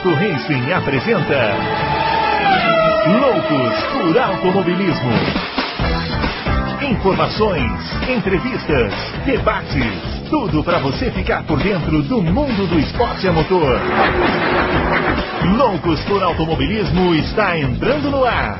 Auto Racing apresenta Loucos por Automobilismo. Informações, entrevistas, debates, tudo para você ficar por dentro do mundo do esporte a motor. Loucos por Automobilismo está entrando no ar.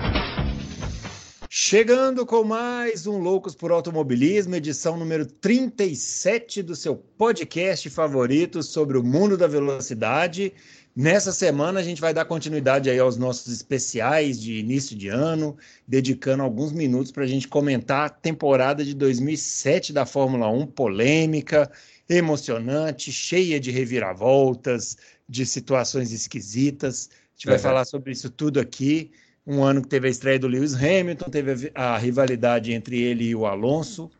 Chegando com mais um Loucos por Automobilismo, edição número 37 do seu podcast favorito sobre o mundo da velocidade. Nessa semana a gente vai dar continuidade aí aos nossos especiais de início de ano, dedicando alguns minutos para a gente comentar a temporada de 2007 da Fórmula 1, polêmica, emocionante, cheia de reviravoltas, de situações esquisitas. A gente vai falar sobre isso tudo aqui. Um ano que teve a estreia do Lewis Hamilton, teve a rivalidade entre ele e o Alonso,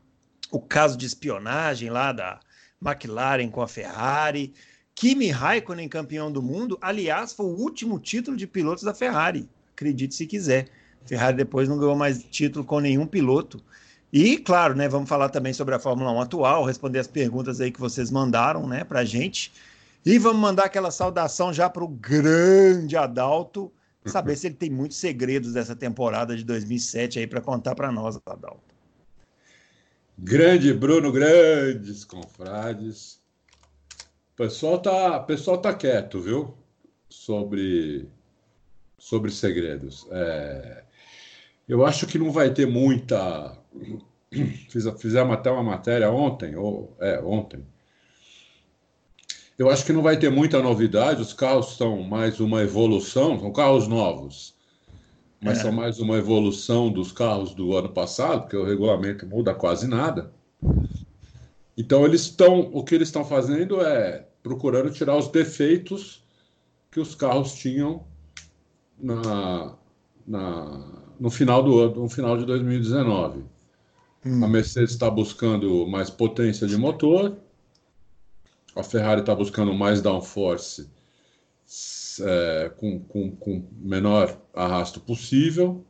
o caso de espionagem lá da McLaren com a Ferrari, Kimi Raikkonen campeão do mundo, aliás, foi o último título de pilotos da Ferrari, acredite se quiser. A Ferrari depois não ganhou mais título com nenhum piloto. E, claro, né, vamos falar também sobre a Fórmula 1 atual, responder as perguntas aí que vocês mandaram, né, pra gente. E vamos mandar aquela saudação já para o grande Adalto, saber se ele tem muitos segredos dessa temporada de 2007 aí para contar para nós, Adalto. Grande Bruno, grandes confrades. O pessoal tá, pessoal tá quieto, viu? Sobre sobre segredos. É, eu acho que não vai ter muita. Fiz, fizemos até uma matéria ontem, ou é ontem, eu acho que não vai ter muita novidade, os carros são mais uma evolução, são carros novos, mas é. são mais uma evolução dos carros do ano passado, porque o regulamento muda quase nada. Então eles estão, o que eles estão fazendo é procurando tirar os defeitos que os carros tinham na, na, no final do ano, no final de 2019. Hum. A Mercedes está buscando mais potência de motor, a Ferrari está buscando mais downforce é, com, com, com menor arrasto possível.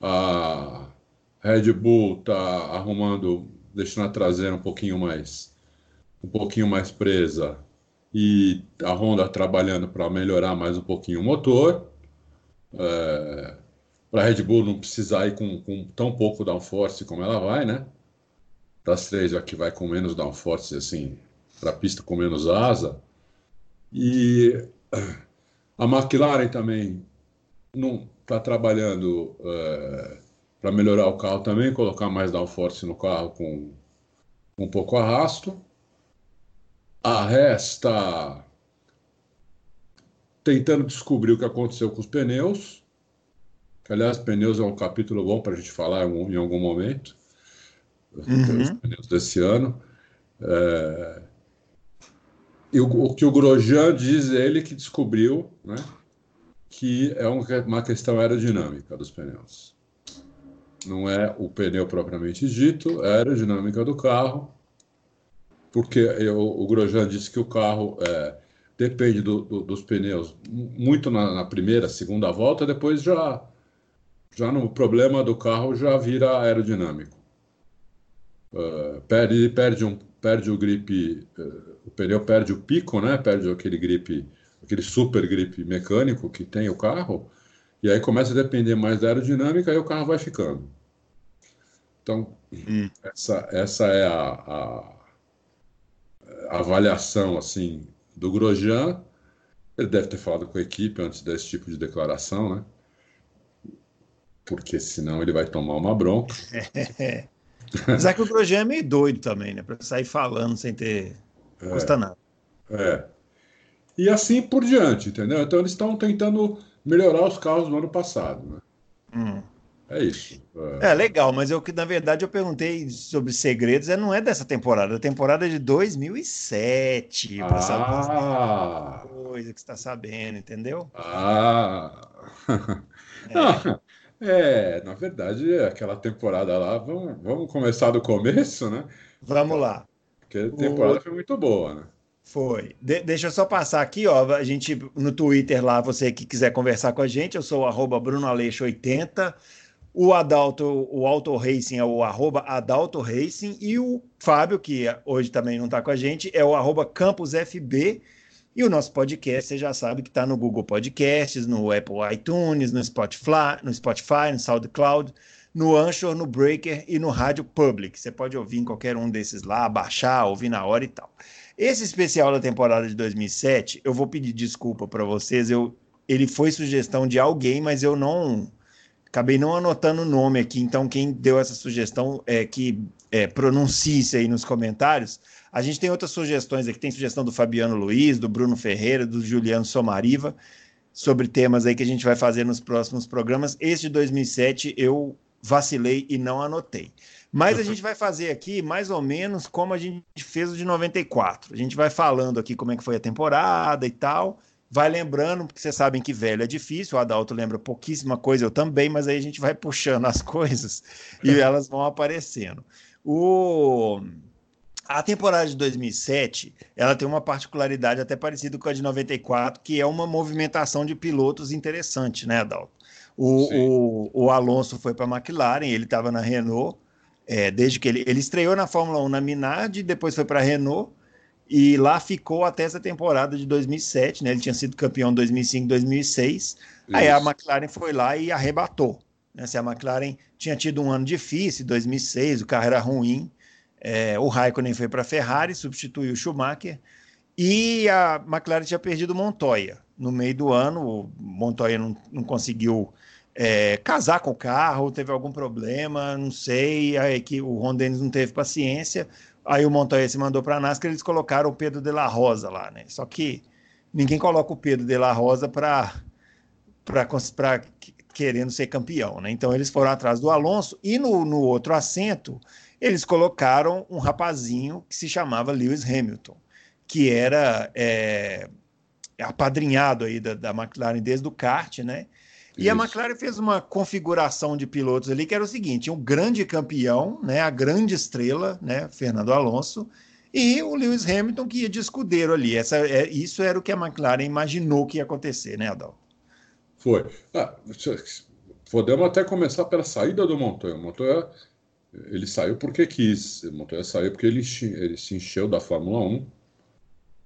A Red Bull está arrumando, deixando a traseira um pouquinho mais, um pouquinho mais presa e a Honda trabalhando para melhorar mais um pouquinho o motor. É, para a Red Bull não precisar ir com, com, tão pouco downforce como ela vai, né? Para as três, já que vai com menos downforce, assim, para a pista com menos asa. E a McLaren também não está trabalhando é, para melhorar o carro também, colocar mais downforce no carro com um pouco arrasto. A Resta tentando descobrir o que aconteceu com os pneus. Que, aliás, pneus é um capítulo bom para a gente falar em, algum momento. Uhum. Os pneus desse ano. É, e o, o, que o Grosjean diz ele que descobriu, né, que é uma questão aerodinâmica dos pneus. Não é o pneu propriamente dito, é a aerodinâmica do carro, porque eu, o Grosjean disse que o carro é, depende do, do, dos pneus muito na, na, primeira, segunda volta, depois já, já no problema do carro já vira aerodinâmico. Uh, perde, perde, um, perde o grip uh, o pneu perde o pico, né? Perde aquele grip, aquele super grip mecânico que tem o carro, e aí começa a depender mais da aerodinâmica e o carro vai ficando. Então, hum. essa, essa é a, a, a, avaliação assim do Grosjean. Ele deve ter falado com a equipe antes desse tipo de declaração, né? Porque senão ele vai tomar uma bronca. Apesar que o Grosjean é meio doido também, né? Para sair falando sem ter não custa é. nada. É. E assim por diante, entendeu? Então eles estão tentando melhorar os carros do ano passado, né? Hum. É isso. É. é. legal, mas eu que na verdade eu perguntei sobre segredos, é não é dessa temporada, é a temporada de 2007, para ah. saber coisa que está sabendo, entendeu? Ah. É. Não, é, na verdade, aquela temporada lá, vamos, vamos começar do começo, né? Vamos lá. Porque a temporada o... foi muito boa, né? Foi. De deixa eu só passar aqui, ó. A gente no Twitter lá, você que quiser conversar com a gente, eu sou o arroba BrunoAleixo80. O Adalto, o Auto Racing é o arroba Adalto Racing. E o Fábio, que hoje também não está com a gente, é o arroba CampusFB. E o nosso podcast, você já sabe que está no Google Podcasts, no Apple iTunes, no Spotify, no Spotify, no SoundCloud, no Anchor, no Breaker e no Rádio Public. Você pode ouvir em qualquer um desses lá, baixar, ouvir na hora e tal. Esse especial da temporada de 2007, eu vou pedir desculpa para vocês. Eu, ele foi sugestão de alguém, mas eu não acabei não anotando o nome aqui. Então, quem deu essa sugestão é que é, pronuncie aí nos comentários. A gente tem outras sugestões aqui, tem sugestão do Fabiano Luiz, do Bruno Ferreira, do Juliano Somariva, sobre temas aí que a gente vai fazer nos próximos programas. Esse de 2007 eu vacilei e não anotei. Mas a gente vai fazer aqui mais ou menos como a gente fez o de 94. A gente vai falando aqui como é que foi a temporada e tal. Vai lembrando, porque vocês sabem que velho é difícil, o Adalto lembra pouquíssima coisa, eu também, mas aí a gente vai puxando as coisas e elas vão aparecendo. O a temporada de 2007, ela tem uma particularidade até parecida com a de 94, que é uma movimentação de pilotos interessante, né, Adalto? O, o, o, Alonso foi para a McLaren, ele estava na Renault, é, desde que ele, ele estreou na Fórmula 1 na Minardi, depois foi para a Renault, e lá ficou até essa temporada de 2007, né? Ele tinha sido campeão em 2005, 2006. Isso. Aí a McLaren foi lá e arrebatou. Né? Se a McLaren tinha tido um ano difícil, 2006, o carro era ruim, é, o Raikkonen foi para a Ferrari, substituiu o Schumacher, e a McLaren tinha perdido Montoya. No meio do ano, o Montoya não, não conseguiu é, casar com o carro, teve algum problema, não sei, aí que o Ron Dennis não teve paciência, aí o Montoya se mandou para a NASCAR, eles colocaram o Pedro de la Rosa lá, né? Só que ninguém coloca o Pedro de la Rosa para querendo ser campeão, né? Então eles foram atrás do Alonso e no, no outro assento eles colocaram um rapazinho que se chamava Lewis Hamilton, que era é, apadrinhado aí da, da, McLaren desde o kart, né? E Isso. a McLaren fez uma configuração de pilotos ali que era o seguinte: um grande campeão, né? A grande estrela, né? Fernando Alonso, e o Lewis Hamilton que ia de escudeiro ali. Essa, é, isso era o que a McLaren imaginou que ia acontecer, né, Adal? Foi. Ah, podemos até começar pela saída do Montoya. O Montoya ele saiu porque quis. O Montoya saiu porque ele, ele se encheu da Fórmula 1.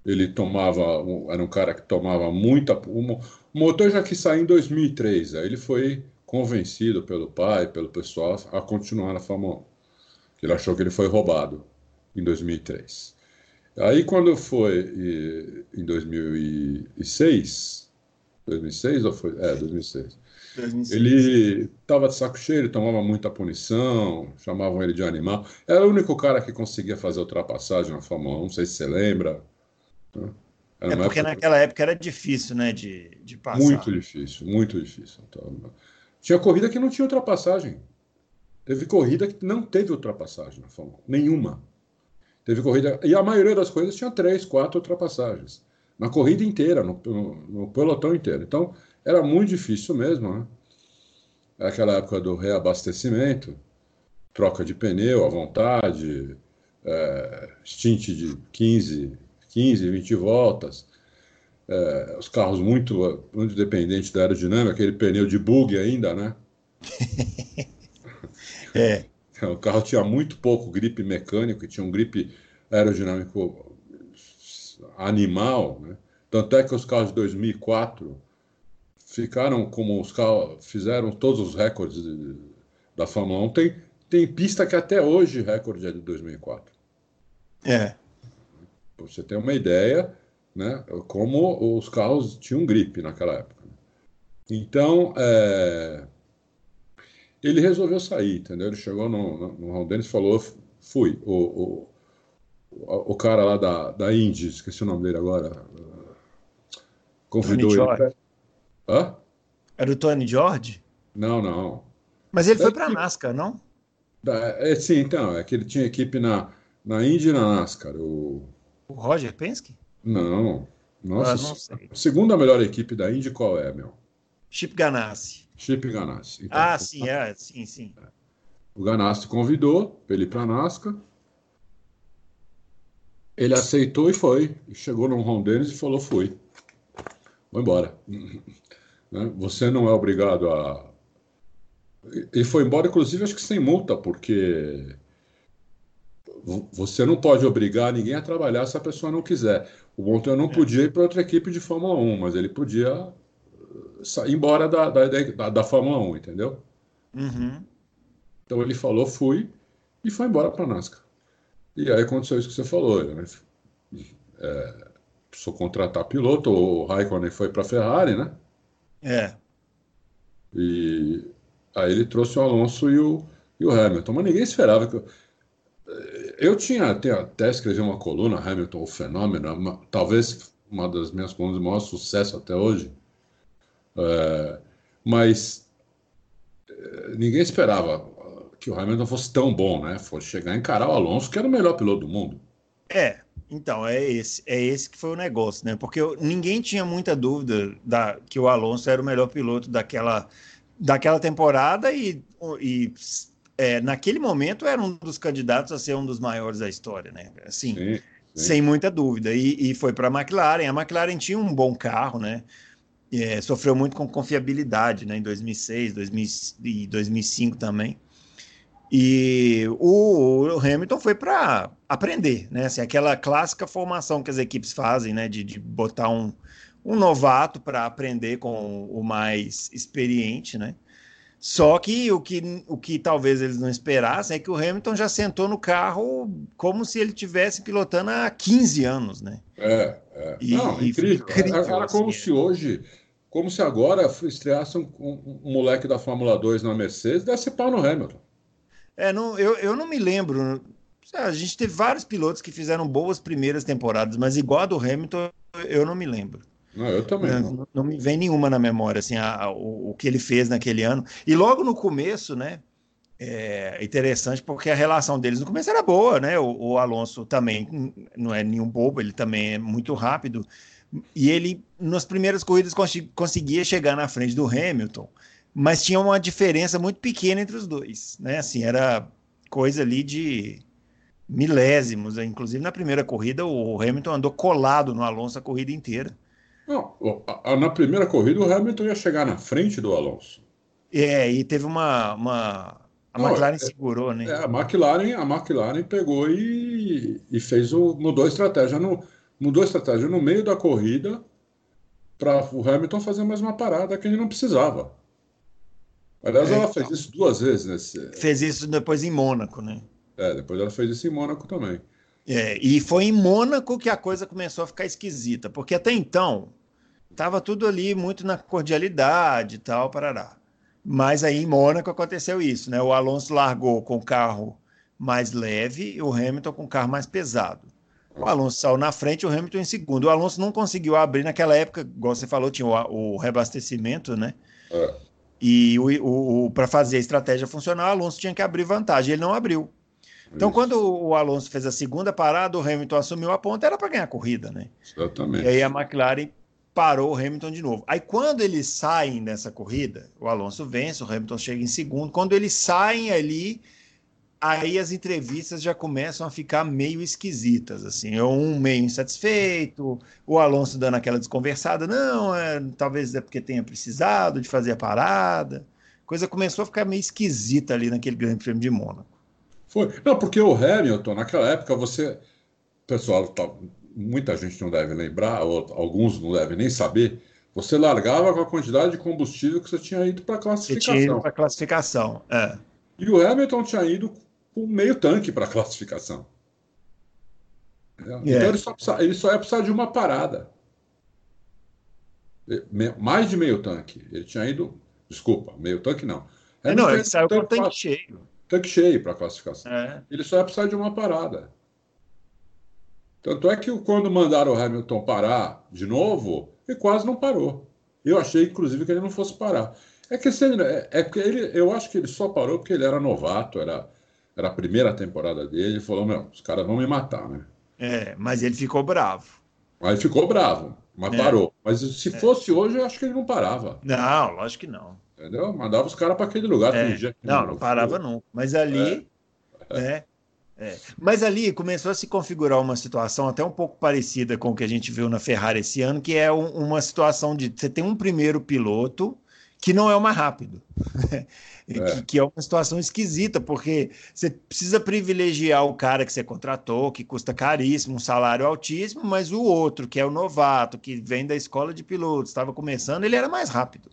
Ele tomava, era um cara que tomava muita. O Montoya já quis sair em 2003. Aí ele foi convencido pelo pai, pelo pessoal, a continuar na Fórmula 1. Ele achou que ele foi roubado em 2003. Aí quando foi em 2006, 2006 ou foi? É, 2006. 2006. Ele estava de saco cheio, ele tomava muita punição, chamavam ele de animal. Era o único cara que conseguia fazer ultrapassagem na Fórmula 1, não sei se você lembra. Era é porque época... naquela época era difícil, né, de, de passar. Muito difícil, muito difícil. Então, tinha corrida que não tinha ultrapassagem. Teve corrida que não teve ultrapassagem na Fórmula 1, nenhuma. Teve corrida, e a maioria das coisas tinha três, quatro ultrapassagens. Na corrida inteira, no, no, no pelotão inteiro. Então, era muito difícil mesmo, né? Aquela época do reabastecimento, troca de pneu à vontade, é, stint de 15, 15, 20 voltas, é, os carros muito, muito dependentes da aerodinâmica, aquele pneu de bug ainda, né? é. O carro tinha muito pouco gripe mecânico, tinha um gripe aerodinâmico animal, né? Tanto é que os carros de 2004 ficaram como os carros fizeram todos os recordes de, da Fórmula 1. Tem, tem pista que até hoje recorde é de 2004. É. Você ter uma ideia, né, como os carros tinham gripe naquela época. Então, é, ele resolveu sair, entendeu? Ele chegou no, no, Ron Dennis e falou, fui. O, o, o cara lá da, da Indy, esqueci o nome dele agora, convidou ele. Hã? Era o Tony George? Não, não. Mas ele é foi para a NASCAR, não? É, sim, então. É que ele tinha equipe na, na Indy e na NASCAR. O, o Roger Penske? Não. Nossa, ah, não sei. segunda melhor equipe da Indy qual é, meu? Chip Ganassi. Chip Ganassi. Então, ah, sim, é, sim, sim. O Ganassi convidou ele para a NASCAR. Ele aceitou e foi. Chegou no Ron Dennis e falou: fui. Vou embora. Né? Você não é obrigado a. Ele foi embora, inclusive, acho que sem multa, porque você não pode obrigar ninguém a trabalhar se a pessoa não quiser. O Montoya não é. podia ir para outra equipe de Fórmula 1, mas ele podia ir embora da, da, da, da Fórmula 1, entendeu? Uhum. Então ele falou, fui, e foi embora para a NASCAR. E aí aconteceu isso que você falou, né? É, precisou contratar piloto, o Raikkonen foi para a Ferrari, né? É. E aí ele trouxe o Alonso e o, e o Hamilton, mas ninguém esperava que. Eu, eu tinha até, até escrevi uma coluna, Hamilton, o fenômeno, uma, talvez uma das minhas colunas de maior sucesso até hoje, é, mas é, ninguém esperava que o Hamilton fosse tão bom, né? Fosse chegar a encarar o Alonso, que era o melhor piloto do mundo. É, então, é esse, é esse que foi o negócio, né? Porque ninguém tinha muita dúvida da, que o Alonso era o melhor piloto daquela, daquela temporada e, e é, naquele momento era um dos candidatos a ser um dos maiores da história, né? Assim, sim, sim. sem muita dúvida. E, e foi para a McLaren. A McLaren tinha um bom carro, né? É, sofreu muito com confiabilidade, né? Em 2006, 2000, e 2005 também. E o, Hamilton foi para aprender, né? Assim, aquela clássica formação que as equipes fazem, né? De, de botar um, um novato para aprender com o mais experiente, né? Só que o, que o que talvez eles não esperassem é que o Hamilton já sentou no carro como se ele tivesse pilotando há 15 anos, né? É, é. E, não, incrível. incrível Era assim, como é. se hoje, como se agora estreasse um, um, um moleque da Fórmula 2 na Mercedes, desse pau no Hamilton. É, não, eu, eu não me lembro. A gente teve vários pilotos que fizeram boas primeiras temporadas, mas igual a do Hamilton, eu não me lembro. Não, eu também. Não, não, não me vem nenhuma na memória, assim, a, a, o, o, que ele fez naquele ano. E logo no começo, né? É interessante porque a relação deles no começo era boa, né? O, o Alonso também não é nenhum bobo, ele também é muito rápido. E ele, nas primeiras corridas, conseguia chegar na frente do Hamilton mas tinha uma diferença muito pequena entre os dois, né? Assim, era coisa ali de milésimos, né? inclusive na primeira corrida o Hamilton andou colado no Alonso a corrida inteira. Não, na primeira corrida o Hamilton ia chegar na frente do Alonso. É, e teve uma, uma a Não, McLaren é, segurou, né? É, a McLaren, a McLaren pegou e, e fez o mudou a estratégia no mudou a estratégia no meio da corrida para o Hamilton fazer mais uma parada que ele não precisava. Aliás, é, ela fez isso duas vezes nesse. Fez isso depois em Mônaco, né? É, depois ela fez isso em Mônaco também. É, e foi em Mônaco que a coisa começou a ficar esquisita, porque até então estava tudo ali muito na cordialidade e tal, parará. Mas aí em Mônaco aconteceu isso, né? O Alonso largou com o carro mais leve e o Hamilton com o carro mais pesado. O Alonso saiu na frente, o Hamilton em segundo. O Alonso não conseguiu abrir naquela época, igual você falou, tinha o, o reabastecimento, né? É. E o, o, o para fazer a estratégia funcionar, o Alonso tinha que abrir vantagem. Ele não abriu. Então, Isso. quando o Alonso fez a segunda parada, o Hamilton assumiu a ponta, era para ganhar a corrida, né? Exatamente. E aí a McLaren parou o Hamilton de novo. Aí, quando eles saem dessa corrida, o Alonso vence, o Hamilton chega em segundo. Quando eles saem ali, aí as entrevistas já começam a ficar meio esquisitas, assim, um meio insatisfeito, o Alonso dando aquela desconversada, não, é, talvez é porque tenha precisado de fazer a parada, coisa começou a ficar meio esquisita ali naquele Grande Prêmio de Mônaco. Foi, não, porque o Hamilton, naquela época, você, pessoal, tá, muita gente não deve lembrar, ou alguns não devem nem saber, você largava com a quantidade de combustível que você tinha ido para a classificação. Você tinha ido para a classificação, é. E o Hamilton tinha ido com meio tanque para a classificação. Yeah. Então ele só, precisa, ele só ia precisar de uma parada. Mais de meio tanque. Ele tinha ido. Desculpa, meio tanque não. É, não, ele saiu com o tanque cheio. Tanque cheio para a classificação. É. Ele só ia precisar de uma parada. Tanto é que quando mandaram o Hamilton parar de novo, ele quase não parou. Eu achei, inclusive, que ele não fosse parar. É que ele, é, é ele, eu acho que ele só parou porque ele era novato, era era a primeira temporada dele, ele falou, meu, os caras vão me matar, né? É, mas ele ficou bravo. Aí ficou bravo, mas é. parou. Mas se é. fosse hoje, eu acho que ele não parava. Não, lógico que não. Entendeu? Mandava os caras para aquele lugar. É. não, não, não parava nunca. Mas ali, é. é. É. Mas ali começou a se configurar uma situação até um pouco parecida com o que a gente viu na Ferrari esse ano, que é um, uma situação de você tem um primeiro piloto que não é o mais rápido. É. Que, que, é uma situação esquisita, porque você precisa privilegiar o cara que você contratou, que custa caríssimo, um salário altíssimo, mas o outro, que é o novato, que vem da escola de pilotos, estava começando, ele era mais rápido.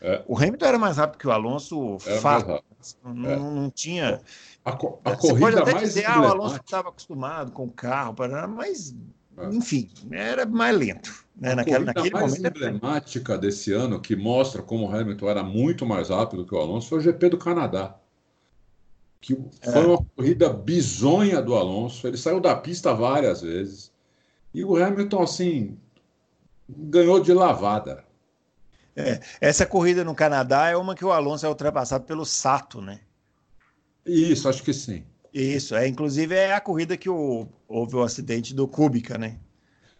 É. O Hamilton era mais rápido que o Alonso, fato. Não, é. não, tinha. A, a corrida pode até mais dizer, ah, o Alonso estava acostumado com o carro, mas, é. enfim, era mais lento. Né? A Naquela, naquele mais momento. emblemática desse ano, que mostra como o Hamilton era muito mais rápido que o Alonso, foi o GP do Canadá. Que é. foi uma corrida bizonha do Alonso. Ele saiu da pista várias vezes. E o Hamilton, assim, ganhou de lavada. É, essa corrida no Canadá é uma que o Alonso é ultrapassado pelo Sato, né? Isso, acho que sim. Isso, é inclusive é a corrida que o, houve o acidente do Kubica, né?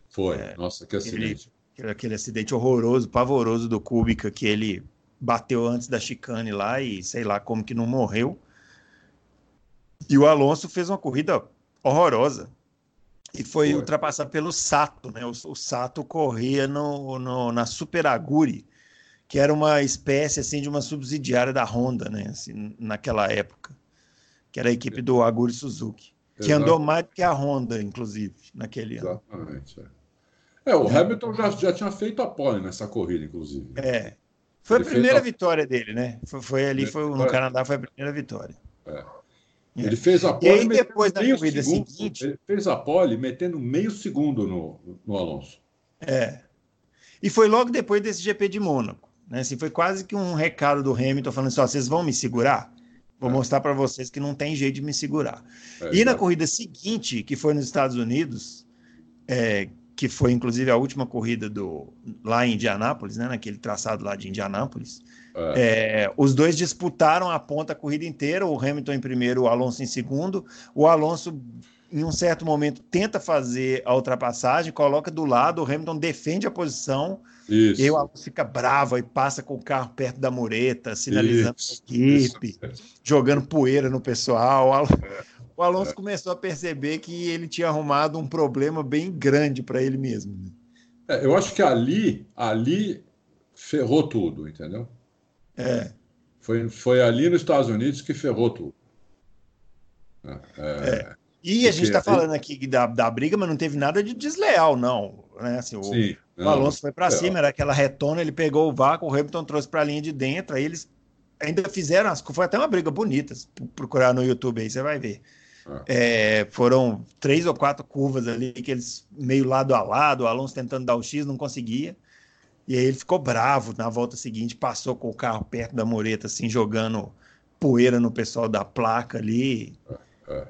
Foi, é, nossa, que acidente. Aquele, aquele acidente horroroso, pavoroso do Kubica, que ele bateu antes da chicane lá e sei lá como que não morreu. E o Alonso fez uma corrida horrorosa e foi, foi. ultrapassado pelo Sato, né? O, o Sato corria no, no, na Super Aguri, que era uma espécie assim de uma subsidiária da Honda, né? Assim, naquela época, que era a equipe do Aguri Suzuki, que andou mais do que a Honda, inclusive, naquele ano. Exatamente. É, é o é. Hamilton já, já tinha feito a pole nessa corrida, inclusive. É. Foi Ele a primeira a... vitória dele, né? Foi, foi ali, foi, no Canadá foi a primeira vitória. É. é. Ele fez a pole. E aí, depois da corrida segundo, seguinte. Ele fez a pole metendo meio segundo no, no Alonso. É. E foi logo depois desse GP de Mônaco. Né? Assim, foi quase que um recado do Hamilton falando assim: ó, vocês vão me segurar? Vou é. mostrar para vocês que não tem jeito de me segurar. É, e na corrida seguinte, que foi nos Estados Unidos, é, que foi inclusive a última corrida do lá em Indianápolis, né? Naquele traçado lá de Indianápolis. É. é os dois disputaram a ponta a corrida inteira, o Hamilton em primeiro, o Alonso em segundo. O Alonso em um certo momento tenta fazer a ultrapassagem, coloca do lado, o Hamilton defende a posição, isso. e aí o Alonso fica bravo e passa com o carro perto da mureta, sinalizando isso. a equipe, isso. jogando poeira no pessoal. O Alonso é. começou a perceber que ele tinha arrumado um problema bem grande para ele mesmo. Né? É, eu acho que ali, ali ferrou tudo, entendeu? É. Foi, foi ali nos Estados Unidos que ferrou tudo. É, é. E a gente está falando aqui da, da briga, mas não teve nada de desleal, não. Né? Assim, o, Sim, o Alonso foi para é. cima, era aquela retona, ele pegou o vácuo, o Hamilton trouxe para a linha de dentro, aí eles ainda fizeram, foi até uma briga bonita, se procurar no YouTube aí, você vai ver. É. é, foram três ou quatro curvas ali, que eles meio lado a lado, o Alonso tentando dar o X, não conseguia. E aí ele ficou bravo na volta seguinte, passou com o carro perto da mureta, assim, jogando poeira no pessoal da placa ali. É, é.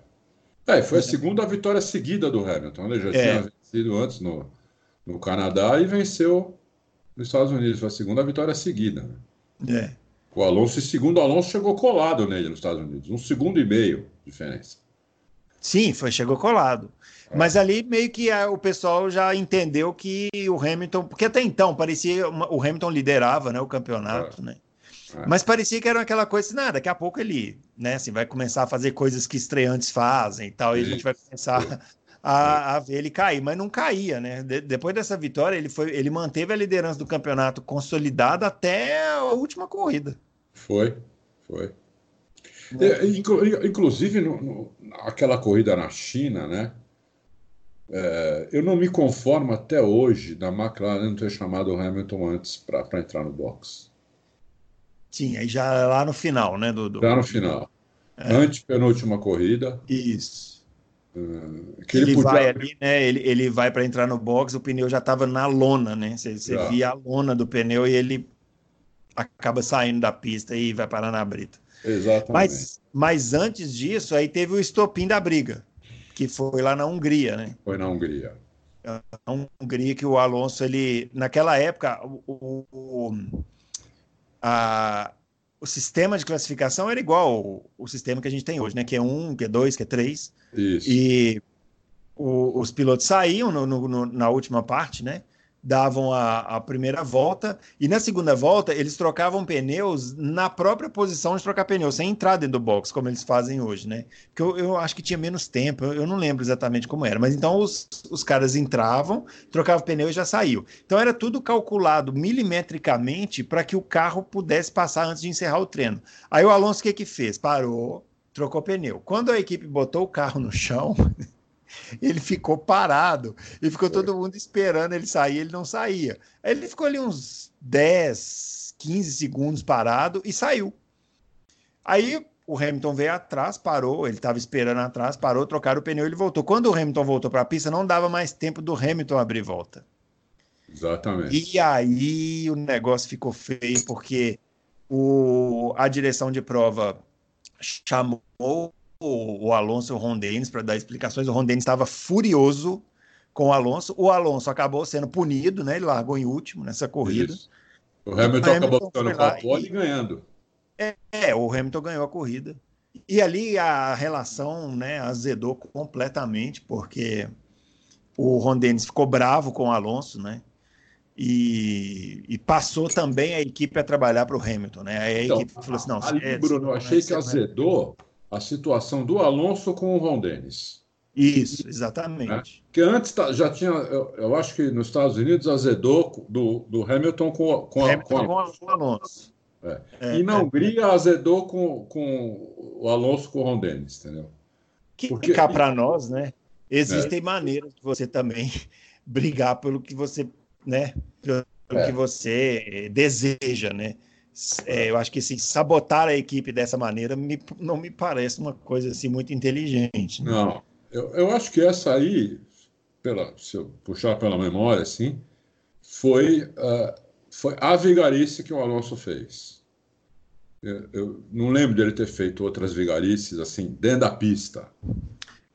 É, foi a segunda vitória seguida do Hamilton. Ele né? já é. tinha vencido antes no, no Canadá e venceu nos Estados Unidos. Foi a segunda vitória seguida. Né? É. O Alonso, e segundo Alonso, chegou colado nele nos Estados Unidos. Um segundo e meio de diferença. Sim, foi, chegou colado. É. Mas ali meio que a, o pessoal já entendeu que o Hamilton. Porque até então parecia. Uma, o Hamilton liderava né, o campeonato, é. né? É. Mas parecia que era aquela coisa assim, nada, daqui a pouco ele, né, assim, vai começar a fazer coisas que estreantes fazem e tal, e a gente vai começar a, a ver ele cair, mas não caía, né? De, depois dessa vitória, ele foi, ele manteve a liderança do campeonato consolidada até a última corrida. Foi, foi. É, inclusive, no, no, aquela corrida na China, né? É, eu não me conformo até hoje da McLaren não ter chamado o Hamilton antes para entrar no box. Sim, aí já lá no final, né? Do, do... Já no final. É. Antepenúltima corrida. Isso. Uh, que ele, ele podia... vai ali, né? Ele, ele vai para entrar no box, o pneu já estava na lona, né? Você, você via a lona do pneu e ele acaba saindo da pista e vai parar na brita. Exatamente. Mas, mas antes disso, aí teve o estopim da briga, que foi lá na Hungria, né? Foi na Hungria. A Hungria que o Alonso, ele, naquela época, o, o a, o sistema de classificação era igual ao, sistema que a gente tem hoje, né? Que é um, que é dois, que é três. Isso. E o, os pilotos saíam no, no, na última parte, né? davam a, a, primeira volta e na segunda volta eles trocavam pneus na própria posição de trocar pneu, sem entrar dentro do box, como eles fazem hoje, né? Porque eu, eu acho que tinha menos tempo, eu, eu, não lembro exatamente como era, mas então os, os caras entravam, trocavam pneu e já saiu. Então era tudo calculado milimetricamente para que o carro pudesse passar antes de encerrar o treino. Aí o Alonso o que que fez? Parou, trocou pneu. Quando a equipe botou o carro no chão, ele ficou parado e ficou todo mundo esperando ele sair, ele não saía. Aí ele ficou ali uns 10, 15 segundos parado e saiu. Aí o Hamilton veio atrás, parou, ele estava esperando atrás, parou, trocaram o pneu, ele voltou. Quando o Hamilton voltou para a pista, não dava mais tempo do Hamilton abrir volta. Exatamente. E aí o negócio ficou feio, porque o, a direção de prova chamou o, Alonso e o Ron Dennis para dar explicações. O Ron Dennis estava furioso com o Alonso. O Alonso acabou sendo punido, né? Ele largou em último nessa corrida. Isso. O Hamilton, Hamilton acabou ficando com a pole e ganhando. É, é, o Hamilton ganhou a corrida. E ali a relação né, azedou completamente, porque o Ron Dennis ficou bravo com o Alonso, né? E, e, passou também a equipe a trabalhar para o Hamilton, né? Aí a então, equipe falou assim: não, ali, é, Bruno, eu achei que azedou a situação do Alonso com o Ron Dennis. Isso, exatamente. Né? Que antes já tinha, eu, eu, acho que nos Estados Unidos azedou do, do Hamilton com, com, Hamilton com, a, com o Alonso. É. É, e na é, Hungria azedou com, com o Alonso com o Ron Dennis, entendeu? Que Porque... cá para nós, né? Existem é. maneiras de você também brigar pelo que você, né? Pelo é. que você deseja, né? é, eu acho que assim, sabotar a equipe dessa maneira me, não me parece uma coisa assim muito inteligente. Né? Não, eu, eu acho que essa aí, pela, se eu puxar pela memória, assim, foi, uh, foi a vigarice que o Alonso fez. Eu, eu, não lembro dele ter feito outras vigarices assim dentro da pista.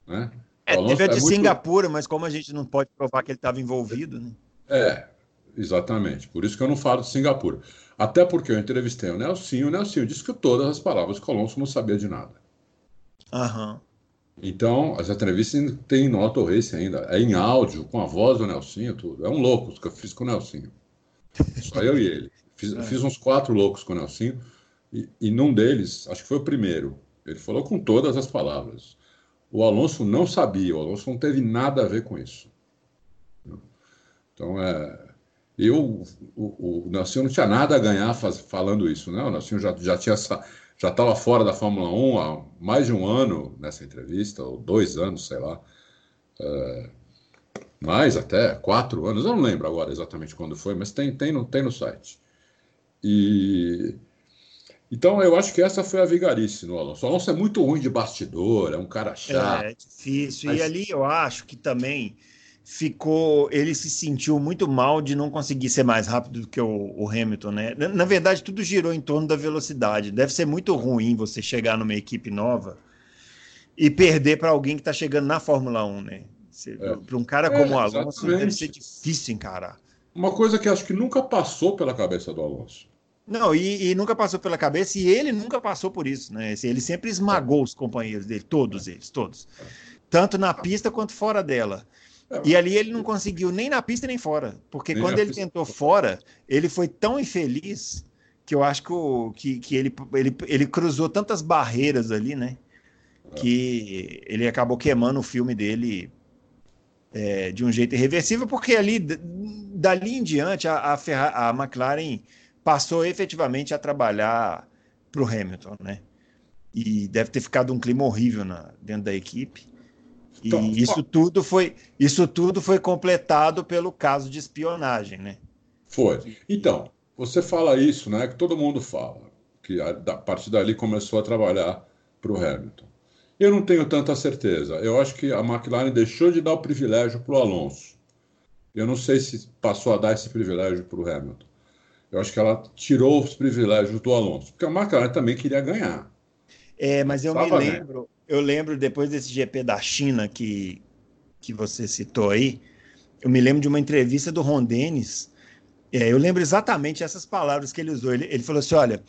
Né? É, teve a de é muito... Singapura, mas como a gente não pode provar que ele estava envolvido, né? É, exatamente. Por isso que eu não falo de Singapura. Até porque eu entrevistei o Nelsinho, o Nelsinho disse que todas as palavras que o Alonso não sabia de nada. Aham. Então, as entrevistas tem no Auto Race ainda. É em áudio, com a voz do Nelsinho, tudo. É um louco que eu fiz com o Nelsinho. Só eu e ele. Fiz, é. fiz uns quatro loucos com o Nelsinho. E, e num deles, acho que foi o primeiro, ele falou com todas as palavras. O Alonso não sabia, o Alonso não teve nada a ver com isso. Então, é, eu, o, o Nelson não tinha nada a ganhar faz, falando isso, né? O Nelson já, já tinha já estava fora da Fórmula 1 há mais de um ano nessa entrevista, ou dois anos, sei lá. É, mais até, quatro anos, eu não lembro agora exatamente quando foi, mas tem, tem, no, tem no site. E então eu acho que essa foi a vigarice no Alonso. O Alonso é muito ruim de bastidor, é um cara chato. É, é difícil. Mas... E ali eu acho que também ficou, ele se sentiu muito mal de não conseguir ser mais rápido do que o, o Hamilton, né? Na, na, verdade, tudo girou em torno da velocidade. Deve ser muito ruim você chegar numa equipe nova e perder para alguém que está chegando na Fórmula 1, né? É. Para um cara como é, o Alonso, deve ser difícil encarar. Uma coisa que acho que nunca passou pela cabeça do Alonso. Não, e, e, nunca passou pela cabeça, e ele nunca passou por isso, né? Ele sempre esmagou os companheiros dele, todos eles, todos. Tanto na pista quanto fora dela. E ali ele não conseguiu nem na pista nem fora, porque nem quando ele pista. tentou fora, ele foi tão infeliz que eu acho que, o, que, que ele, ele, ele cruzou tantas barreiras ali, né? É. Que ele acabou queimando o filme dele é, de um jeito irreversível, porque ali, dali em diante, a, a, Ferra, a McLaren passou efetivamente a trabalhar para o Hamilton, né? E deve ter ficado um clima horrível na, dentro da equipe. E então, isso tudo foi isso tudo foi completado pelo caso de espionagem, né? Foi. Então, você fala isso, né? Que todo mundo fala que a, a partir dali começou a trabalhar para o Hamilton. Eu não tenho tanta certeza. Eu acho que a McLaren deixou de dar o privilégio para o Alonso. Eu não sei se passou a dar esse privilégio para o Hamilton. Eu acho que ela tirou os privilégios do Alonso, porque a McLaren também queria ganhar. É, mas eu me lembro, eu lembro depois desse GP da China que, que você citou aí, eu me lembro de uma entrevista do Ron Dennis. É, eu lembro exatamente essas palavras que ele usou. Ele, ele falou assim: olha,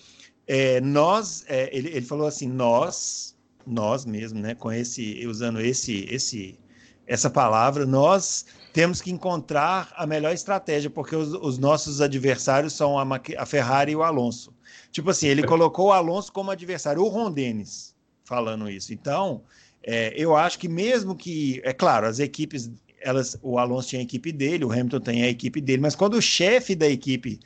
é, nós, é, ele, ele falou assim, nós, nós mesmo, né, com esse, usando esse, esse, essa palavra, nós temos que encontrar a melhor estratégia, porque os, os nossos adversários são a, a, Ferrari e o Alonso. Tipo assim, ele colocou o Alonso como adversário, o Ron Dennis falando isso. Então, é, eu acho que mesmo que, é claro, as equipes, elas, o Alonso tinha a equipe dele, o Hamilton tem a equipe dele, mas quando o chefe da equipe,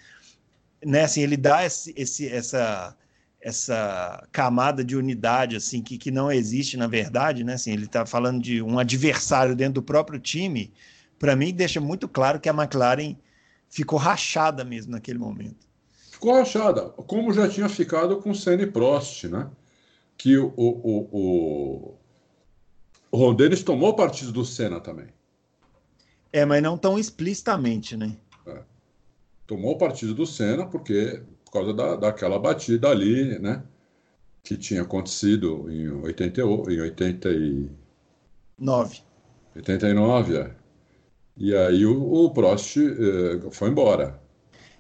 né, assim, ele dá esse, esse essa essa camada de unidade assim que, que não existe na verdade, né? Assim, ele está falando de um adversário dentro do próprio time. Para mim, deixa muito claro que a McLaren ficou rachada mesmo naquele momento. Ficou rachada, como já tinha ficado com o Senna e Prost, né? Que o, o, o, o Ron Dennis tomou partido do Senna também. É, mas não tão explicitamente, né? É. Tomou partido do Senna porque por causa da, daquela batida ali, né? Que tinha acontecido em, 80, em 89. 89, é. E aí o, o Prost eh, foi embora.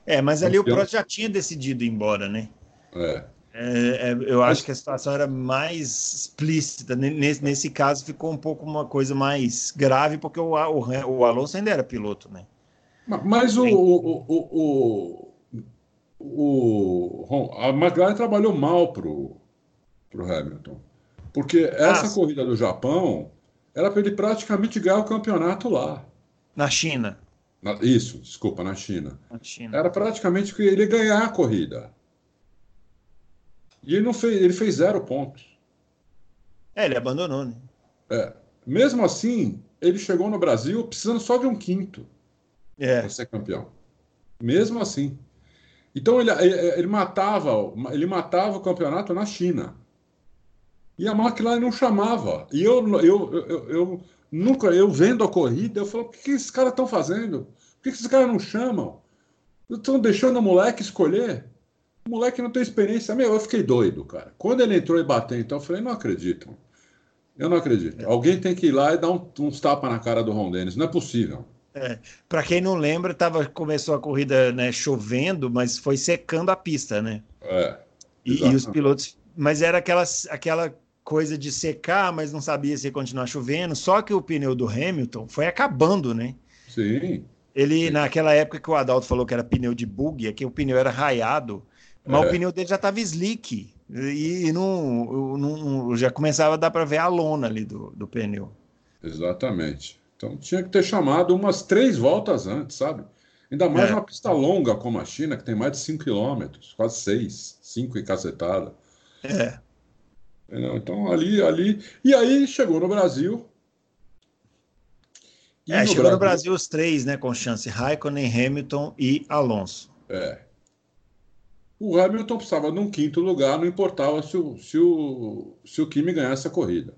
É, mas ali o Prost já tinha decidido ir embora, né? É. É, é, eu acho que a situação era mais explícita. Nesse, nesse caso, ficou um pouco uma coisa mais grave, porque o, o, o Alonso ainda era piloto, né? Mas o, o, o, o, a McLaren trabalhou mal para o Hamilton. Porque essa ah, corrida do Japão era para ele praticamente ganhar o campeonato lá. Na China. Na, isso, desculpa, na China. na China. Era praticamente que ele ganhar a corrida. E ele não fez, ele fez zero pontos. É, ele abandonou, né? É. Mesmo assim, ele chegou no Brasil precisando só de um quinto é. para ser campeão. Mesmo assim. Então ele, ele, matava, ele matava o campeonato na China. E a McLaren não chamava. E eu, eu, eu, eu nunca, eu vendo a corrida, eu falo, o que, esses caras estão fazendo? Por que, esses caras não chamam? Estão deixando o moleque escolher? O moleque não tem experiência. Meu, eu fiquei doido, cara. Quando ele entrou e bateu, então, eu falei, não acredito. Eu não acredito. Alguém tem que ir lá e dar um, uns tapas na cara do Ron Dennis. Não é possível. É, para quem não lembra, tava, começou a corrida né, chovendo, mas foi secando a pista, né? É, e, e, os pilotos. Mas era aquela, aquela coisa de secar, mas não sabia se ia continuar chovendo. Só que o pneu do Hamilton foi acabando, né? Sim. Ele, Sim. naquela época que o Adalto falou que era pneu de bug, é que o pneu era raiado, mas é. o pneu dele já estava slick. E, e não, não, já começava a dar para ver a lona ali do, do pneu. Exatamente. Então tinha que ter chamado umas três voltas antes, sabe? Ainda mais é. uma pista longa como a China, que tem mais de 5 quilômetros, quase 6, 5 e cacetada. É. Então ali, ali. E aí chegou no Brasil. é, no chegou Brasil... no Brasil os três, né? Com chance: Raikkonen, Hamilton e Alonso. É. O Hamilton precisava de um quinto lugar, não importava se o, se o, se o Kimi ganhasse a corrida.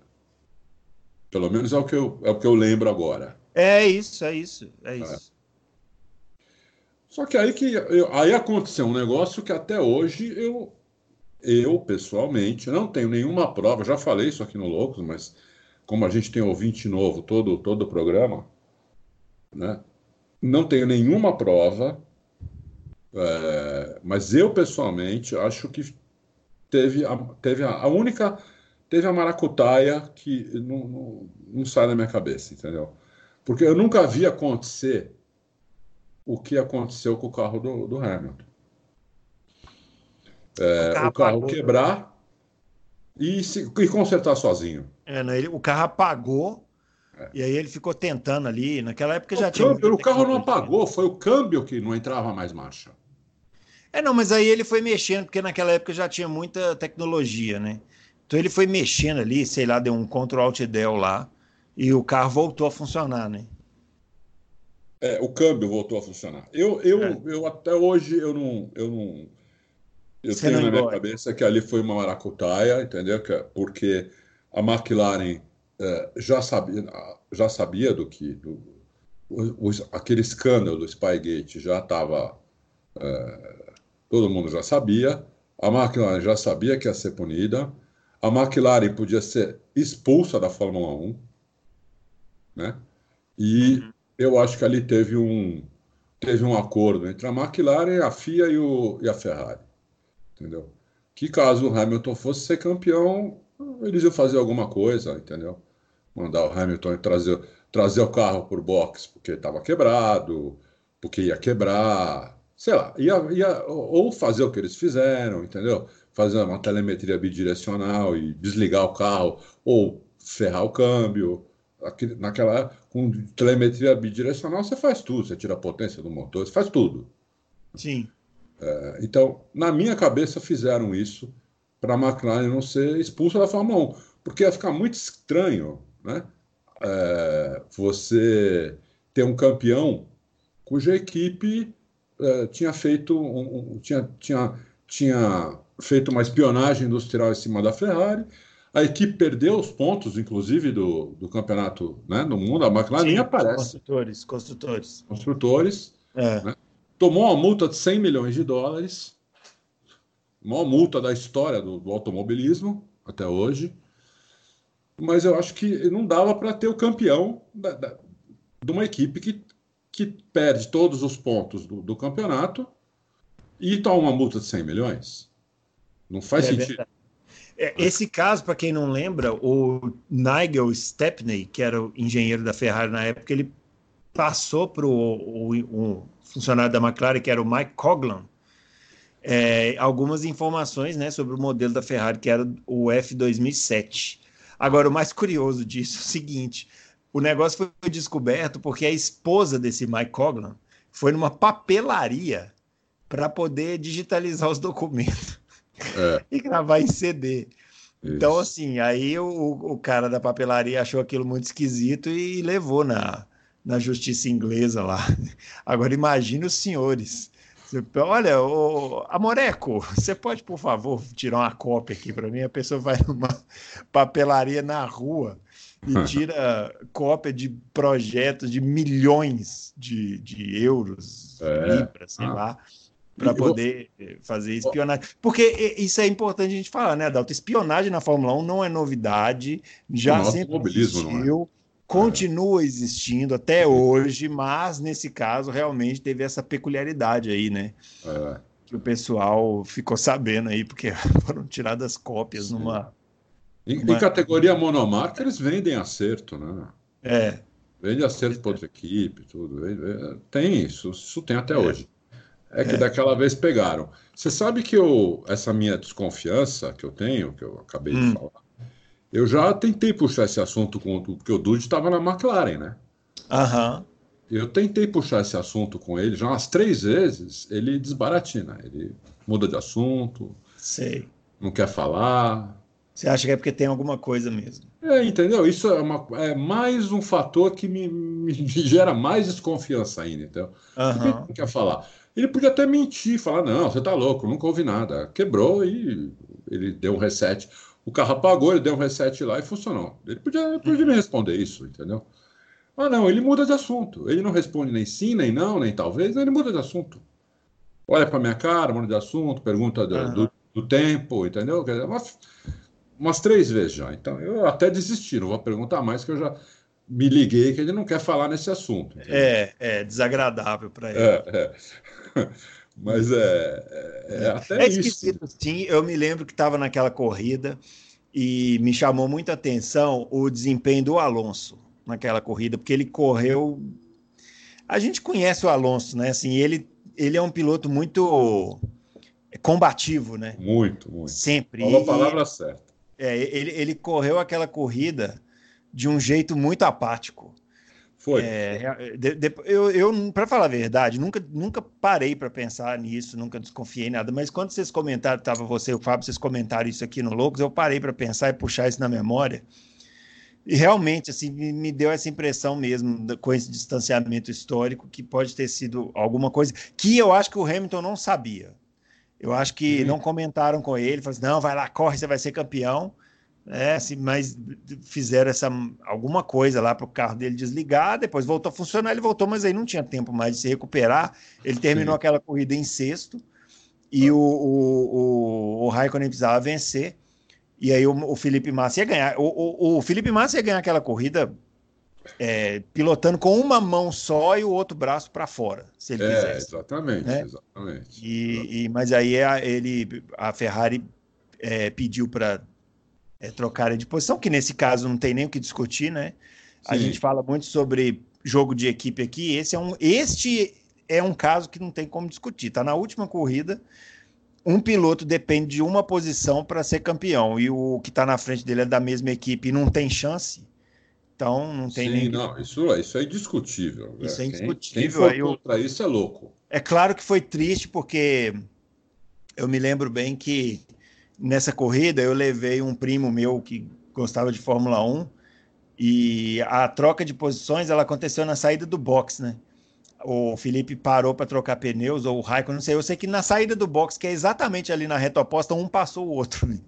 Pelo menos é o que eu, é o que eu lembro agora. É isso, é isso, é isso. É. Só que aí que eu, aí aconteceu um negócio que até hoje eu eu pessoalmente não tenho nenhuma prova. Já falei isso aqui no Loucos, mas como a gente tem ouvinte novo todo todo o programa, né? Não tenho nenhuma prova, é, mas eu pessoalmente acho que teve a, teve a, a única teve a maracutaia que não, não, não, sai da minha cabeça, entendeu? Porque eu nunca vi acontecer o que aconteceu com o carro do, do Hamilton. É, o carro, o carro quebrar e, se, e consertar sozinho. É, né, ele, o carro apagou é. e aí ele ficou tentando ali. Naquela época o já câmbio, tinha. O carro não apagou, foi o câmbio que não entrava mais marcha. É, não, mas aí ele foi mexendo, porque naquela época já tinha muita tecnologia, né? Então ele foi mexendo ali, sei lá, deu um Ctrl Alt Del lá e o carro voltou a funcionar, né? É, o câmbio voltou a funcionar. Eu, eu, é. eu até hoje eu não, eu não, eu Você tenho não na minha cabeça que ali foi uma maracutaia, entendeu? É porque a McLaren é, já sabia, já sabia do que do, o, o, aquele escândalo do Spygate já estava, é, todo mundo já sabia. A McLaren já sabia que ia ser punida a McLaren podia ser expulsa da Fórmula 1, né? E uhum. eu acho que ali teve um teve um acordo entre a McLaren, a FIA e, o, e a Ferrari, entendeu? Que caso o Hamilton fosse ser campeão, eles iam fazer alguma coisa, entendeu? Mandar o Hamilton trazer, trazer o carro por box porque estava quebrado, porque ia quebrar, sei lá, ia, ia, ou fazer o que eles fizeram, entendeu? Fazer uma telemetria bidirecional e desligar o carro, ou ferrar o câmbio. Naquela, com telemetria bidirecional, você faz tudo, você tira a potência do motor, você faz tudo. Sim. É, então, na minha cabeça, fizeram isso para a McLaren não ser expulsa da Fórmula 1, porque ia ficar muito estranho, né? É, você ter um campeão cuja equipe é, tinha feito um, um, tinha, tinha, tinha feito uma espionagem industrial em cima da Ferrari. A equipe perdeu os pontos, inclusive, do, do campeonato né, no mundo. A McLaren nem aparece. Construtores, construtores. Construtores. É. Né? Tomou uma multa de 100 milhões de dólares. Maior multa da história do, do automobilismo até hoje. Mas eu acho que não dava para ter o campeão da, da, de uma equipe que que perde todos os pontos do, do campeonato e toma uma multa de 100 milhões. Não faz é sentido. É, esse caso, para quem não lembra, o Nigel Stepney, que era o engenheiro da Ferrari na época, ele passou para o funcionário da McLaren, que era o Mike Coglan, é, algumas informações né, sobre o modelo da Ferrari, que era o F2007. Agora, o mais curioso disso é o seguinte: o negócio foi descoberto porque a esposa desse Mike Coglan foi numa papelaria para poder digitalizar os documentos é. e gravar em CD. Isso. Então, assim, aí o, o cara da papelaria achou aquilo muito esquisito e levou na, na justiça inglesa lá. Agora, imagine os senhores. Olha, o Amoreco, você pode, por favor, tirar uma cópia aqui para mim? A pessoa vai numa papelaria na rua e tira cópia de projetos de milhões de, de euros, é. libras, sei ah. lá, para poder vou... fazer espionagem. Porque isso é importante a gente falar, né, Adalto? Espionagem na Fórmula 1 não é novidade, já sempre é. existiu, é. continua existindo até hoje, mas nesse caso realmente teve essa peculiaridade aí, né? É. Que o pessoal ficou sabendo aí, porque foram tiradas cópias Sim. numa em, Mas... em categoria monomarca, eles vendem acerto, né? É. Vende acerto para outra equipe, tudo. Tem isso, isso tem até é. hoje. É que é. daquela vez pegaram. Você sabe que eu, essa minha desconfiança que eu tenho, que eu acabei hum. de falar, eu já tentei puxar esse assunto com o porque o Dude estava na McLaren, né? Aham. Eu tentei puxar esse assunto com ele já umas três vezes, ele desbaratina, ele muda de assunto, Sei. não quer falar, você acha que é porque tem alguma coisa mesmo? É, entendeu? Isso é, uma, é mais um fator que me, me gera mais desconfiança ainda, então. Uhum. Que quer falar? Ele podia até mentir, falar, não, você tá louco, nunca ouvi nada. Quebrou e ele deu um reset. O carro apagou, ele deu um reset lá e funcionou. Ele podia, podia me responder isso, entendeu? Ah, não, ele muda de assunto. Ele não responde nem sim, nem não, nem talvez, ele muda de assunto. Olha para minha cara, muda de assunto, pergunta do, uhum. do, do tempo, entendeu? Quer dizer, uma, umas três vezes já. Então eu até desisti, não vou perguntar mais, que eu já me liguei que ele não quer falar nesse assunto. Entendeu? É, é desagradável para ele. É, é. Mas é, é, é até é isso. Sim, eu me lembro que estava naquela corrida e me chamou muita atenção o desempenho do Alonso naquela corrida, porque ele correu. A gente conhece o Alonso, né? Assim, ele, ele é um piloto muito combativo, né? Muito, muito. Sempre. Falou a palavra certa. É, ele, ele correu aquela corrida de um jeito muito apático. Foi. É, de, de, eu, eu para falar a verdade, nunca, nunca parei para pensar nisso, nunca desconfiei nada. Mas quando vocês comentaram, estava você e o Fábio, vocês comentaram isso aqui no Loucos, eu parei para pensar e puxar isso na memória. E realmente, assim, me deu essa impressão mesmo, com esse distanciamento histórico, que pode ter sido alguma coisa que eu acho que o Hamilton não sabia. Eu acho que uhum. não comentaram com ele, falaram assim, não, vai lá, corre, você vai ser campeão. É, assim, mas fizeram essa alguma coisa lá para o carro dele desligar, depois voltou a funcionar, ele voltou, mas aí não tinha tempo mais de se recuperar. Ele terminou Sim. aquela corrida em sexto e o, o, o, o Raikkonen precisava vencer. E aí o, o Felipe Massa ia ganhar. O, o, o Felipe Massa ia ganhar aquela corrida é, pilotando com uma mão só e o outro braço para fora, se ele é, quisesse. Exatamente, né? exatamente. E, e, mas aí a, ele, a Ferrari é, pediu para é, trocarem de posição, que nesse caso não tem nem o que discutir, né? A gente fala muito sobre jogo de equipe aqui. Esse é um, este é um caso que não tem como discutir. Tá na última corrida, um piloto depende de uma posição para ser campeão e o que está na frente dele é da mesma equipe e não tem chance. Então não tem Sim, nem. não, isso, isso é indiscutível. Isso né? é indiscutível. Quem, quem Aí eu- contra isso é louco. É claro que foi triste porque eu me lembro bem que nessa corrida eu levei um primo meu que gostava de Fórmula 1 e a troca de posições ela aconteceu na saída do box, né? O Felipe parou para trocar pneus, ou o Raikkonen, não sei. Eu sei que na saída do box, que é exatamente ali na reta oposta, um passou o outro. né?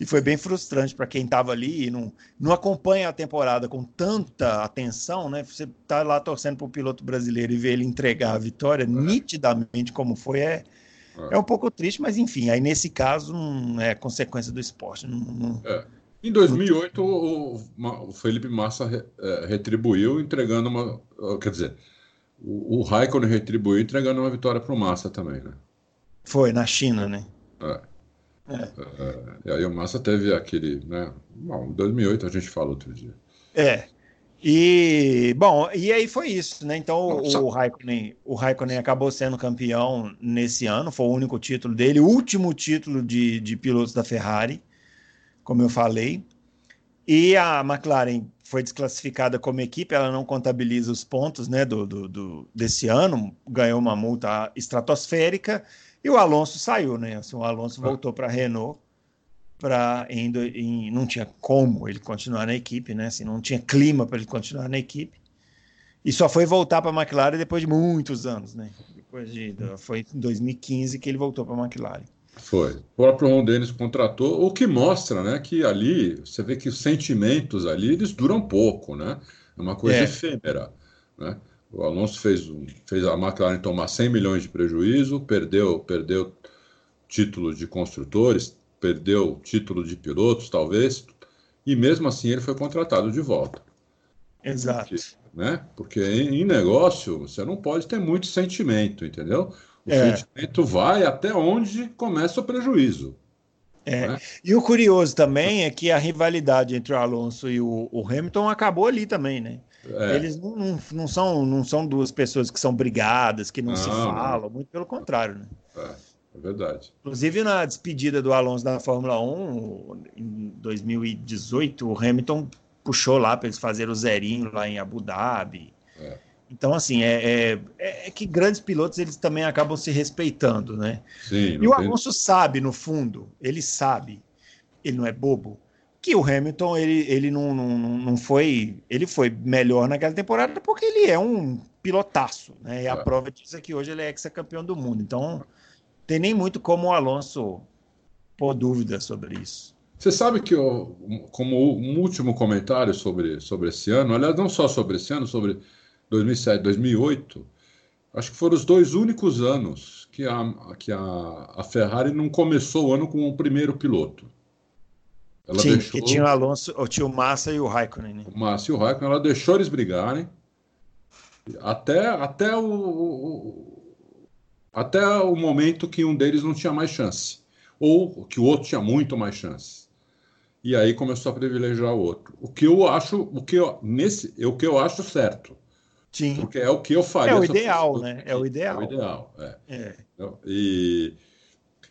E foi bem frustrante para quem estava ali e não, não acompanha a temporada com tanta atenção, né? Você tá lá torcendo para o piloto brasileiro e ver ele entregar a vitória nitidamente como foi, é, é um pouco triste, mas enfim, aí nesse caso não é consequência do esporte. Não, não- Em 2008, o, o- Felipe Massa re- eh, retribuiu entregando uma. Quer dizer, o, o Raikkonen retribuiu entregando uma vitória para o Massa também, né? Foi na China, né? É. Eh, e aí o Massa teve aquele, né? Bom, em 2008 a gente fala outro dia. É. E, bom, e aí foi isso, né? Então só- o Raikkonen, o Raikkonen acabou sendo campeão nesse ano, foi o único título dele, o último título de, de pilotos da Ferrari, como eu falei. E a McLaren foi desclassificada como equipe, ela não contabiliza os pontos né, do, do, do- desse ano, ganhou uma multa estratosférica, e o Alonso saiu, né? Assim, o Alonso voltou para a Renault para indo em, não tinha como ele continuar na equipe, né? Assim, não tinha clima para ele continuar na equipe. E só foi voltar para a McLaren depois de muitos anos, né? Depois de foi em 2015 que ele voltou para a McLaren. Foi. O próprio Ron Dennis contratou, o que mostra, né, que ali você vê que os sentimentos ali eles duram pouco, né? É uma coisa É. efêmera, né? O Alonso fez, fez a McLaren tomar 100 milhões de prejuízo, perdeu, perdeu título de construtores, perdeu título de pilotos, talvez, e mesmo assim ele foi contratado de volta, Exato. né? Porque em, em negócio você não pode ter muito sentimento, entendeu? O É. sentimento vai até onde começa o prejuízo. É. né? E o curioso também é que a rivalidade entre o Alonso e o, o Hamilton acabou ali também, né? É. Eles não, não, não são, não são duas pessoas que são brigadas, que não, se Não, não. falam, muito pelo contrário, né? É, é verdade. Inclusive, na despedida do Alonso da Fórmula 1, em 2018, o Hamilton puxou lá para eles fazerem o zerinho lá em Abu Dhabi. É. Então, assim, é, é, é que grandes pilotos eles também acabam se respeitando, né? Sim, E o tem- Alonso sabe, no fundo, ele sabe, ele não é bobo, que o Hamilton ele, ele não, não, não foi. Ele foi melhor naquela temporada porque ele é um pilotaço, né? E a É. prova disso é que hoje ele é ex-campeão do mundo. Então, tem nem muito como o Alonso pôr dúvida sobre isso. Você sabe que, eu, como um último comentário sobre, sobre esse ano, aliás, não só sobre esse ano, sobre 2007, 2008, acho que foram os dois únicos anos que a, que a, a Ferrari não começou o ano com o primeiro piloto. Ela Sim, deixou que tinha o Alonso, tinha o Massa e o Raikkonen, né? o Márcio e o Raikkonen, ela deixou eles brigarem até, até, o, o- até o momento que um deles não tinha mais chance, ou que o outro tinha muito mais chance. E aí começou a privilegiar o outro. O que eu acho, o que eu, nesse, é o que eu acho certo, Sim, porque é o que eu faria. É o ideal, né? aqui. É o ideal. É o ideal, é. é. E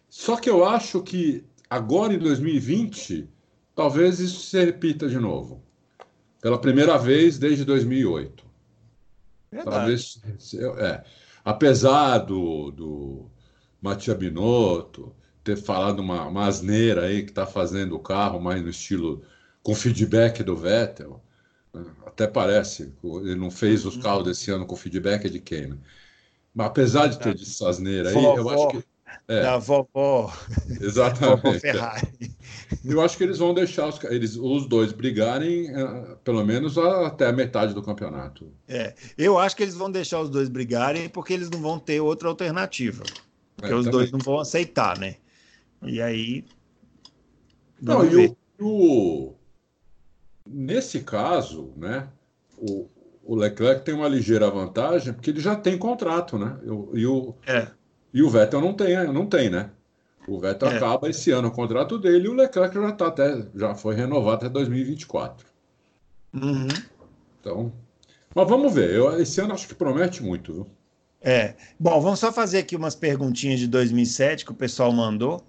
só que eu acho que agora em 2020, talvez isso se repita de novo. Pela primeira vez desde 2008. Verdade. Talvez é, apesar do, do Matia Binotto ter falado uma, uma asneira aí que está fazendo o carro mais no estilo com feedback do Vettel, né? até parece, ele não fez os carros desse ano com feedback de quem, né? Mas apesar de ter dito essa asneira aí, eu acho que é, Da vovó, vovó exatamente. Ferrari. Eu acho que eles vão deixar os, eles, os dois brigarem eh, pelo menos a- até a metade do campeonato. É, eu acho que eles vão deixar os dois brigarem porque eles não vão ter outra alternativa. Porque É, os também. dois não vão aceitar, né? E aí. Não, e o, o- nesse caso, né, o, o Leclerc tem uma ligeira vantagem porque ele já tem contrato, né? E o, É, e o Vettel não tem, não tem, né? O Vettel É. acaba esse ano o contrato dele e o Leclerc já tá até, já foi renovado até 2024. uhum, Então, mas vamos ver. Eu, esse ano acho que promete muito, viu? É. Bom, vamos só fazer aqui umas perguntinhas de 2007 que o pessoal mandou.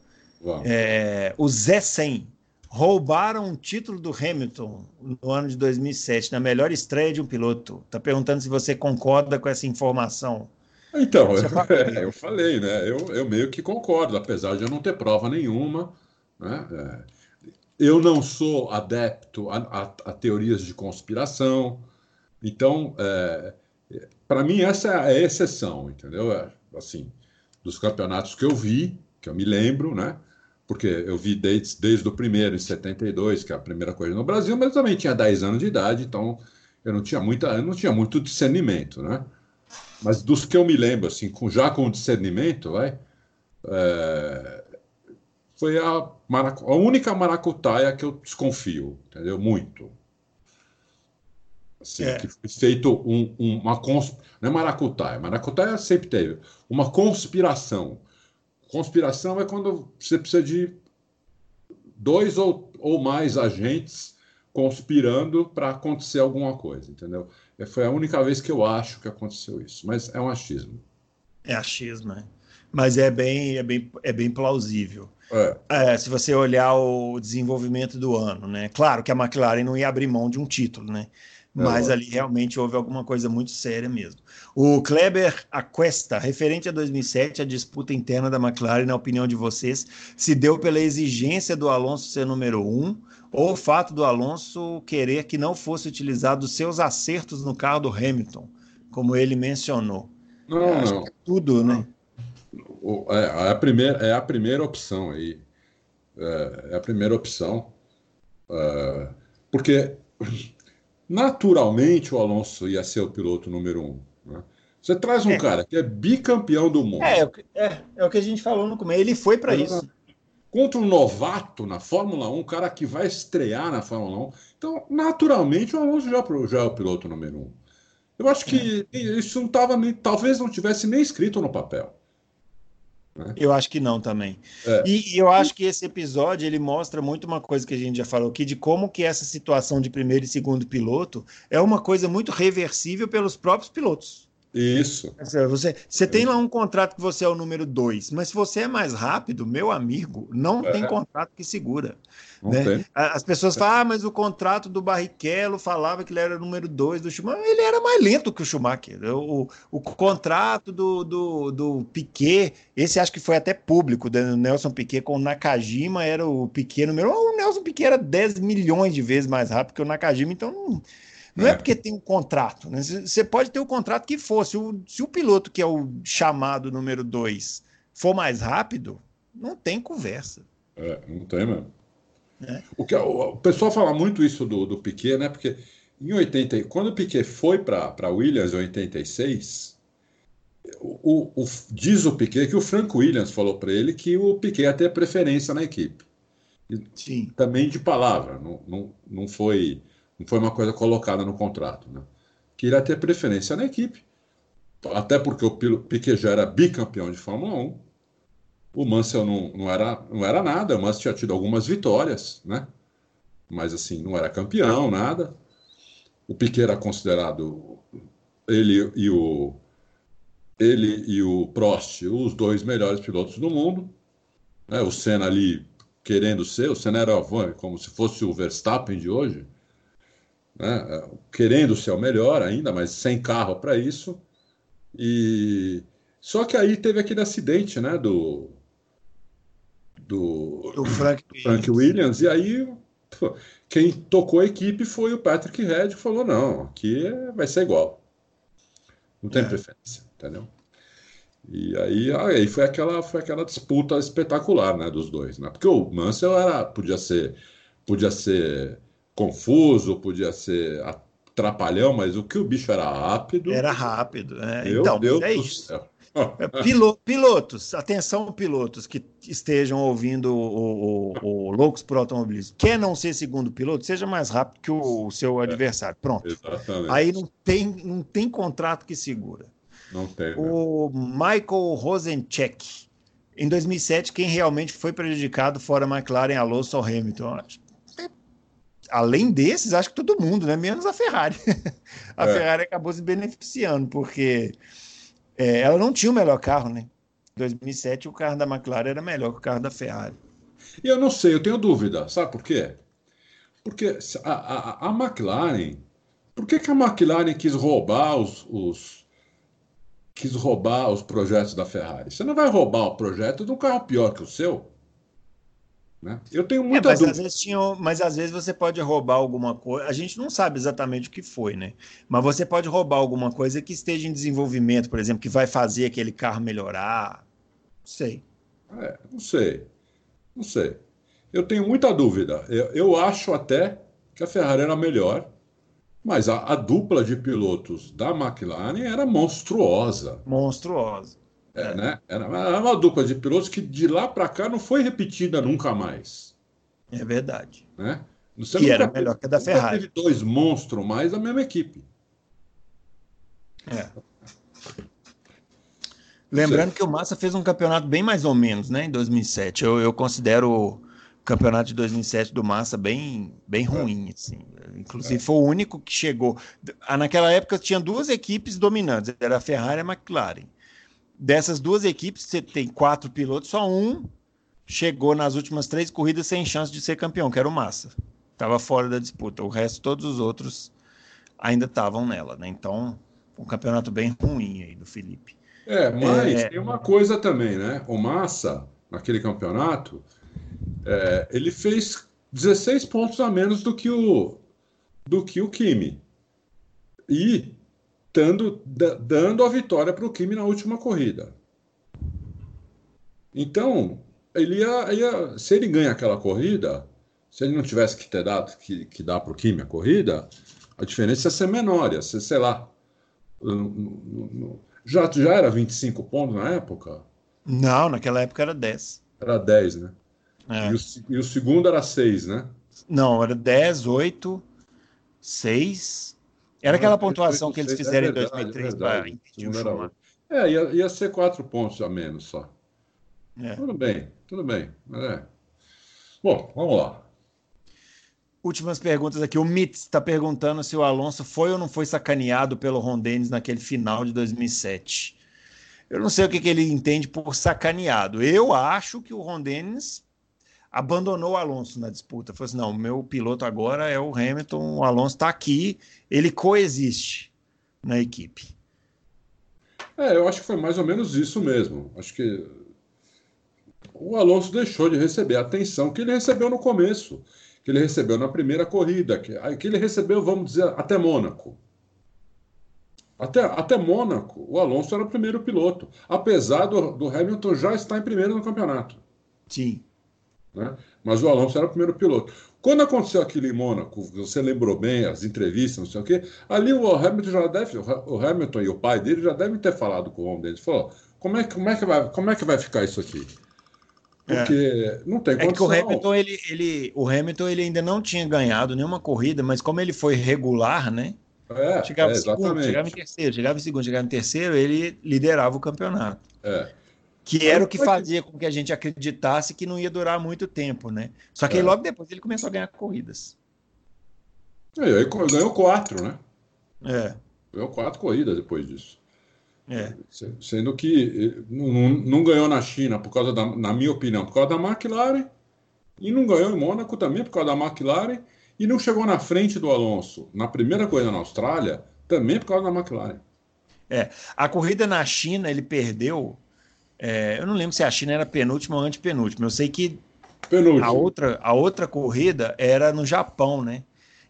É, o Zé 100 roubaram um título do Hamilton no ano de 2007, na melhor estreia de um piloto. Está perguntando se você concorda com essa informação. Então, eu, é, eu, falei, né? Eu, eu, meio que concordo, apesar de eu não ter prova nenhuma. Né? É, eu não sou adepto a, a, a teorias de conspiração. Então, é, para mim, essa é a exceção, entendeu? É, assim, dos campeonatos que eu vi, que eu me lembro, né? porque eu vi desde, desde o primeiro, em 72, que é a primeira coisa no Brasil, mas eu também tinha 10 anos de idade, então eu não tinha, muita, eu não tinha muito discernimento, né? Mas dos que eu me lembro, assim, com, já com discernimento, vai, é, foi a, maracu, a única maracutaia que eu desconfio, entendeu? Muito. Assim, é. que foi feito um, um, uma cons... não é maracutaia, maracutaia sempre teve uma conspiração Conspiração é quando você precisa de dois ou, ou mais agentes conspirando para acontecer alguma coisa, entendeu? É, foi a única vez que eu acho que aconteceu isso, mas é um achismo. É achismo, né? Mas é bem, é bem, é bem plausível. É. É, se você olhar o desenvolvimento do ano, né? Claro que a McLaren não ia abrir mão de um título, né? Mas é, ali realmente houve alguma coisa muito séria mesmo. O Kleber Aquesta, referente a 2007, a disputa interna da McLaren, na opinião de vocês, se deu pela exigência do Alonso ser número um ou o fato do Alonso querer que não fosse utilizado os seus acertos no carro do Hamilton, como ele mencionou? Não, não. É tudo, né? É, é, a primeira, é a primeira opção aí. É, é a primeira opção. É, porque naturalmente o Alonso ia ser o piloto número um. Né? Você traz um é. cara que é bicampeão do mundo. É, é, é, é o que a gente falou no começo. Ele foi para isso. Contra um novato na Fórmula 1, um cara que vai estrear na Fórmula 1. Então, naturalmente, o Alonso já, já é o piloto número um. Eu acho que é. isso não estava talvez não tivesse nem escrito no papel. Né? Eu acho que não também. É. E, e, eu acho que esse episódio ele mostra muito uma coisa que a gente já falou aqui de como que essa situação de primeiro e segundo piloto é uma coisa muito reversível pelos próprios pilotos. Isso. Você, você tem lá um contrato que você é o número dois, mas se você é mais rápido, meu amigo, não é. tem contrato que segura. Né? As pessoas falam, ah, mas o contrato do Barrichello falava que ele era o número dois do Schumacher. Ele era mais lento que o Schumacher. O, o contrato do, do, do Piquet, esse acho que foi até público, do Nelson Piquet com o Nakajima, era o Piquet número. O Nelson Piquet era 10 milhões de vezes mais rápido que o Nakajima, então não. Não é. é porque tem um contrato. Né? Você pode ter o contrato que for. Se o, se o piloto, que é o chamado número dois, for mais rápido, não tem conversa. É, não tem mesmo. É. O, que, o, o, pessoal fala muito isso do, do Piquet, né? Porque em 80, quando o Piquet foi para Williams em 86, o, o, diz o Piquet que o Frank Williams falou para ele que o Piquet ia ter preferência na equipe. E, Sim. Também de palavra, não, não, não, foi, não foi uma coisa colocada no contrato. Né? Que iria ter preferência na equipe. Até porque o Piquet já era bicampeão de Fórmula 1 o Mansell não, não, era, não era nada, o Mansell tinha tido algumas vitórias, né? Mas assim, não era campeão, nada. O Piquet era considerado ele e o ele e o Prost, os dois melhores pilotos do mundo. Né? O Senna ali querendo ser, o Senna era como se fosse o Verstappen de hoje, né? querendo ser o melhor ainda, mas sem carro para isso. E só que aí teve aquele acidente, né, do do, do Frank, Frank Williams. E aí, pô, quem tocou a equipe foi o Patrick Red, que falou: não, aqui é, vai ser igual. Não tem é. preferência, entendeu? E aí, aí foi aquela foi aquela disputa espetacular, né, dos dois, né? Porque o Mansell era podia ser podia ser confuso, podia ser atrapalhão, mas o que o bicho era rápido. Era rápido, né? Meu então, Deus é isso. Céu. É, Pilo, pilotos, atenção, pilotos que estejam ouvindo o, o, o Loucos por Automobilismo. Quer não ser segundo piloto, seja mais rápido que o, o seu é, adversário. Pronto. Exatamente. Aí não tem, não tem contrato que segura. Não tem. Né? O Michael Rosencheck. Em 2007, quem realmente foi prejudicado fora McLaren, Alonso ou Hamilton? Além desses, acho que todo mundo, né? Menos a Ferrari. a é. Ferrari acabou se beneficiando, porque é, ela não tinha o melhor carro, né? Em 2007, o carro da McLaren era melhor que o carro da Ferrari. E eu não sei, eu tenho dúvida. Sabe por quê? Porque a, a, a McLaren. Por que, que a McLaren quis roubar os, os, quis roubar os projetos da Ferrari? Você não vai roubar o projeto de um carro pior que o seu? Né? Eu tenho muita é, mas dúvida. Às vezes tinha, mas às vezes você pode roubar alguma coisa. A gente não sabe exatamente o que foi, né? Mas você pode roubar alguma coisa que esteja em desenvolvimento, por exemplo, que vai fazer aquele carro melhorar. Não sei. É, não sei. Não sei. Eu tenho muita dúvida. Eu, eu acho até que a Ferrari era melhor, mas a, a, dupla de pilotos da McLaren era monstruosa. Monstruosa. É, é. Né? Era, uma dupla de pilotos que de lá para cá não foi repetida nunca mais. É verdade. Né? Você que era melhor que a da Ferrari. Teve dois monstros mais da mesma equipe. É. Lembrando que o Massa fez um campeonato bem mais ou menos, né, em 2007. Eu, eu considero o campeonato de 2007 do Massa bem, bem ruim, assim. Inclusive foi o único que chegou. Ah, naquela época tinha duas equipes dominantes, era a Ferrari e a McLaren. Dessas duas equipes, você tem quatro pilotos, só um chegou nas últimas três corridas sem chance de ser campeão, que era o Massa. Estava fora da disputa. O resto, todos os outros ainda estavam nela, né? Então, um campeonato bem ruim aí do Felipe. É, mas é... tem uma coisa também, né? O Massa, naquele campeonato, é, ele fez 16 pontos a menos do que o, do que o Kimi. E dando, dando a vitória para o Kimi na última corrida. Então, ele ia, ia, se ele ganha aquela corrida, se ele não tivesse que ter dado que, que dar para o Kimi a corrida, a diferença ia ser menor, ia ser, sei lá. Já, já era 25 pontos na época? Não, naquela época era 10. Era 10, né? É. E, o, e o segundo era 6, né? Não, era 10, 8, 6. Era aquela pontuação 8, que eles fizeram é verdade, em 2003 para impedir o Schumacher. É, ia, ia ser 4 pontos a menos só. É. Tudo bem, tudo bem. É. Bom, vamos lá. Últimas perguntas aqui. O Mitz está perguntando se o Alonso foi ou não foi sacaneado pelo Ron Dennis naquele final de 2007. Eu não sei o que, que ele entende por sacaneado. Eu acho que o Ron Dennis abandonou o Alonso na disputa. Falou assim: não, o meu piloto agora é o Hamilton, o Alonso está aqui, ele coexiste na equipe. É, eu acho que foi mais ou menos isso mesmo. Acho que o Alonso deixou de receber a atenção que ele recebeu no começo que ele recebeu na primeira corrida, que, que ele recebeu, vamos dizer, até Mônaco. Até, até Mônaco, o Alonso era o primeiro piloto, apesar do, do Hamilton já estar em primeiro no campeonato. Sim. Né? Mas o Alonso era o primeiro piloto. Quando aconteceu aquilo em Mônaco, você lembrou bem as entrevistas, não sei o quê, ali o Hamilton já deve, o Hamilton e o pai dele já devem ter falado com o homem dele. Falou: como é, como, é que vai, como é que vai ficar isso aqui? Porque é. não tem condição. É que o Hamilton, ele, ele, o Hamilton ele ainda não tinha ganhado nenhuma corrida, mas como ele foi regular, né? É, chegava, é, segundo, chegava em terceiro, chegava em segundo, chegava em terceiro, ele liderava o campeonato. É. Que era o que fazia com que a gente acreditasse que não ia durar muito tempo, né? Só que é. logo depois ele começou a ganhar corridas. É, e aí ganhou quatro, né? É. Ganhou quatro corridas depois disso. É. Sendo que eh, não, não, ganhou na China, por causa da, na minha opinião, por causa da McLaren, e não ganhou em Mônaco também por causa da McLaren, e não chegou na frente do Alonso na primeira corrida na Austrália, também por causa da McLaren. É, a corrida na China ele perdeu. É, eu não lembro se a China era penúltima ou antepenúltima. Eu sei que a outra, a outra corrida era no Japão, né?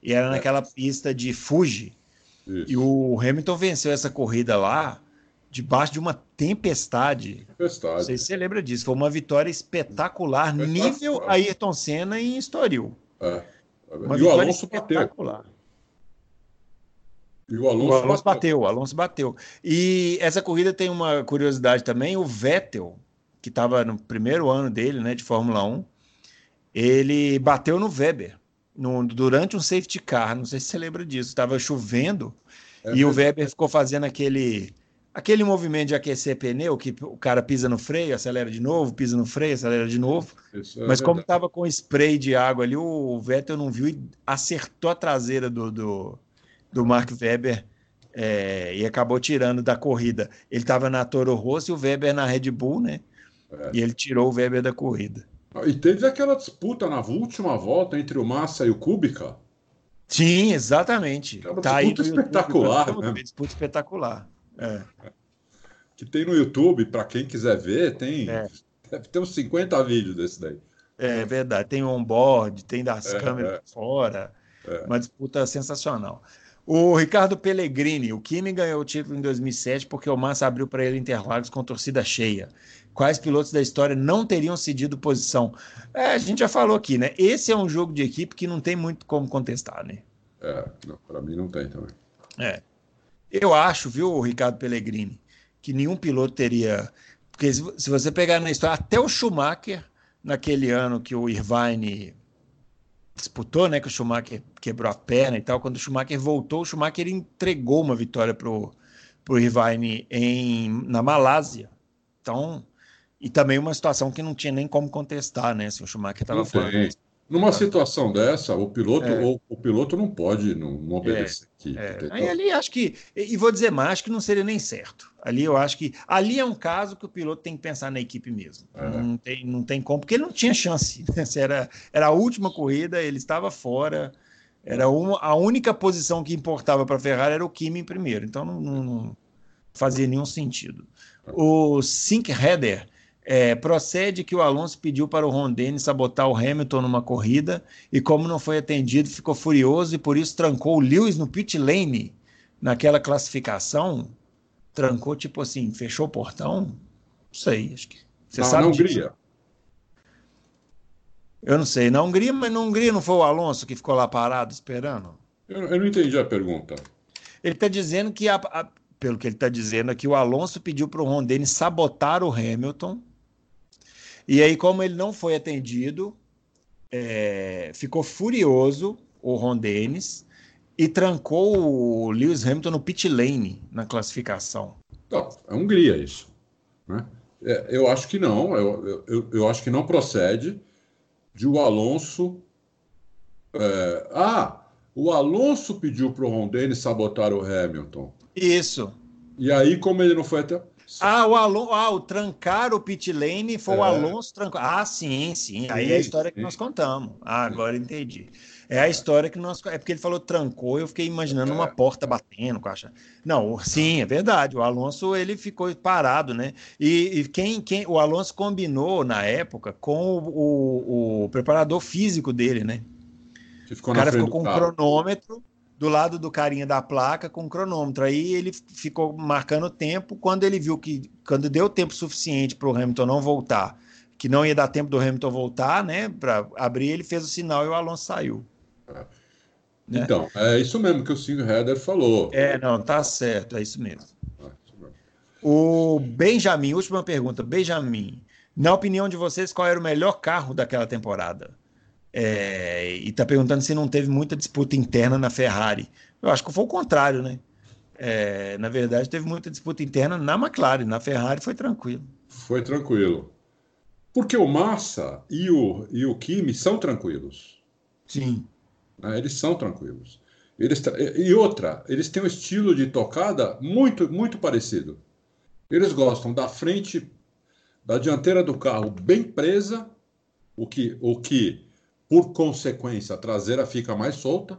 E era é. naquela pista de Fuji. Isso. E o Hamilton venceu essa corrida lá debaixo de uma tempestade. Tempestade. Não sei se você lembra disso. Foi uma vitória espetacular, nível Ayrton Senna em Estoril. É. Uma e o Alonso espetacular. bateu. E o Alonso, o Alonso bateu. bateu. O Alonso bateu. E essa corrida tem uma curiosidade também. O Vettel, que estava no primeiro ano dele, né, de Fórmula 1, ele bateu no Weber no, durante um safety car. Não sei se você lembra disso. Estava chovendo é e o Weber ficou fazendo aquele aquele movimento de aquecer pneu, que o cara pisa no freio, acelera de novo, pisa no freio, acelera de novo. Isso é Mas como estava com spray de água ali, o Vettel não viu e acertou a traseira do, do, do Mark Webber é, e acabou tirando da corrida. Ele estava na Toro Rosso e o Weber na Red Bull, né? É. E ele tirou o Weber da corrida. E teve aquela disputa na última volta entre o Massa e o Kubica. Sim, exatamente. É tá disputa espetacular. YouTube, né? Disputa espetacular. É. Que tem no YouTube, para quem quiser ver, tem. É. Deve ter uns 50 vídeos desse daí. É verdade. Tem on-board, tem das é, câmeras é. fora. É. Uma disputa sensacional. O Ricardo Pellegrini, o Kimi ganhou o título em 2007 porque o Massa abriu para ele Interlagos com torcida cheia. Quais pilotos da história não teriam cedido posição? É, a gente já falou aqui, né? Esse é um jogo de equipe que não tem muito como contestar, né? É, para mim não tem também. É. Eu acho, viu, Ricardo Pellegrini, que nenhum piloto teria. Porque se você pegar na história, até o Schumacher, naquele ano que o Irvine disputou, né? Que o Schumacher quebrou a perna e tal. Quando o Schumacher voltou, o Schumacher entregou uma vitória pro, pro Irvine em, na Malásia. Então, e também uma situação que não tinha nem como contestar, né? Se o Schumacher estava fora. Numa situação dessa, o piloto, é. o, o, piloto não pode não, não obedecer. É. É. Aí, ali acho que, e vou dizer mais, acho que não seria nem certo. Ali eu acho que ali é um caso que o piloto tem que pensar na equipe mesmo. É. Não, tem, não tem como, porque ele não tinha chance. Né? Era, era a última corrida, ele estava fora. Era uma, a única posição que importava para a Ferrari era o Kimi em primeiro. Então não, não, não fazia nenhum sentido. O Sink Header é, procede que o Alonso pediu para o Ron Dennis sabotar o Hamilton numa corrida e, como não foi atendido, ficou furioso e por isso trancou o Lewis no pit lane naquela classificação. Trancou, tipo assim, fechou o portão? Não sei, acho que. Você não, sabe na Hungria. Eu não sei. Na Hungria, mas na Hungria não foi o Alonso que ficou lá parado esperando? Eu, eu não entendi a pergunta. Ele está dizendo que, a, a, pelo que ele está dizendo aqui, o Alonso pediu para o Ron Dennis sabotar o Hamilton e aí, como ele não foi atendido, é, ficou furioso o Ron Dennis e trancou o Lewis Hamilton no pit lane na classificação. Não, é Hungria isso. Né? É, eu acho que não, eu, eu, eu, acho que não procede de o Alonso. É, ah, o Alonso pediu para o Ron Dennis sabotar o Hamilton. Isso. E aí, como ele não foi até. Ah, o Alonso, ah, o trancar o pit lane foi é. o Alonso trancar. Ah, sim, sim. Aí é a história que nós contamos. Ah, agora entendi. É a história que nós. É porque ele falou trancou, eu fiquei imaginando uma é. porta batendo com a chave. Não, sim, é verdade. O Alonso ele ficou parado, né? E, e quem, quem. O Alonso combinou na época com o, o, o preparador físico dele, né? o cara ficou com um cronômetro do lado do carinha da placa com o cronômetro. Aí ele ficou marcando o tempo. Quando ele viu que, quando deu tempo suficiente para o Hamilton não voltar, que não ia dar tempo do Hamilton voltar, né, para abrir, ele fez o sinal e o Alonso saiu. É. Então, é isso mesmo que o Silvio Header falou. É, não, tá certo, é isso mesmo. É isso mesmo. O Benjamin, última pergunta. Benjamin, na opinião de vocês, qual era o melhor carro daquela temporada? É, e está perguntando se não teve muita disputa interna na Ferrari. Eu acho que foi o contrário, né? É, na verdade, teve muita disputa interna na McLaren, na Ferrari foi tranquilo. Foi tranquilo. Porque o Massa e o, e o Kimi são tranquilos. Sim. Né? Eles são tranquilos. Eles, e outra, eles têm um estilo de tocada muito, muito parecido. Eles gostam da frente, da dianteira do carro bem presa, o que, o que por consequência, a traseira fica mais solta.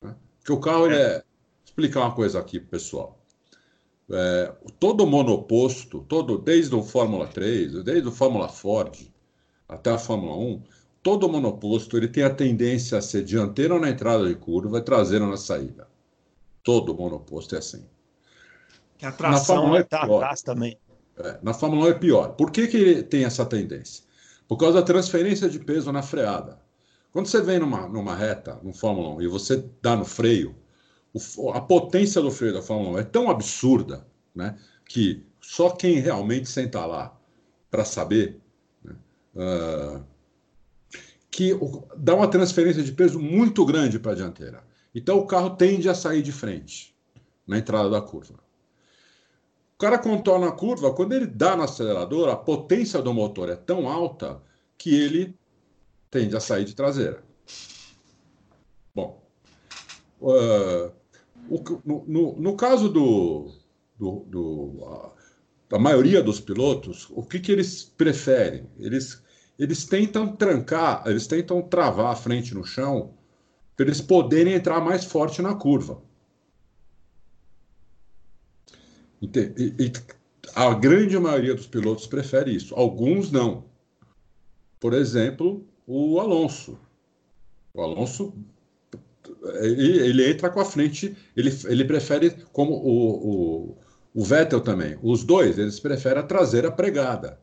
Né? Porque o carro, é. é. Vou explicar uma coisa aqui, pessoal. É, todo monoposto, todo, desde o Fórmula 3, desde o Fórmula Ford até a Fórmula 1, todo monoposto ele tem a tendência a ser dianteiro na entrada de curva e traseiro na saída. Todo monoposto é assim. A tração está é atrás também. É, na Fórmula 1 é pior. Por que, que ele tem essa tendência? Por causa da transferência de peso na freada. Quando você vem numa, numa reta, no Fórmula 1, e você dá no freio, o, a potência do freio da Fórmula 1 é tão absurda né, que só quem realmente senta lá para saber né, uh, que dá uma transferência de peso muito grande para a dianteira. Então o carro tende a sair de frente na entrada da curva. cara contorna a curva, quando ele dá no acelerador, a potência do motor é tão alta que ele tende a sair de traseira. Bom, uh, o, no, no, no, caso do, do, do uh, da maioria dos pilotos, o que, que eles preferem? Eles, eles tentam trancar, eles tentam travar a frente no chão para eles poderem entrar mais forte na curva. E, e, a grande maioria dos pilotos prefere isso. Alguns não. Por exemplo, o Alonso. O Alonso ele, ele entra com a frente, ele, ele prefere como o, o, o Vettel também. Os dois, eles preferem a traseira pregada.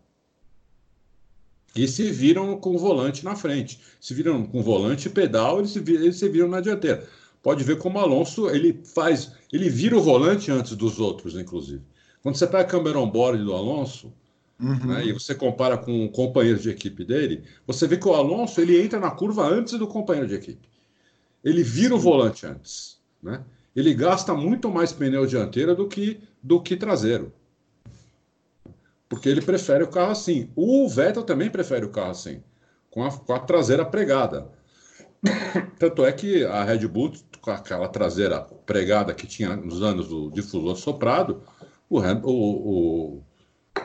E se viram com o volante na frente. Se viram com o volante e pedal, eles se, eles se viram na dianteira. Pode ver como o Alonso ele faz, ele vira o volante antes dos outros, inclusive. Quando você pega a câmera on-board do Alonso, uhum. né, e você compara com o companheiro de equipe dele, você vê que o Alonso ele entra na curva antes do companheiro de equipe. Ele vira o volante antes, né? Ele gasta muito mais pneu dianteiro do que do que traseiro. Porque ele prefere o carro assim. O Vettel também prefere o carro assim, com a, com a traseira pregada. Tanto é que a Red Bull, com aquela traseira pregada que tinha nos anos do difusor soprado, o, o, o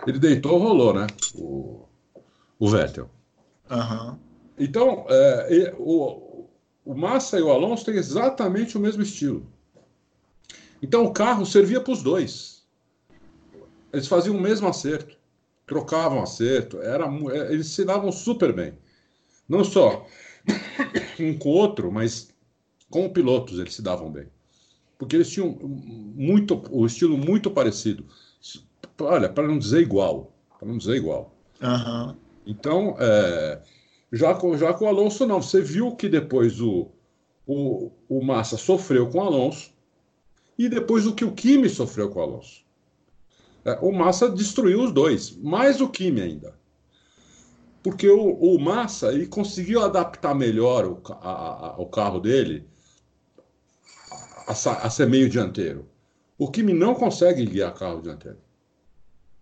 ele deitou rolou, né? O, o Vettel. Uhum. Então, é, o, o Massa e o Alonso têm exatamente o mesmo estilo. Então, o carro servia para os dois. Eles faziam o mesmo acerto, trocavam acerto, era, é, eles se davam super bem. Não só um com o outro, mas com pilotos eles se davam bem porque eles tinham muito o estilo muito parecido. Olha, para não dizer igual, para não dizer igual. Uhum. Então, é, já, com, já com o Alonso, não. Você viu que depois o, o, o Massa sofreu com o Alonso e depois o que o Kimi sofreu com o Alonso. É, o Massa destruiu os dois, mais o Kimi ainda. Porque o, o Massa ele conseguiu adaptar melhor o, a, a, o carro dele a, a ser meio dianteiro. O Kimi não consegue guiar carro dianteiro.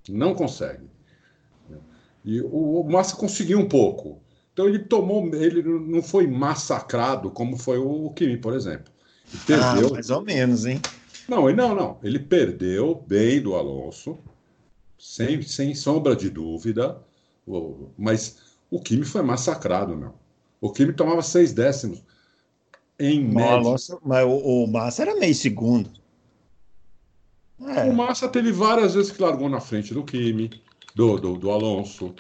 Não consegue. E o, o Massa conseguiu um pouco. Então ele tomou, ele não foi massacrado como foi o Kimi, por exemplo. Ele perdeu. Ah, mais ou menos, hein? Não, não, não. Ele perdeu bem do Alonso, sem, sem sombra de dúvida. Mas o Kimi foi massacrado, meu. O Kimi tomava seis décimos em média. Alonso, mas o, o, Massa era meio segundo. É. O Massa teve várias vezes que largou na frente do Kimi, do, do, do Alonso.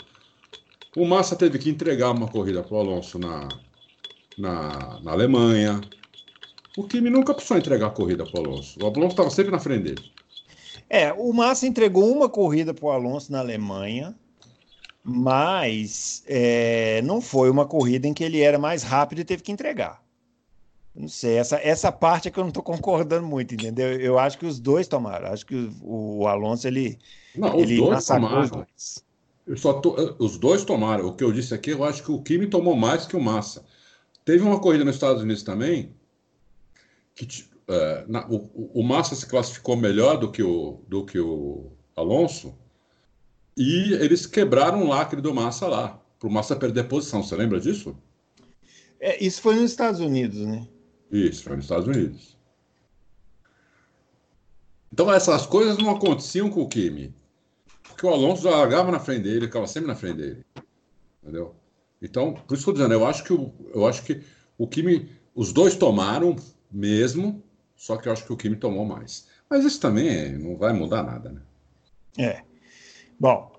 O Massa teve que entregar uma corrida para o Alonso na, na, na Alemanha. O Kimi nunca precisou entregar a corrida para o Alonso. O Alonso estava sempre na frente dele. É, o Massa entregou uma corrida para o Alonso na Alemanha, mas é, não foi uma corrida em que ele era mais rápido e teve que entregar. Não sei, essa, essa parte é que eu não estou concordando muito, entendeu? Eu acho que os dois tomaram. Acho que o, o Alonso, ele. Não, os ele dois tomaram. Os dois. Eu só to... Os dois tomaram. O que eu disse aqui, eu acho que o Kimi tomou mais que o Massa. Teve uma corrida nos Estados Unidos também, que uh, na, o, o Massa se classificou melhor do que o, do que o Alonso, e eles quebraram o lacre do Massa lá, para o Massa perder posição. Você lembra disso? É, isso foi nos Estados Unidos, né? Isso, foi nos Estados Unidos. Então essas coisas não aconteciam com o Kimi. Porque o Alonso já largava na frente dele, ficava sempre na frente dele. Entendeu? Então, por isso que eu estou dizendo, eu acho que o, eu acho que o Kimi, os dois tomaram mesmo, só que eu acho que o Kimi tomou mais. Mas isso também não vai mudar nada, né? É. Bom,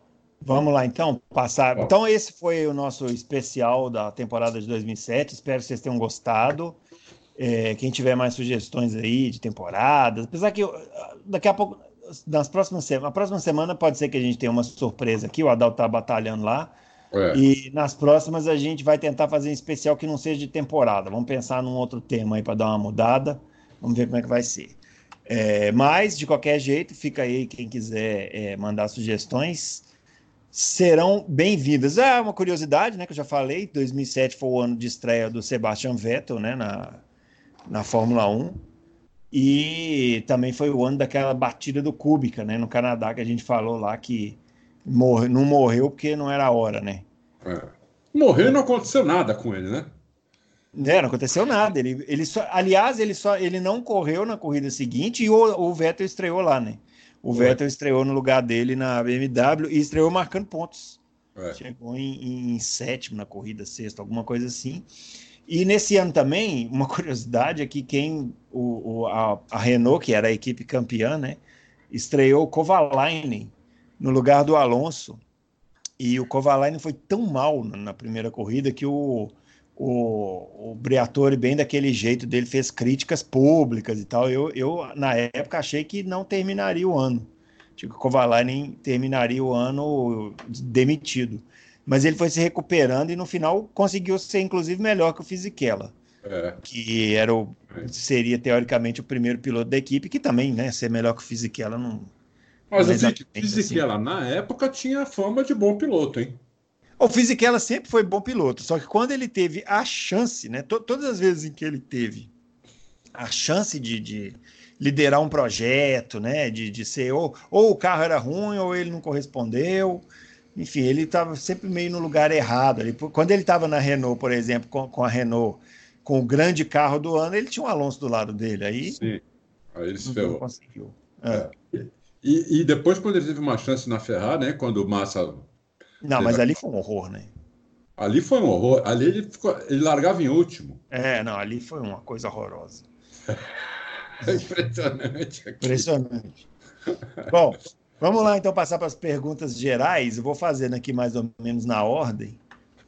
vamos lá então, passar. Bom. Então esse foi o nosso especial da temporada de 2007. Espero que vocês tenham gostado. É, quem tiver mais sugestões aí de temporadas, apesar que eu, daqui a pouco, nas próximas semanas, na próxima semana pode ser que a gente tenha uma surpresa aqui, o Adal tá batalhando lá. É. E nas próximas a gente vai tentar fazer um especial que não seja de temporada. Vamos pensar num outro tema aí para dar uma mudada. Vamos ver como é que vai ser. É, mas, de qualquer jeito, fica aí quem quiser é, mandar sugestões. Serão bem-vindas. Ah, uma curiosidade, né? Que eu já falei: 2007 foi o ano de estreia do Sebastian Vettel, né? Na, na Fórmula 1. E também foi o ano daquela batida do Kubica, né? No Canadá, que a gente falou lá que morre, não morreu porque não era a hora, né? É. Morreu e não aconteceu nada com ele, né? É, não aconteceu nada. Ele, ele só, aliás, ele só ele não correu na corrida seguinte e o, o Vettel estreou lá, né? O Ué. Vettel estreou no lugar dele na BMW e estreou marcando pontos. Ué. Chegou em, em, sétimo na corrida, sexto, alguma coisa assim. E nesse ano também, uma curiosidade é que quem o, o a, a, Renault, que era a equipe campeã, né, estreou o Kovalainen no lugar do Alonso. E o Kovalainen foi tão mal na, primeira corrida que o, o, o Briatore, bem daquele jeito dele, fez críticas públicas e tal. Eu, eu na época, achei que não terminaria o ano. Tipo, o Kovalainen terminaria o ano demitido. Mas ele foi se recuperando e no final conseguiu ser, inclusive, melhor que o Fisichella. É. Que era o, seria, teoricamente, o primeiro piloto da equipe, que também, né, ser melhor que o Fisichella não. Mas o Fisichella, assim. na época, tinha fama de bom piloto, hein? O Fisichella sempre foi bom piloto, só que quando ele teve a chance, né, to todas as vezes em que ele teve a chance de, de liderar um projeto, né, de, de ser ou, ou o carro era ruim ou ele não correspondeu, enfim, ele estava sempre meio no lugar errado. Ali. Quando ele estava na Renault, por exemplo, com, com, a Renault, com o grande carro do ano, ele tinha um Alonso do lado dele. Aí, Sim, aí ele se ferrou. Conseguiu. É. E, e, depois, quando ele teve uma chance na Ferrari, né, quando o Massa não, mas ali foi um horror, né? Ali foi um horror. Ali ele, ficou, ele largava em último. É, não, ali foi uma coisa horrorosa. É impressionante. Aqui. Impressionante. Bom, vamos lá então passar para as perguntas gerais. Eu vou fazendo aqui mais ou menos na ordem.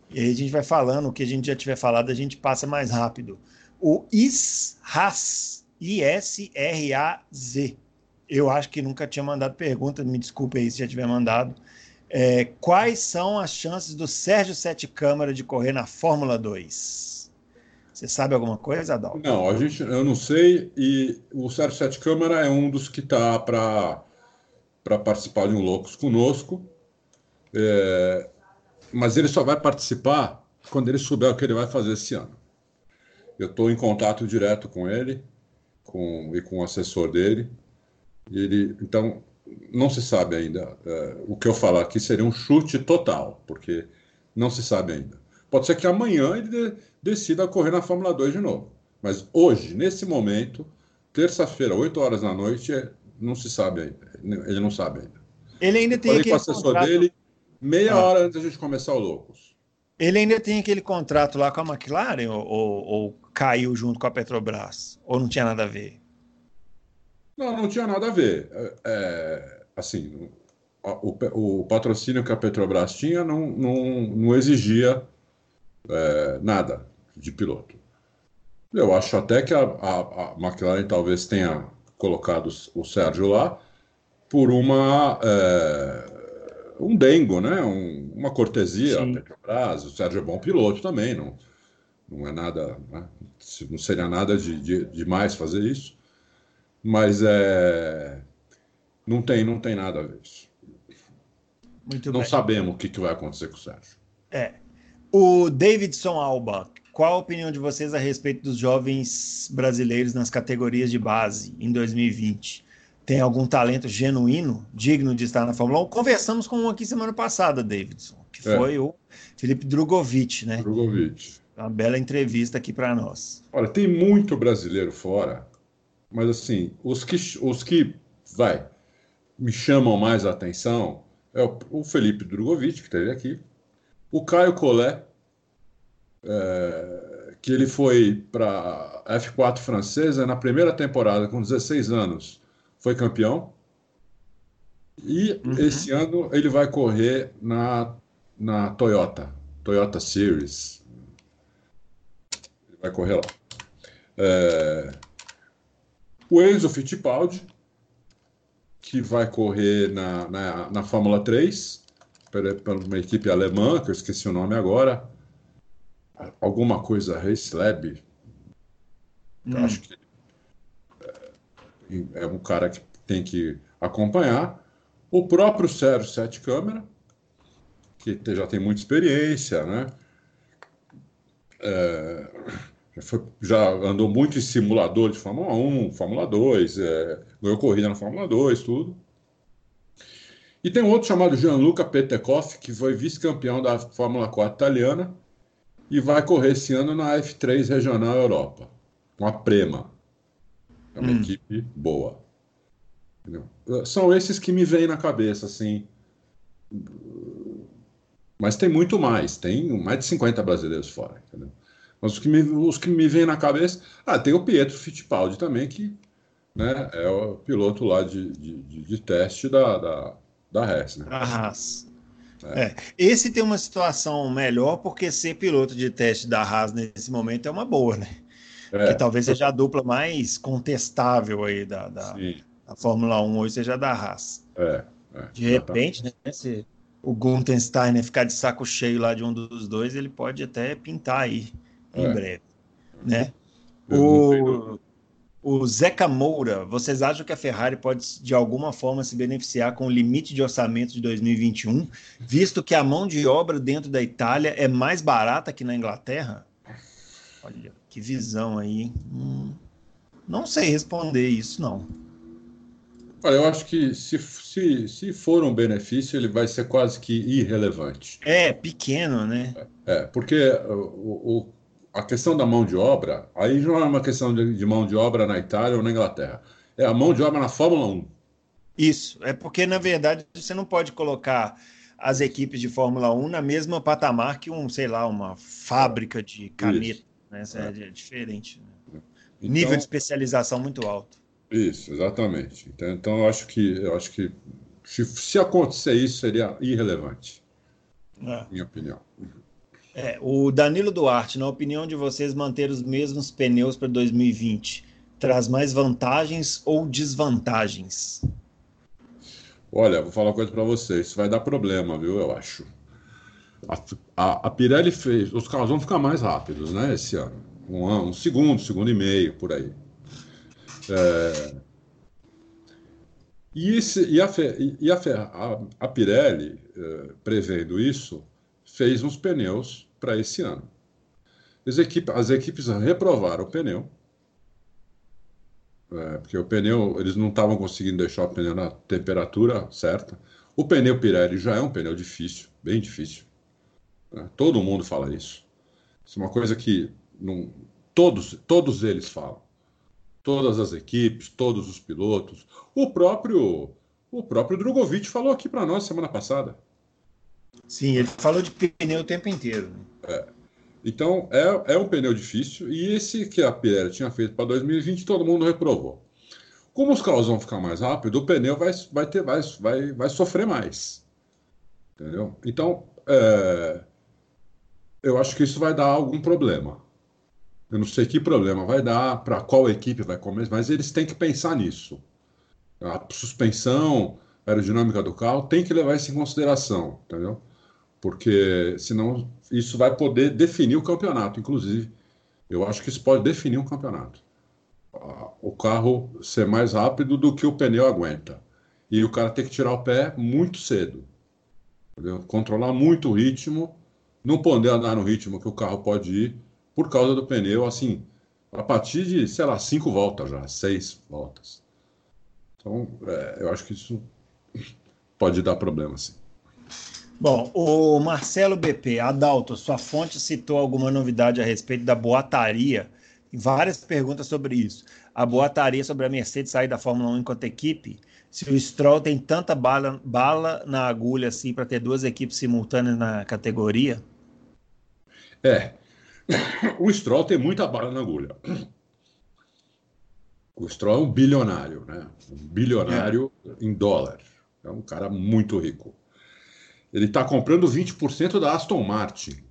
E aí a gente vai falando, o que a gente já tiver falado, a gente passa mais rápido. O ISRAZ, I-S-R-A-Z. Eu acho que nunca tinha mandado pergunta, me desculpe aí se já tiver mandado. É, quais são as chances do Sérgio Sete Câmara de correr na Fórmula 2? Você sabe alguma coisa, Adalto? Não, a gente, eu não sei. E o Sérgio Sete Câmara é um dos que está para participar de um Loucos conosco. É, mas ele só vai participar quando ele souber o que ele vai fazer esse ano. Eu estou em contato direto com ele com, e com o assessor dele. Ele, então, não se sabe ainda. É, o que eu falar aqui seria um chute total, porque não se sabe ainda. Pode ser que amanhã ele decida correr na Fórmula 2 de novo. Mas hoje, nesse momento, terça-feira, 8 horas da noite, é, não se sabe ainda. Ele não sabe ainda. Ele ainda tem o assessor contrato... dele meia ah. hora antes da gente começar o Loucos. Ele ainda tem aquele contrato lá com a McLaren ou, ou, ou caiu junto com a Petrobras? Ou não tinha nada a ver? Não, não tinha nada a ver. É assim, o, o, patrocínio que a Petrobras tinha não, não, não exigia é, nada de piloto. Eu acho até que a, a, a, McLaren talvez tenha colocado o Sérgio lá por uma é, um dengo, né? Um, uma cortesia à Petrobras. O Sérgio é bom piloto também, não, não é nada, né? não seria nada de, de, de mais fazer isso. Mas é, não tem, não tem nada a ver isso. Muito não bem. sabemos o que, que vai acontecer com o Sérgio. É. O Davidson Alba, qual a opinião de vocês a respeito dos jovens brasileiros nas categorias de base em 2020? Tem algum talento genuíno, digno de estar na Fórmula 1? Conversamos com um aqui semana passada, Davidson, que é. foi o Felipe Drogovic, né? Drogovic. Uma bela entrevista aqui para nós. Olha, tem muito brasileiro fora mas assim, os que, os que vai, me chamam mais a atenção é o, o Felipe Drogovic, que esteve aqui, o Caio Collet, é, que ele foi para a F4 francesa na primeira temporada, com 16 anos, foi campeão. E uhum. esse ano ele vai correr na, na Toyota, Toyota Series. Ele vai correr lá. É, o Enzo Fittipaldi, que vai correr na, na, na Fórmula 3, para uma equipe alemã, que eu esqueci o nome agora. Alguma coisa Race Lab. Hum. Acho que é, é um cara que tem que acompanhar. O próprio Sérgio Sete Câmara, que já tem muita experiência, né? É, Já, foi, já andou muito em simulador de Fórmula 1, Fórmula 2, é, ganhou corrida na Fórmula 2, tudo. E tem um outro chamado Gianluca Petekoff, que foi vice-campeão da Fórmula 4 italiana e vai correr esse ano na F3 Regional Europa, com a Prema. É uma hum. equipe boa. São esses que me vêm na cabeça, assim. Mas tem muito mais, tem mais de 50 brasileiros fora, entendeu? Mas os que me, os que me vêm na cabeça. Ah, tem o Pietro Fittipaldi também, que né, é o piloto lá de, de, de, de teste da, da, da Haas. Né? Da Haas. É. É. Esse tem uma situação melhor, porque ser piloto de teste da Haas nesse momento é uma boa, né? É. Que talvez seja a dupla mais contestável aí da, da, da Fórmula 1 hoje, seja da Haas. É, é de repente, né? Se o Gunther Steiner ficar de saco cheio lá de um dos dois, ele pode até pintar aí em é. breve, né? O, o Zeca Moura, vocês acham que a Ferrari pode de alguma forma se beneficiar com o limite de orçamento de 2021, visto que a mão de obra dentro da Itália é mais barata que na Inglaterra? Olha, que visão aí. Hum, não sei responder isso, não. Olha, eu acho que se, se, se for um benefício, ele vai ser quase que irrelevante. É, pequeno, né? É, porque o, o a questão da mão de obra, aí não é uma questão de, de, mão de obra na Itália ou na Inglaterra. É a mão de obra na Fórmula 1. Isso, é porque, na verdade, você não pode colocar as equipes de Fórmula 1 na mesma patamar que um, sei lá, uma fábrica de caneta. Né? É. é. diferente. Né? Então, Nível de especialização muito alto. Isso, exatamente. Então, então eu acho que eu acho que se, se acontecer isso seria irrelevante. É. Minha opinião. É, o Danilo Duarte, na opinião de vocês, manter os mesmos pneus para 2020 traz mais vantagens ou desvantagens? Olha, vou falar uma coisa para vocês, isso vai dar problema, viu? Eu acho. A, a, a, Pirelli fez, os carros vão ficar mais rápidos, né? Esse ano, um, um segundo, segundo e meio, por aí. É, e, esse, e, a, e a, a, a Pirelli, é, prevendo isso, fez uns pneus para esse ano. As, equipe, as equipes reprovaram o pneu, é, porque o pneu, eles não estavam conseguindo deixar o pneu na temperatura certa. O pneu Pirelli já é um pneu difícil, bem difícil. Né? Todo mundo fala isso. Isso é uma coisa que não, todos, todos eles falam. Todas as equipes, todos os pilotos. O próprio, o próprio Drogovic falou aqui para nós semana passada. Sim, ele falou de pneu o tempo inteiro. Né? É. Então, é, é um pneu difícil. E esse que a Pirelli tinha feito para 2020, todo mundo reprovou. Como os carros vão ficar mais rápidos, o pneu vai, vai, ter, vai, vai, vai sofrer mais. Entendeu? Então, é, eu acho que isso vai dar algum problema. Eu não sei que problema vai dar, para qual equipe vai começar, mas eles têm que pensar nisso. A suspensão aerodinâmica do carro tem que levar isso em consideração, entendeu? porque senão isso vai poder definir o campeonato, inclusive. Eu acho que isso pode definir um campeonato. O carro ser mais rápido do que o pneu aguenta. E o cara tem que tirar o pé muito cedo. Entendeu? Controlar muito o ritmo, não poder andar no ritmo que o carro pode ir por causa do pneu, assim, a partir de, sei lá, cinco voltas já, seis voltas. Então, é, eu acho que isso pode dar problema, sim. Bom, o Marcelo BP, Adalto, sua fonte citou alguma novidade a respeito da boataria? Várias perguntas sobre isso. A boataria sobre a Mercedes sair da Fórmula 1 enquanto equipe? Se o Stroll tem tanta bala, bala na agulha assim para ter duas equipes simultâneas na categoria? É. O Stroll tem muita bala na agulha. O Stroll é um bilionário, né? Um bilionário é. em dólar. É um cara muito rico. Ele está comprando 20% da Aston Martin.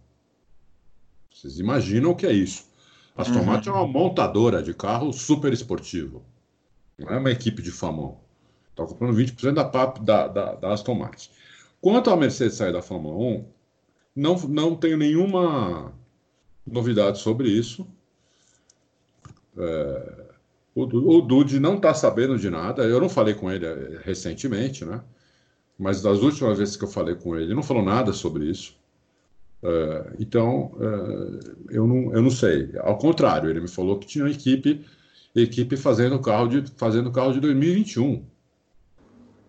Vocês imaginam o que é isso? A Aston uhum. Martin é uma montadora de carro super esportivo. Não é uma equipe de famão. Está comprando 20% da, da, da, da Aston Martin. Quanto a Mercedes sair da Fórmula 1, não, não tenho nenhuma novidade sobre isso. É, o, o não está sabendo de nada. Eu não falei com ele é, recentemente, né? mas das últimas vezes que eu falei com ele, ele não falou nada sobre isso. Uh, então, uh, eu, não, eu não sei. Ao contrário, ele me falou que tinha equipe, equipe fazendo carro de fazendo carro de 2021,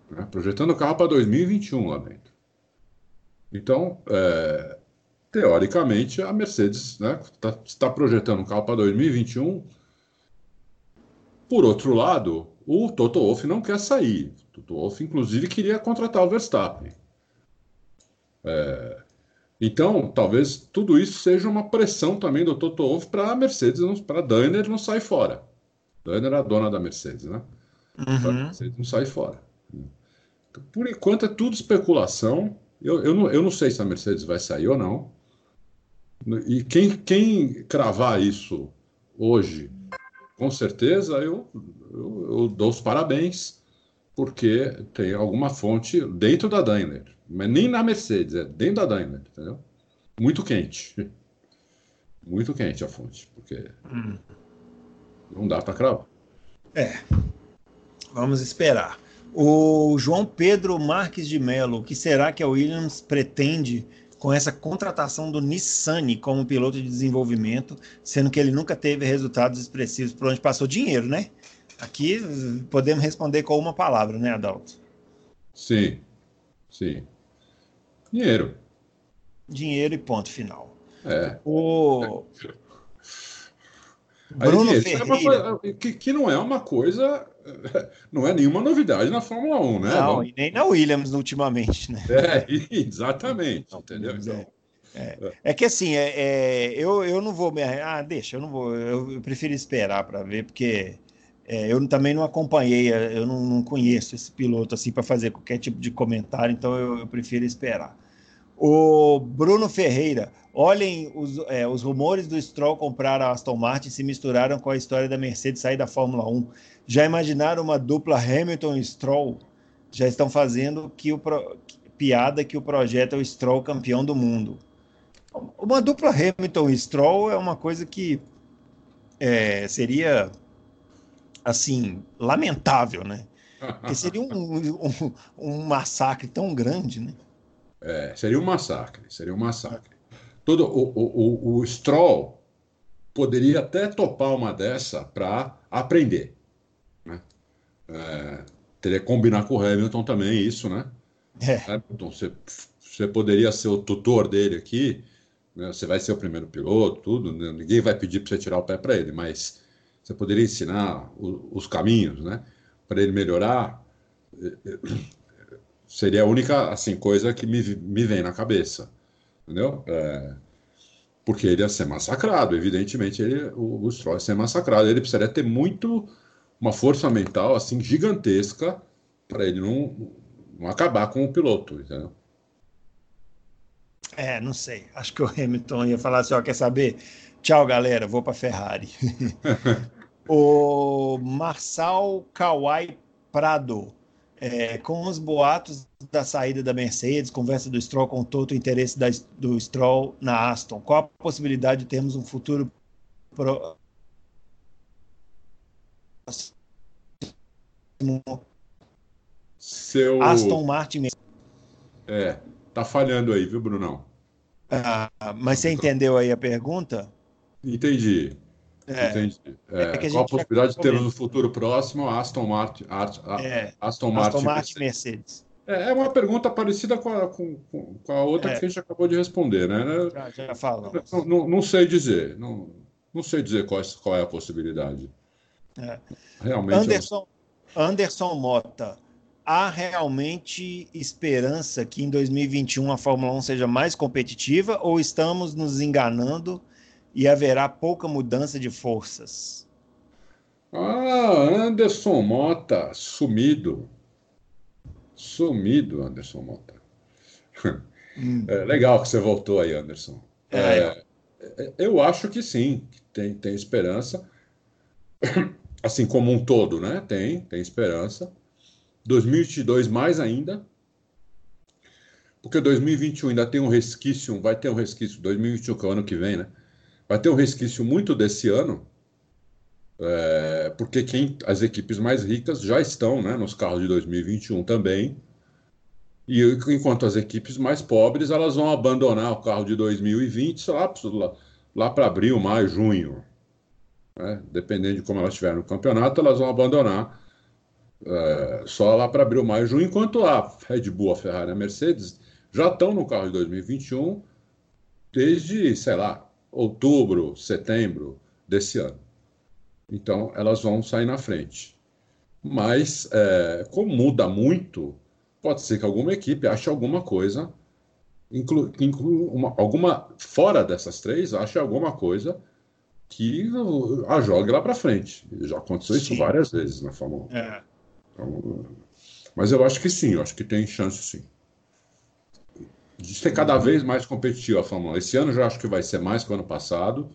né? projetando o carro para 2021 lá dentro. Então, teoricamente, a Mercedes né, tá, está projetando um carro para 2021. Por outro lado, o Toto Wolff não quer sair. O Toto Wolff, inclusive, queria contratar o Verstappen. É, então, talvez tudo isso seja uma pressão também do Toto Wolff para a Mercedes, para a Daimler não sair fora. Daimler é a dona da Mercedes, né? Uhum. Para a Mercedes não sair fora. Então, por enquanto é tudo especulação. Eu, eu, não, eu não sei se a Mercedes vai sair ou não. E quem, quem cravar isso hoje, com certeza, eu, eu, eu dou os parabéns, porque tem alguma fonte dentro da Daimler. Mas nem na Mercedes, é dentro da Daimler, entendeu? Muito quente. Muito quente a fonte, porque hum. não dá para cravar. É. Vamos esperar. O João Pedro Marques de Mello, o que será que a Williams pretende com essa contratação do Nissan como piloto de desenvolvimento, sendo que ele nunca teve resultados expressivos por onde passou dinheiro, né? Aqui podemos responder com uma palavra, né, Adalto? Sim, sim. Dinheiro. Dinheiro e ponto final. É. O... Bruno Aí, Ferreira... É coisa, que, que não é uma coisa não é nenhuma novidade na Fórmula 1, né? Não, e nem na Williams ultimamente, né? É, exatamente, entendeu? Então, é, é, é, que assim, é, é, eu, eu não vou me. Ah, deixa, eu não vou. Eu, eu prefiro esperar para ver, porque é, eu também não acompanhei, eu não, não conheço esse piloto assim para fazer qualquer tipo de comentário, então eu, eu prefiro esperar. O Bruno Ferreira, olhem os, é, os rumores do Stroll comprar a Aston Martin se misturaram com a história da Mercedes sair da Fórmula 1. Já imaginaram uma dupla Hamilton e Stroll? Já estão fazendo que o pro, piada que o projeto é o Stroll campeão do mundo. Uma dupla Hamilton e Stroll é uma coisa que é, seria assim lamentável, né? Porque seria um, um, um massacre tão grande, né? É, seria um massacre, seria um massacre. Todo o, o, o, Stroll poderia até topar uma dessa para aprender. Né? É, teria que combinar com o Hamilton também isso, né? É. Hamilton, você, você poderia ser o tutor dele aqui, né? você vai ser o primeiro piloto, tudo, né? ninguém vai pedir para você tirar o pé para ele, mas você poderia ensinar o, os caminhos, né? Para ele melhorar seria a única assim coisa que me, me vem na cabeça, entendeu? É, porque ele ia ser massacrado, evidentemente ele, o, o Stroll ia ser massacrado, ele precisaria ter muito uma força mental assim gigantesca para ele não, não acabar com o piloto, entendeu? É, não sei. Acho que o Hamilton ia falar assim: ó, quer saber? Tchau, galera, vou para Ferrari. o Marçal Kawai Prado é, com os boatos da saída da Mercedes, conversa do Stroll com todo o interesse da, do Stroll na Aston, qual a possibilidade de termos um futuro pro... Seu... Aston Martin É, tá falhando aí, viu, Brunão? Ah, mas você entendeu aí a pergunta? Entendi. É. É, é qual a possibilidade de termos no futuro próximo Aston Martin, é, Aston Martin, Aston Martin Mercedes? É, é uma pergunta parecida com a, com, com a outra é. que a gente acabou de responder, né? Já, já falo. Não, não, não, sei dizer, não, não sei dizer qual, qual é a possibilidade. Realmente. Anderson, Anderson Mota, há realmente esperança que em 2021 a Fórmula 1 seja mais competitiva ou estamos nos enganando e haverá pouca mudança de forças. Ah, Anderson Mota, sumido. Sumido, Anderson Mota. Hum. É legal que você voltou aí, Anderson. É, é, eu acho que sim, tem, tem esperança. Assim como um todo, né? Tem, tem esperança. 2022 mais ainda. Porque 2021 ainda tem um resquício, vai ter um resquício, 2021 que é o ano que vem, né? Vai ter um resquício muito desse ano, é, porque quem, as equipes mais ricas já estão né, nos carros de 2021 também. E enquanto as equipes mais pobres elas vão abandonar o carro de 2020 lá, lá, lá para abril, maio, junho. Né? Dependendo de como elas estiverem no campeonato, elas vão abandonar é, só lá para abril, maio, junho, enquanto a Red Bull, a Ferrari a Mercedes já estão no carro de 2021 desde, sei lá, outubro, setembro desse ano. Então, elas vão sair na frente. Mas, é, como muda muito, pode ser que alguma equipe ache alguma coisa, inclu, inclu, uma, alguma fora dessas três, ache alguma coisa que a jogue lá para frente. Já aconteceu sim. isso várias vezes na Fórmula 1. É. Então, mas eu acho que sim, eu acho que tem chance sim. De ser cada vez mais competitivo a Fórmula 1. Esse ano já acho que vai ser mais que o ano passado.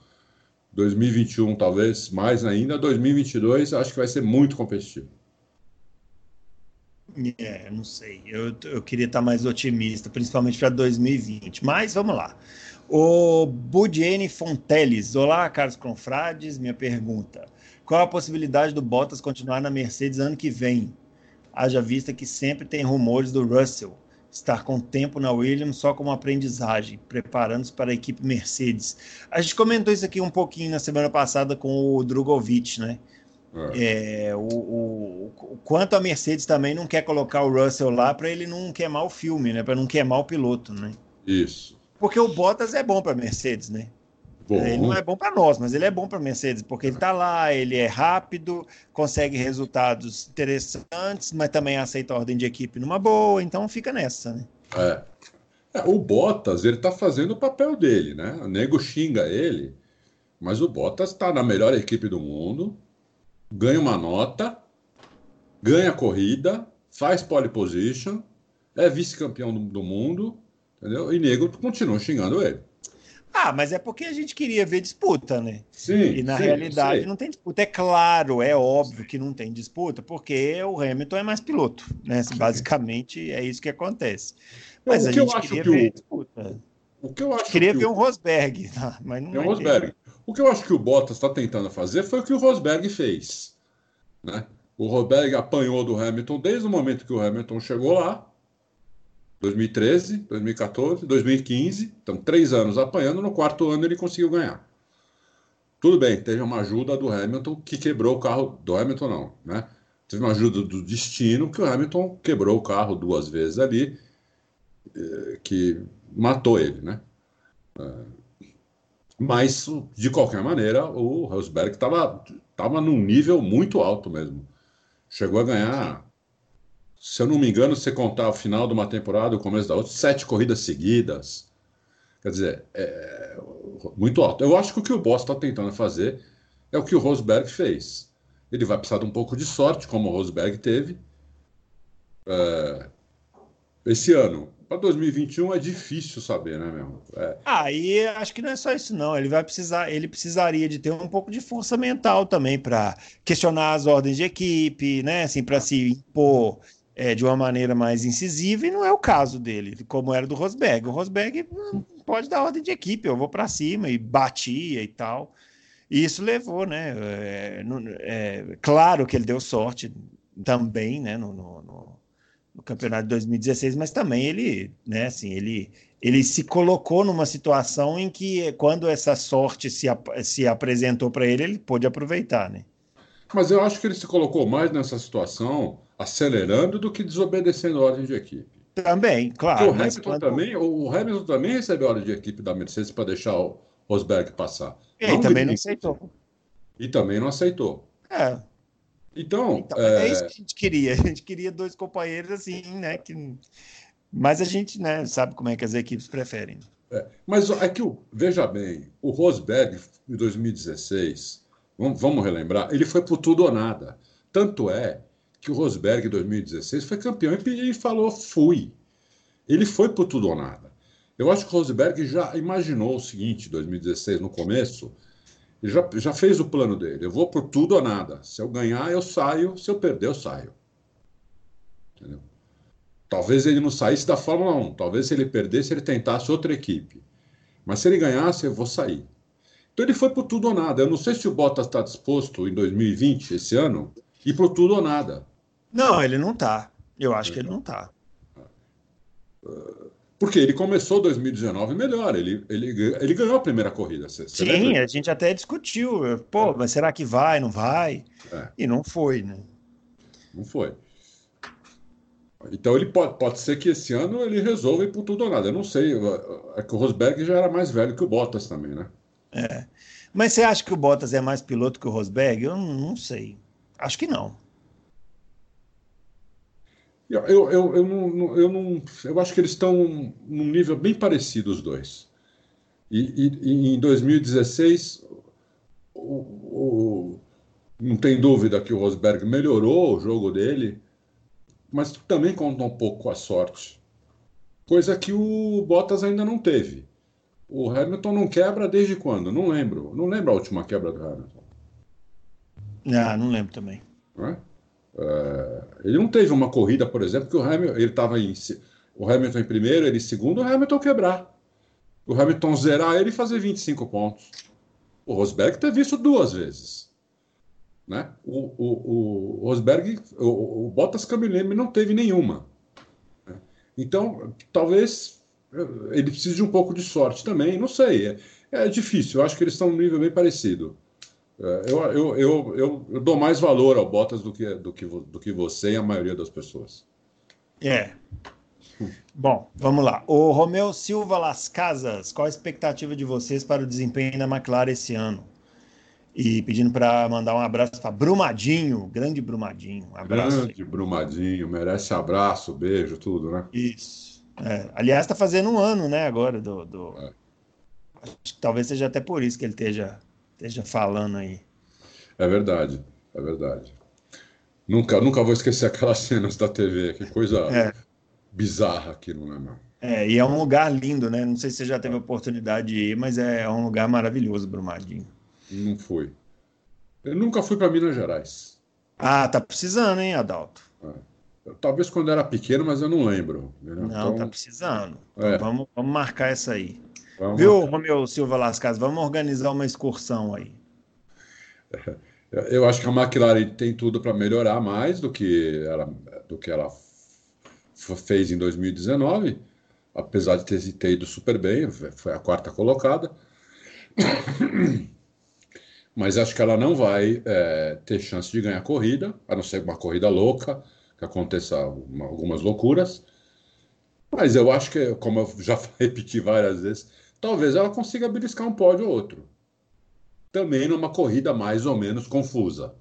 2021 talvez mais ainda. 2022 acho que vai ser muito competitivo. É, não sei. Eu, eu queria estar mais otimista, principalmente para 2020. Mas vamos lá. O Budiene Fonteles. Olá, Carlos Confrades. Minha pergunta: Qual a possibilidade do Bottas continuar na Mercedes ano que vem? Haja vista que sempre tem rumores do Russell estar com tempo na Williams só como aprendizagem, preparando-se para a equipe Mercedes. A gente comentou isso aqui um pouquinho na semana passada com o Drogovic, né? É. É, o, o, o, quanto a Mercedes também não quer colocar o Russell lá para ele não queimar o filme, né? Para não queimar o piloto, né? Isso. Porque o Bottas é bom para Mercedes, né? Bom. Ele não é bom para nós, mas ele é bom para Mercedes, porque ele está lá, ele é rápido, consegue resultados interessantes, mas também aceita a ordem de equipe numa boa, então fica nessa, né? É. é o Bottas, ele está fazendo o papel dele, né? O nego xinga ele, mas o Bottas está na melhor equipe do mundo, ganha uma nota, ganha corrida, faz pole position, é vice-campeão do, do, mundo, entendeu? E nego continua xingando ele. Ah, mas é porque a gente queria ver disputa, né? Sim. E na sim, realidade não tem disputa. É claro, é óbvio que não tem disputa, porque o Hamilton é mais piloto, né? Basicamente é isso que acontece. Mas o a gente queria ver o... disputa. O que eu acho queria que ver o... um Rosberg, mas não é um Rosberg. O que eu acho que o Bottas está tentando fazer foi o que o Rosberg fez. Né? O Rosberg apanhou do Hamilton desde o momento que o Hamilton chegou lá, 2013, 2014, 2015. Então, três anos apanhando, no quarto ano ele conseguiu ganhar. Tudo bem, teve uma ajuda do Hamilton que quebrou o carro. Do Hamilton, não, né? Teve uma ajuda do destino que o Hamilton quebrou o carro duas vezes ali, eh, que matou ele, né? Eh, mas, de qualquer maneira, o Rosberg estava tava num nível muito alto mesmo. Chegou a ganhar, se eu não me engano, se contar o final de uma temporada, o começo da outra, sete corridas seguidas. Quer dizer, é muito alto. Eu acho que o que o Boss está tentando fazer é o que o Rosberg fez. Ele vai precisar de um pouco de sorte, como o Rosberg teve. É, esse ano, para 2021 é difícil saber, né, meu? É. Ah, e acho que não é só isso, não. Ele vai precisar, ele precisaria de ter um pouco de força mental também para questionar as ordens de equipe, né? Assim, para se impor é, de uma maneira mais incisiva, e não é o caso dele, como era do Rosberg. O Rosberg pode dar ordem de equipe, eu vou para cima e batia e tal. E isso levou, né? É, é, claro que ele deu sorte também, né? no, no, no no campeonato de 2016, mas também ele, né, assim, ele, ele se colocou numa situação em que quando essa sorte se, se apresentou para ele, ele pôde aproveitar, né? Mas eu acho que ele se colocou mais nessa situação acelerando do que desobedecendo a ordem de equipe. Também, claro. O Hamilton, quando... também, o Hamilton também recebeu a ordem de equipe da Mercedes para deixar o Rosberg passar. Ele também não aceitou. E também não aceitou. É. Então, então é... é... isso que a gente queria. A gente queria dois companheiros assim, né? Que... Mas a gente né, sabe como é que as equipes preferem. É, mas é que, veja bem, o Rosberg, em 2016, vamos, vamos relembrar, ele foi por tudo ou nada. Tanto é que o Rosberg, em 2016, foi campeão e falou: fui. Ele foi por tudo ou nada. Eu acho que o Rosberg já imaginou o seguinte, 2016, no começo, já, já fez o plano dele. Eu vou por tudo ou nada. Se eu ganhar, eu saio. Se eu perder, eu saio. Entendeu? Talvez ele não saísse da Fórmula 1. Talvez se ele perdesse, ele tentasse outra equipe. Mas se ele ganhasse, eu vou sair. Então ele foi por tudo ou nada. Eu não sei se o Bottas está disposto em 2020, esse ano, ir por tudo ou nada. Não, ele não está. Eu acho que ele não está. Porque ele começou 2019 melhor, ele, ele, ele ganhou a primeira corrida. Você, Sim, lembra? a gente até discutiu. Pô, é. mas será que vai, não vai? É. E não foi, né? Não foi. Então ele pode, pode ser que esse ano ele resolva ir por tudo ou nada. Eu não sei. É que o Rosberg já era mais velho que o Bottas também, né? É. Mas você acha que o Bottas é mais piloto que o Rosberg? Eu não sei. Acho que não. Eu, eu, eu, eu, não, eu, não, eu acho que eles estão num nível bem parecido, os dois. E, e, e em 2016, o, o, não tem dúvida que o Rosberg melhorou o jogo dele, mas também conta um pouco com a sorte. Coisa que o Bottas ainda não teve. O Hamilton não quebra desde quando? Não lembro. Não lembro a última quebra do Hamilton. Ah, não lembro também. Não é? É, ele não teve uma corrida, por exemplo, que o Hamilton ele estava em o Hamilton em primeiro, ele em segundo, o Hamilton quebrar. O Hamilton zerar ele e fazer 25 pontos. O Rosberg teve isso duas vezes. Né? O, o, o Rosberg, o, o Bottas Camileme não teve nenhuma. Né? Então, talvez ele precise de um pouco de sorte também, não sei. É, é difícil, eu acho que eles estão num nível bem parecido. É, eu, eu, eu, eu, eu dou mais valor ao Bottas do que, do, que, do que você e a maioria das pessoas. É. Bom, vamos lá. O Romeu Silva Las Casas, qual a expectativa de vocês para o desempenho da McLaren esse ano? E pedindo para mandar um abraço para Brumadinho, grande Brumadinho. Um abraço. Grande Brumadinho, merece abraço, beijo, tudo, né? Isso. É. Aliás, está fazendo um ano, né, agora do. do... É. Acho que talvez seja até por isso que ele esteja esteja falando aí. É verdade, é verdade. Nunca, nunca vou esquecer aquelas cenas da TV, que coisa é. bizarra aquilo, né, meu? É, e é um lugar lindo, né? Não sei se você já teve a oportunidade de ir, mas é um lugar maravilhoso, Brumadinho. Não fui. Eu nunca fui para Minas Gerais. Ah, tá precisando, hein, Adalto? É. Talvez quando era pequeno, mas eu não lembro. Né? Não, então... tá precisando. Então é. vamos, vamos marcar essa aí. Vamos Viu, Romeu Silva Lascas? Vamos organizar uma excursão aí. Eu acho que a McLaren tem tudo para melhorar mais do que ela, do que ela fez em 2019, apesar de ter, ter ido super bem, foi a quarta colocada. Mas acho que ela não vai é, ter chance de ganhar corrida, a não ser uma corrida louca, que aconteça uma, algumas loucuras. Mas eu acho que, como eu já repeti várias vezes, talvez ela consiga beliscar um pódio ou outro. Também numa corrida mais ou menos confusa.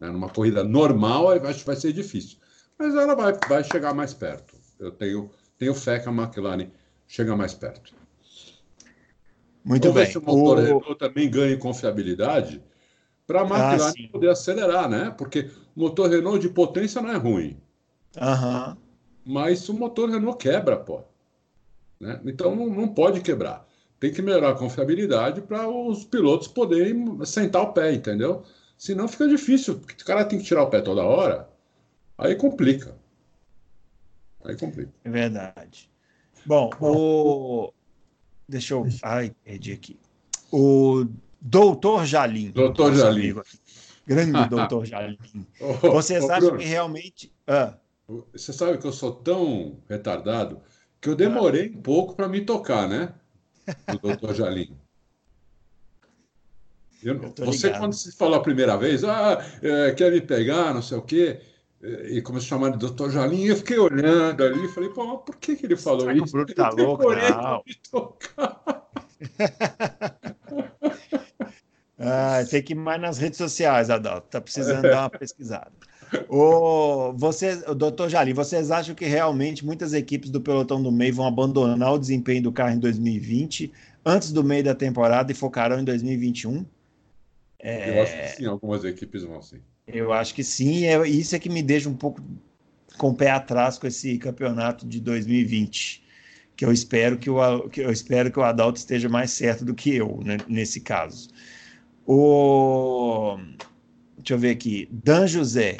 Né? Numa corrida normal, acho que vai ser difícil. Mas ela vai, vai chegar mais perto. Eu tenho, tenho fé que a McLaren chega mais perto. Muito Vamos bem. Se o motor o... Renault também ganha confiabilidade para a ah, McLaren ah, poder acelerar, né? Porque o motor Renault de potência não é ruim. Uhum. Mas o motor Renault quebra, pô. Né? Então não, não pode quebrar tem que melhorar a confiabilidade para os pilotos poderem sentar o pé, entendeu? Senão fica difícil, porque o cara tem que tirar o pé toda hora, aí complica. Aí complica. É verdade. Bom, o. Deixa eu. Ai, perdi aqui. O Doutor Jalim. Doutor Jalim. Grande Doutor Jalim. Vocês oh, acham que realmente. Ah. Você sabe que eu sou tão retardado que eu demorei ah. um pouco para me tocar, né? Do doutor Jalim. Eu, eu você, ligado. quando se falou a primeira vez, ah, é, quer me pegar, não sei o quê, e começou a chamar de doutor Jalim, eu fiquei olhando ali e falei, pô, por que, que ele falou Será isso? Que o Bruno tá louco, não. ah, tem que ir mais nas redes sociais, Adalto. Tá precisando é. dar uma pesquisada. O, você, o doutor Jalim, vocês acham que realmente muitas equipes do pelotão do meio vão abandonar o desempenho do carro em 2020, antes do meio da temporada, e focarão em 2021? É... Eu acho que sim, algumas equipes vão sim. Eu acho que sim, é, isso é que me deixa um pouco com o pé atrás com esse campeonato de 2020. Que eu espero que o, que eu espero que o Adalto esteja mais certo do que eu, né, nesse caso. O, deixa eu ver aqui. Dan José.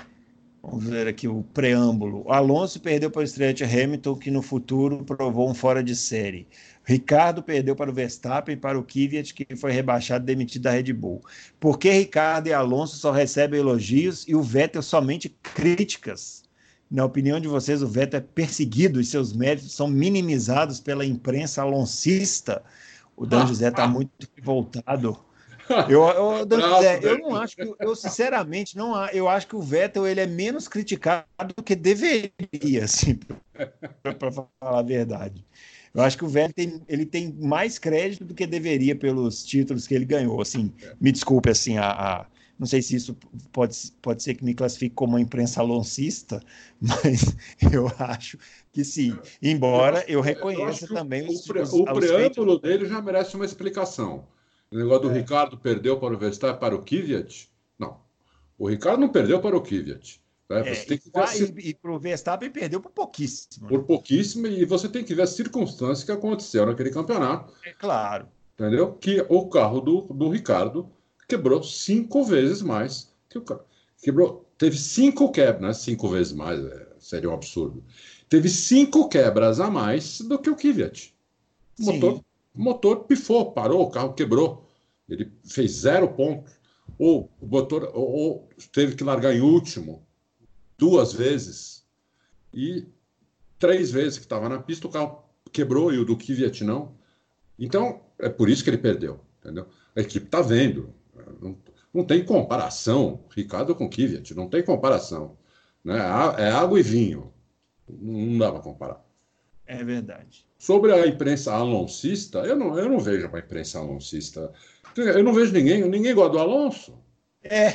Vamos ver aqui o preâmbulo. Alonso perdeu para o estreante Hamilton, que no futuro provou um fora de série. Ricardo perdeu para o Verstappen e para o Kvyat, que foi rebaixado e demitido da Red Bull. Por que Ricardo e Alonso só recebem elogios e o Vettel somente críticas? na opinião de vocês, o Vettel é perseguido e seus méritos são minimizados pela imprensa aloncista? O Dan José está muito voltado. Eu, eu, José, eu não acho que, eu sinceramente não, eu acho que o Vettel ele é menos criticado do que deveria, assim, para falar a verdade. Eu acho que o Vettel tem, ele tem mais crédito do que deveria pelos títulos que ele ganhou. Assim, me desculpe assim a, a não sei se isso pode, pode ser que me classifique como uma imprensa aloncista, mas eu acho que sim. Embora eu, reconheça eu também o, os, pre, os, o preâmbulo feitos... dele já merece uma explicação. O negócio do é. Ricardo perdeu para o Verstappen para o Kvyat? Não. O Ricardo não perdeu para o Kvyat. Né? É, e, se... e para o Verstappen perdeu por pouquíssimo. Por pouquíssimo, e você tem que ver as circunstâncias que aconteceram naquele campeonato. É claro. Entendeu? Que o carro do, do Ricardo quebrou cinco vezes mais que o carro. Quebrou, teve cinco quebras, né? cinco vezes mais, é, seria um absurdo. Teve cinco quebras a mais do que o Kvyat. O motor, motor pifou, parou, o carro quebrou. Ele fez zero pontos. Ou o motor ou, ou teve que largar em último duas vezes. E três vezes que estava na pista, o carro quebrou e o do Kvyat não. Então, é por isso que ele perdeu. Entendeu? A equipe está vendo. Não, não tem comparação, Ricardo com Kvyat, não tem comparação. Né? É água e vinho. Não dá para comparar. É verdade. Sobre a imprensa aloncista, eu não, eu não vejo uma imprensa aloncista. Eu não vejo ninguém, ninguém gosta do Alonso. É,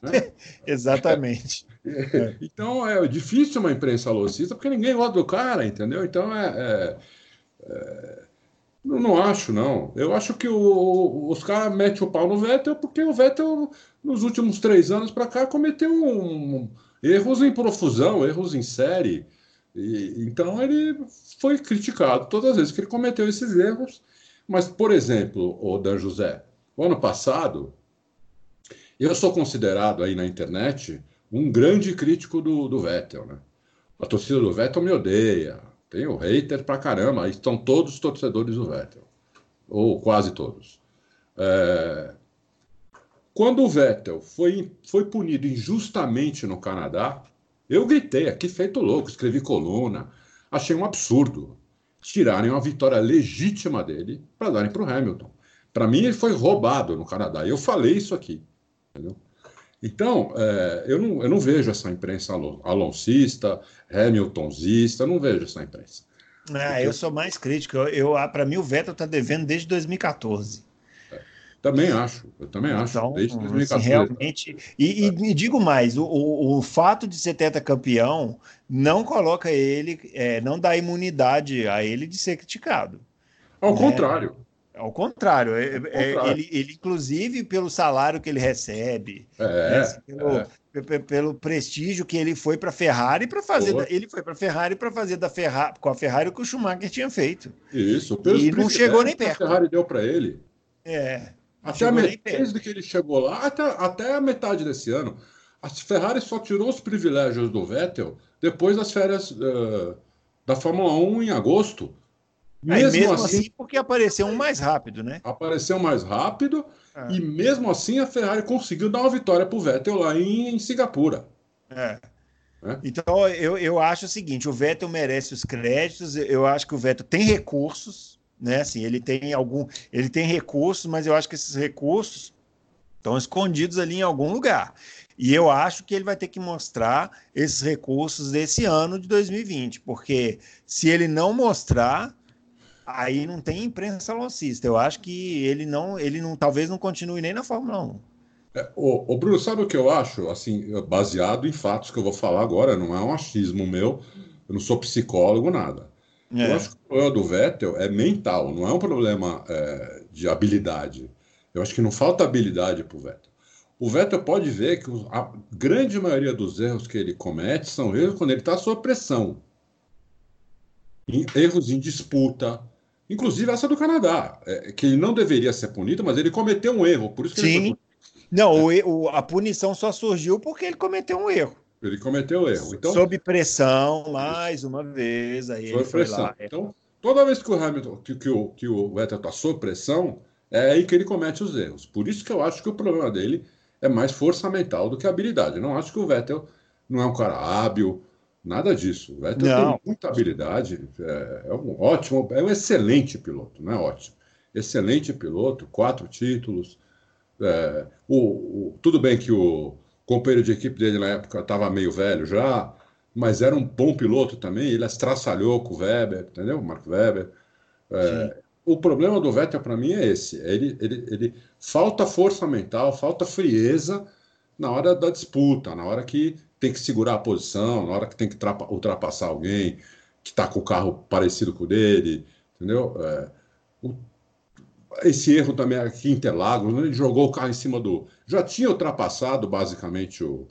né? exatamente. É. Então é difícil uma imprensa aloncista, porque ninguém gosta do cara, entendeu? Então é, é, é não, não acho, não. Eu acho que o, os caras metem o pau no Vettel porque o Vettel, nos últimos três anos para cá, cometeu um, erros em profusão, erros em série. E, então ele foi criticado todas as vezes que ele cometeu esses erros. Mas, por exemplo, o Dan José, o ano passado, eu sou considerado aí na internet um grande crítico do, do Vettel, né? A torcida do Vettel me odeia, tem o hater pra caramba, aí estão todos os torcedores do Vettel. Ou quase todos. É... Quando o Vettel foi, foi punido injustamente no Canadá, eu gritei aqui feito louco, escrevi coluna. Achei um absurdo tirarem uma vitória legítima dele para darem para o Hamilton. Para mim, ele foi roubado no Canadá. Eu falei isso aqui. Entendeu? Então, é, eu, não, eu não vejo essa imprensa aloncista, hamiltonzista, não vejo essa imprensa. Ah, eu sou mais crítico. Eu, eu ah, para mim, o Vettel está devendo desde 2014. É, também acho, eu também acho. Então, desde 2014. Assim, realmente. E, e, e, digo mais: o, o, o, fato de ser tetracampeão não coloca ele, é, não dá imunidade a ele de ser criticado. Ao né? contrário. Ao contrário, é, é, contrário. Ele, ele, inclusive, pelo salário que ele recebe, é, né, pelo, é. pelo, prestígio que ele foi para a Ferrari para fazer. Da, ele foi para a Ferrari para fazer da Ferrari, com a Ferrari o que o Schumacher tinha feito. Isso, e não chegou nem perto. a Ferrari deu para ele. É. Até a metade, desde que ele chegou lá, até, até a metade desse ano, a Ferrari só tirou os privilégios do Vettel depois das férias uh, da Fórmula 1 em agosto. Mesmo, mesmo assim, assim, porque apareceu um mais rápido, né? Apareceu mais rápido é. e mesmo assim a Ferrari conseguiu dar uma vitória para o Vettel lá em, em Singapura. É. é. Então eu, eu acho o seguinte: o Vettel merece os créditos. Eu acho que o Vettel tem recursos, né? Assim, ele tem algum, ele tem recursos, mas eu acho que esses recursos estão escondidos ali em algum lugar. E eu acho que ele vai ter que mostrar esses recursos desse ano de 2020, porque se ele não mostrar, aí não tem imprensa locista. Eu acho que ele não, ele não, talvez não continue nem na Fórmula 1. É, o, Bruno, sabe o que eu acho? Assim, baseado em fatos que eu vou falar agora, não é um achismo meu, eu não sou psicólogo, nada. É. Eu acho que o problema do Vettel é mental, não é um problema é, de habilidade. Eu acho que não falta habilidade para o Vettel. O Vettel pode ver que a grande maioria dos erros que ele comete são erros quando ele está sob pressão. Erros em disputa, Inclusive essa do Canadá, é, que ele não deveria ser punido, mas ele cometeu um erro, por isso que Sim. Não, o, o, a punição só surgiu porque ele cometeu um erro. Ele cometeu erro. Então, Sob pressão, mais uma vez. Aí sob pressão. Lá, então, toda vez que o Hamilton, que, que o, que o Vettel está sob pressão, é aí que ele comete os erros. Por isso que eu acho que o problema dele é mais força mental do que habilidade. Eu não acho que o Vettel não é um cara hábil, Nada disso. O Vettel não. tem muita habilidade, é, é, um ótimo, é um excelente piloto, não é ótimo. Excelente piloto, quatro títulos. É, o, o, tudo bem que o companheiro de equipe dele na época estava meio velho já, mas era um bom piloto também. Ele estraçalhou com o Weber, entendeu? O Marco Weber. É, o problema do Vettel para mim é esse: ele, ele, ele falta força mental, falta frieza na hora da disputa, na hora que tem que segurar a posição, na hora que tem que ultrapassar alguém que está com o carro parecido com o dele, entendeu? É, o, esse erro também aqui em Interlagos, ele jogou o carro em cima do. Já tinha ultrapassado basicamente o,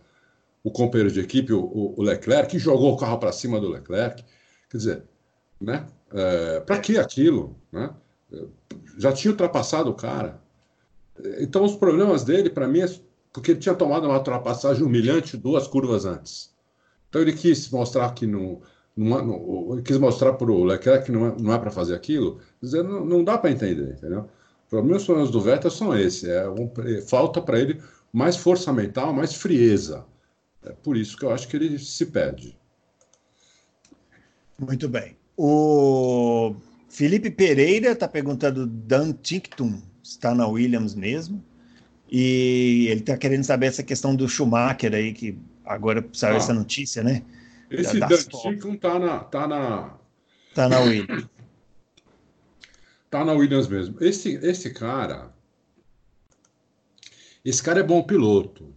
o companheiro de equipe, o, o Leclerc, que jogou o carro para cima do Leclerc. Quer dizer, né? É, para que aquilo? Né? Já tinha ultrapassado o cara. Então, os problemas dele, para mim, é porque ele tinha tomado uma ultrapassagem humilhante duas curvas antes. Então ele quis mostrar que não, não, não ele quis mostrar para o Leclerc que não é, não é para fazer aquilo, dizendo não, não dá para entender, entendeu? Os meus problemas do Vettel são esses, é um, falta para ele mais força mental, mais frieza. É por isso que eu acho que ele se perde. Muito bem. O Felipe Pereira está perguntando Dan Tinctum está na Williams mesmo? E ele está querendo saber essa questão do Schumacher aí, que agora saiu ah, essa notícia, né? Esse Danticum tá na. Tá na, tá na Williams. tá na Williams mesmo. Esse, esse cara. Esse cara é bom piloto.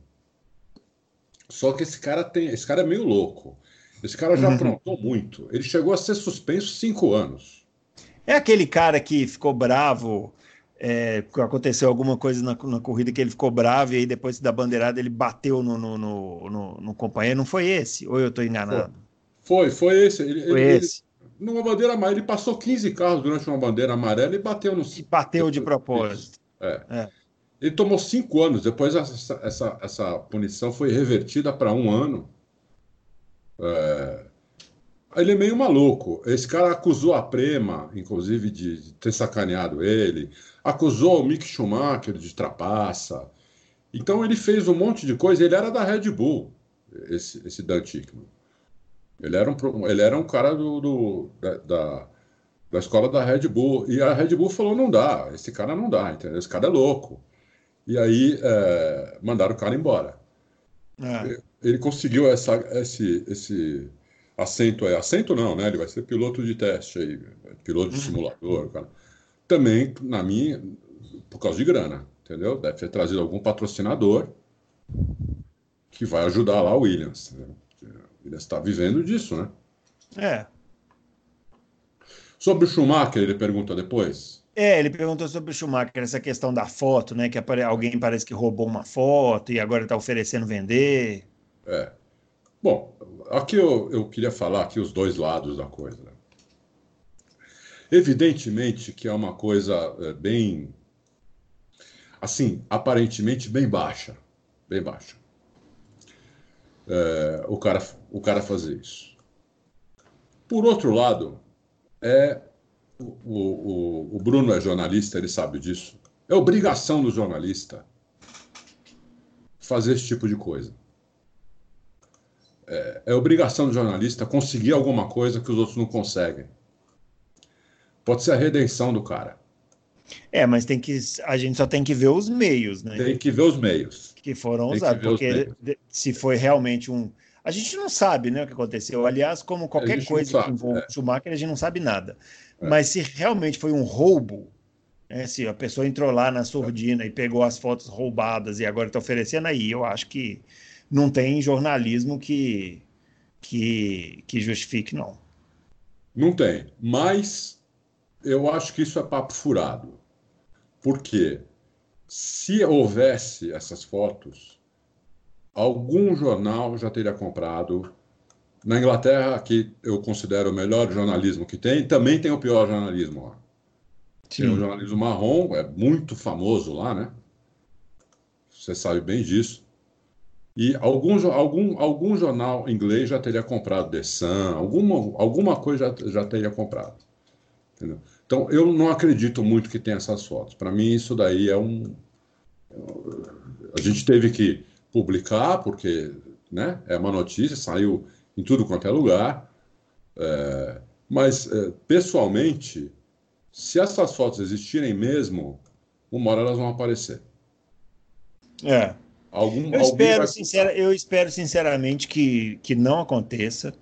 Só que esse cara tem. Esse cara é meio louco. Esse cara já uhum. aprontou muito. Ele chegou a ser suspenso cinco anos. É aquele cara que ficou bravo é, aconteceu alguma coisa na, na, corrida que ele ficou bravo e aí depois da bandeirada ele bateu no, no, no, no, no companheiro. Não foi esse? Ou eu estou enganado? Foi, foi esse. Ele, foi ele, esse. Ele, numa bandeira amarela, ele passou 15 carros durante uma bandeira amarela e bateu no. E bateu de propósito. É. é. Ele tomou cinco anos, depois essa, essa, essa punição foi revertida para um ano. É, ele é meio maluco. Esse cara acusou a Prema, inclusive, de ter sacaneado ele acusou o Mick Schumacher de trapaça. Então ele fez um monte de coisa. Ele era da Red Bull, esse, esse Dan Tickman. Ele era um, ele era um cara do, do da, da, da, escola da Red Bull. E a Red Bull falou: não dá, esse cara não dá, entendeu? Esse cara é louco. E aí é, mandaram o cara embora. É. Ele conseguiu essa, esse, esse assento aí. Assento não, né? Ele vai ser piloto de teste aí, piloto de simulador, cara também, na minha, por causa de grana, entendeu? Deve ter trazido algum patrocinador que vai ajudar lá o Williams. Né? O Williams está vivendo disso, né? É. Sobre o Schumacher, ele pergunta depois. É, ele perguntou sobre o Schumacher, essa questão da foto, né? Que alguém parece que roubou uma foto e agora está oferecendo vender. É. Bom, aqui eu, eu queria falar aqui os dois lados da coisa. Evidentemente que é uma coisa é, bem, assim, aparentemente bem baixa, bem baixa. É, o, cara, o cara fazer isso. Por outro lado, é o, o, o Bruno é jornalista, ele sabe disso. É obrigação do jornalista fazer esse tipo de coisa. É, é, obrigação do jornalista conseguir alguma coisa que os outros não conseguem. Pode ser a redenção do cara. É, mas tem que a gente só tem que ver os meios, né? Tem que ver os meios que foram tem usados, que porque se foi realmente um a gente não sabe, né, o que aconteceu. Aliás, como qualquer coisa sabe, que envolve é. Schumacher, a gente não sabe nada. É. Mas se realmente foi um roubo, né, se a pessoa entrou lá na surdina e pegou as fotos roubadas e agora está oferecendo aí, eu acho que não tem jornalismo que que, que justifique, não. Não tem. Mas eu acho que isso é papo furado. Porque se houvesse essas fotos, algum jornal já teria comprado. Na Inglaterra, que eu considero o melhor jornalismo que tem, também tem o pior jornalismo lá. Sim. Tem o jornalismo marrom, é muito famoso lá, né? Você sabe bem disso. E algum, algum, algum jornal inglês já teria comprado The Sun, alguma, alguma coisa já, já teria comprado. Entendeu? Então, eu não acredito muito que tenha essas fotos. Para mim, isso daí é um. A gente teve que publicar, porque né, é uma notícia, saiu em tudo quanto é lugar. É, mas, é, pessoalmente, se essas fotos existirem mesmo, uma hora elas vão aparecer. É. Algum, eu, espero, vai... sincera, eu espero sinceramente que, que não aconteça,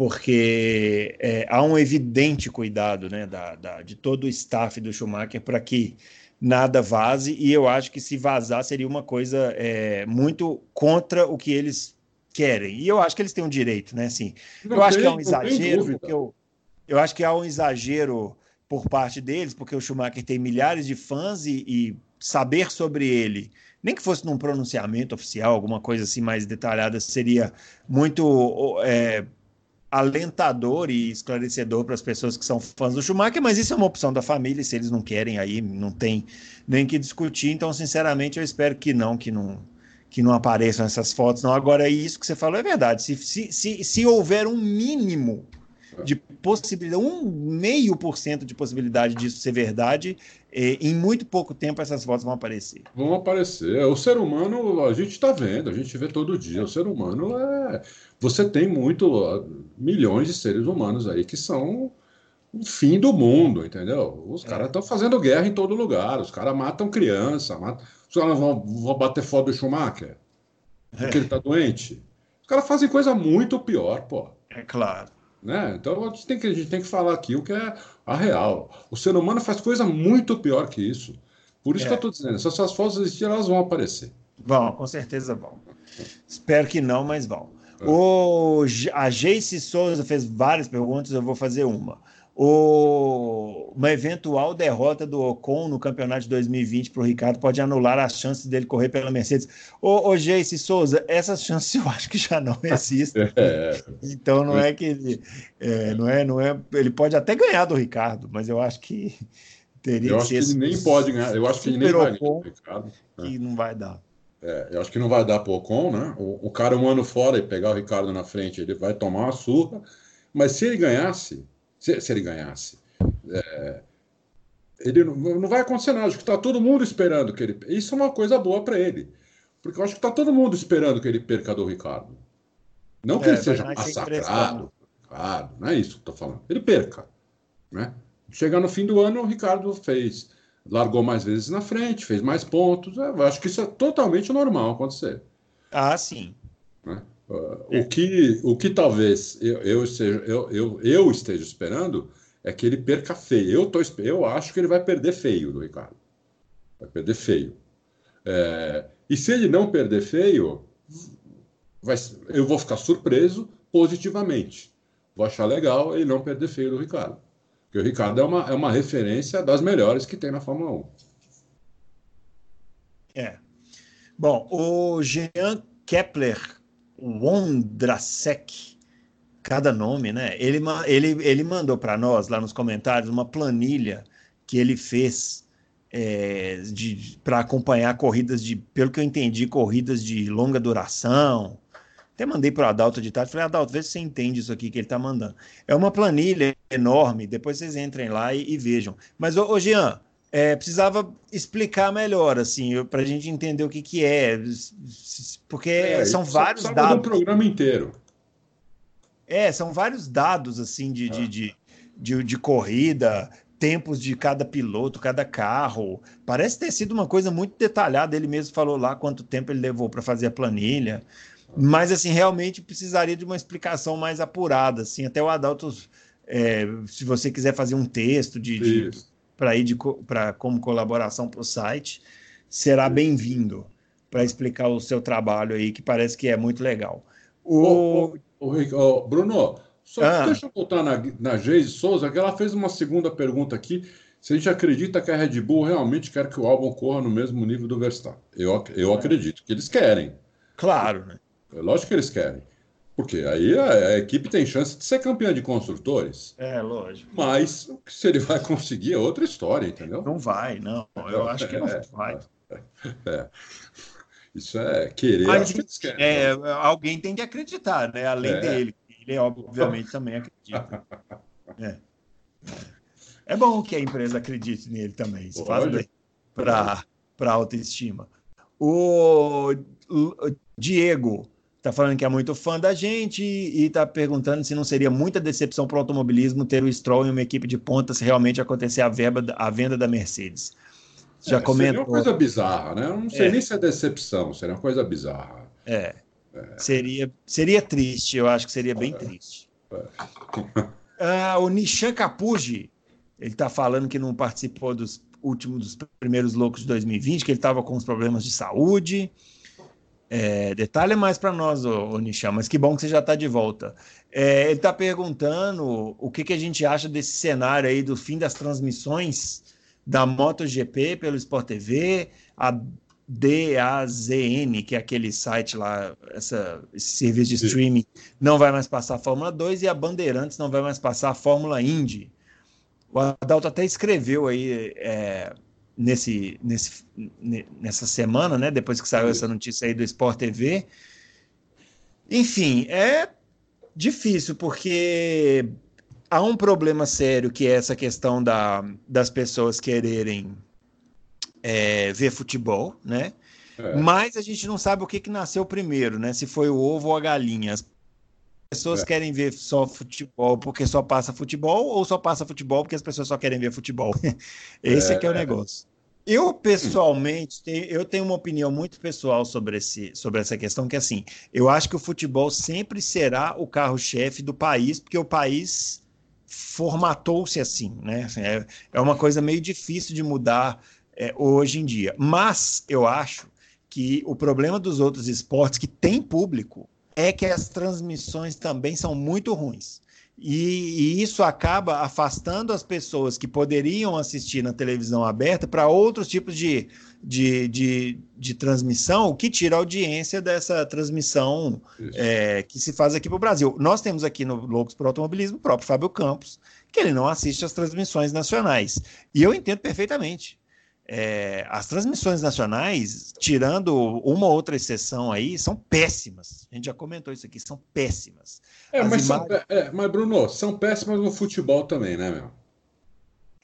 porque é, há um evidente cuidado né, da, da, de todo o staff do Schumacher para que nada vaze, e eu acho que se vazar seria uma coisa é, muito contra o que eles querem. E eu acho que eles têm um direito, né? Assim, não eu acho que é um exagero, eu, eu acho que há um exagero por parte deles, porque o Schumacher tem milhares de fãs e, e saber sobre ele, nem que fosse num pronunciamento oficial, alguma coisa assim mais detalhada, seria muito é, alentador e esclarecedor para as pessoas que são fãs do Schumacher, mas isso é uma opção da família, se eles não querem, aí não tem nem que discutir. Então, sinceramente, eu espero que não, que não, que não apareçam essas fotos. Não, agora, isso que você falou é verdade. Se, se, se, se houver um mínimo de possibilidade, um meio por cento de possibilidade disso ser verdade, eh, em muito pouco tempo essas fotos vão aparecer. Vão aparecer. O ser humano, a gente está vendo, a gente vê todo dia. O ser humano é. Você tem muito, milhões de seres humanos aí que são o fim do mundo, entendeu? Os caras estão é. fazendo guerra em todo lugar, os caras matam criança, matam... os caras vão, vão bater foto do Schumacher porque é. ele está doente. Os caras fazem coisa muito pior, pô. É claro. Né? Então a gente, tem que, a gente tem que falar aqui o que é a real. O ser humano faz coisa muito pior que isso. Por isso é. que eu estou dizendo, se essas fotos existirem, elas vão aparecer. Vão, com certeza vão. Espero que não, mas vão. É. O, a Jace Souza fez várias perguntas, eu vou fazer uma o, uma eventual derrota do Ocon no campeonato de 2020 para o Ricardo pode anular as chances dele correr pela Mercedes. Ô, ô Jace Souza, essas chances eu acho que já não existem. É. Então não é que ele. É, não é, não é, ele pode até ganhar do Ricardo, mas eu acho que teria eu acho que ele nem pode ganhar. Eu acho que ele nem vai do Ricardo. Né? não vai dar. É, eu acho que não vai dar para o Ocon, né? O, o cara um ano fora e pegar o Ricardo na frente, ele vai tomar uma surra. Mas se ele ganhasse, se, se ele ganhasse. É, ele não, não, vai acontecer nada, acho que está todo mundo esperando que ele. Isso é uma coisa boa para ele. Porque eu acho que está todo mundo esperando que ele perca do Ricardo. Não que é, ele seja massacrado, claro, não é isso que estou falando. Ele perca. Né? Chegar no fim do ano, o Ricardo fez. Largou mais vezes na frente, fez mais pontos. É, eu acho que isso é totalmente normal acontecer. Ah, sim. Né? O, que, o que talvez eu, eu, esteja, eu, eu, eu esteja esperando é que ele perca feio. Eu, tô, eu acho que ele vai perder feio do Ricardo. Vai perder feio. É, e se ele não perder feio, vai, eu vou ficar surpreso positivamente. Vou achar legal ele não perder feio do Ricardo. Porque o Ricardo é uma, é uma referência das melhores que tem na Fórmula 1. É. Bom, o Jean Kepler Wondrasek, cada nome, né? Ele, ele, ele mandou para nós lá nos comentários uma planilha que ele fez é, para acompanhar corridas de, pelo que eu entendi, corridas de longa duração. Até mandei para o Adalto de tarde, falei, Adalto, vê se você entende isso aqui que ele está mandando. É uma planilha enorme, depois vocês entrem lá e, e vejam. Mas, ô, ô Jean, é, precisava explicar melhor, assim, para a gente entender o que, que é, porque é, são vários dados. do programa inteiro. É, são vários dados, assim, de, de, de, de, de corrida, tempos de cada piloto, cada carro. Parece ter sido uma coisa muito detalhada. Ele mesmo falou lá quanto tempo ele levou para fazer a planilha. Mas, assim, realmente precisaria de uma explicação mais apurada. Assim, até o Adalto, é, se você quiser fazer um texto de, de para ir para como colaboração para o site, será bem-vindo para explicar o seu trabalho aí, que parece que é muito legal. O... o Bruno, só ah. deixa eu voltar na, na Geise Souza, que ela fez uma segunda pergunta aqui. Se a gente acredita que a Red Bull realmente quer que o álbum corra no mesmo nível do Verstappen. Eu, eu é. acredito que eles querem. Claro, né? É lógico que eles querem. Porque aí a, a, equipe tem chance de ser campeã de construtores. É, lógico. Mas se ele vai conseguir é outra história, entendeu? Não vai, não. Eu acho que não é, vai. É. Isso é querer. Mas, é, alguém tem que acreditar, né? Além é. dele. Ele, obviamente, também acredita. É. é bom que a empresa acredite nele também. Isso faz bem para a autoestima. O Diego Está falando que é muito fã da gente e está perguntando se não seria muita decepção para o automobilismo ter o Stroll em uma equipe de ponta se realmente acontecer a, verba, a venda da Mercedes. Já é, comentou. Seria uma coisa bizarra, né? Eu não sei é. nem se é decepção, seria uma coisa bizarra. É. é. Seria, seria triste, eu acho que seria bem é. triste. É. ah, o Nishan Capuji, ele está falando que não participou dos últimos, dos primeiros loucos de 2020, que ele estava com uns problemas de saúde. É, detalhe mais para nós, o Nishan, mas que bom que você já está de volta. É, ele está perguntando o que, que a gente acha desse cenário aí do fim das transmissões da MotoGP pelo Sport TV, a DAZN, que é aquele site lá, essa, esse serviço de streaming, não vai mais passar a Fórmula 2 e a Bandeirantes não vai mais passar a Fórmula Indy. O Adalto até escreveu aí é, nesse, nesse, nessa semana, né? Depois que saiu essa notícia aí do Sport TV. Enfim, é difícil, porque há um problema sério que é essa questão da, das pessoas quererem é, ver futebol, né? É. Mas a gente não sabe o que, que nasceu primeiro, né? Se foi o ovo ou a galinha. As pessoas é. querem ver só futebol porque só passa futebol ou só passa futebol porque as pessoas só querem ver futebol? Esse é, que é o é. negócio. Eu, pessoalmente, tenho, eu tenho uma opinião muito pessoal sobre, esse, sobre essa questão, que assim, eu acho que o futebol sempre será o carro-chefe do país, porque o país formatou-se assim, né? Assim, é, é uma coisa meio difícil de mudar é, hoje em dia. Mas eu acho que o problema dos outros esportes que tem público é que as transmissões também são muito ruins. E, e, isso acaba afastando as pessoas que poderiam assistir na televisão aberta para outros tipos de, de, de, de, transmissão, o que tira a audiência dessa transmissão é, que se faz aqui para o Brasil. Nós temos aqui no Loucos por Automobilismo o próprio Fábio Campos, que ele não assiste às transmissões nacionais. E eu entendo perfeitamente. É, as transmissões nacionais, tirando uma ou outra exceção aí, são péssimas. A gente já comentou isso aqui, são péssimas. É, mas, imagens... são, é, mas, Bruno, são péssimas no futebol também, né, meu?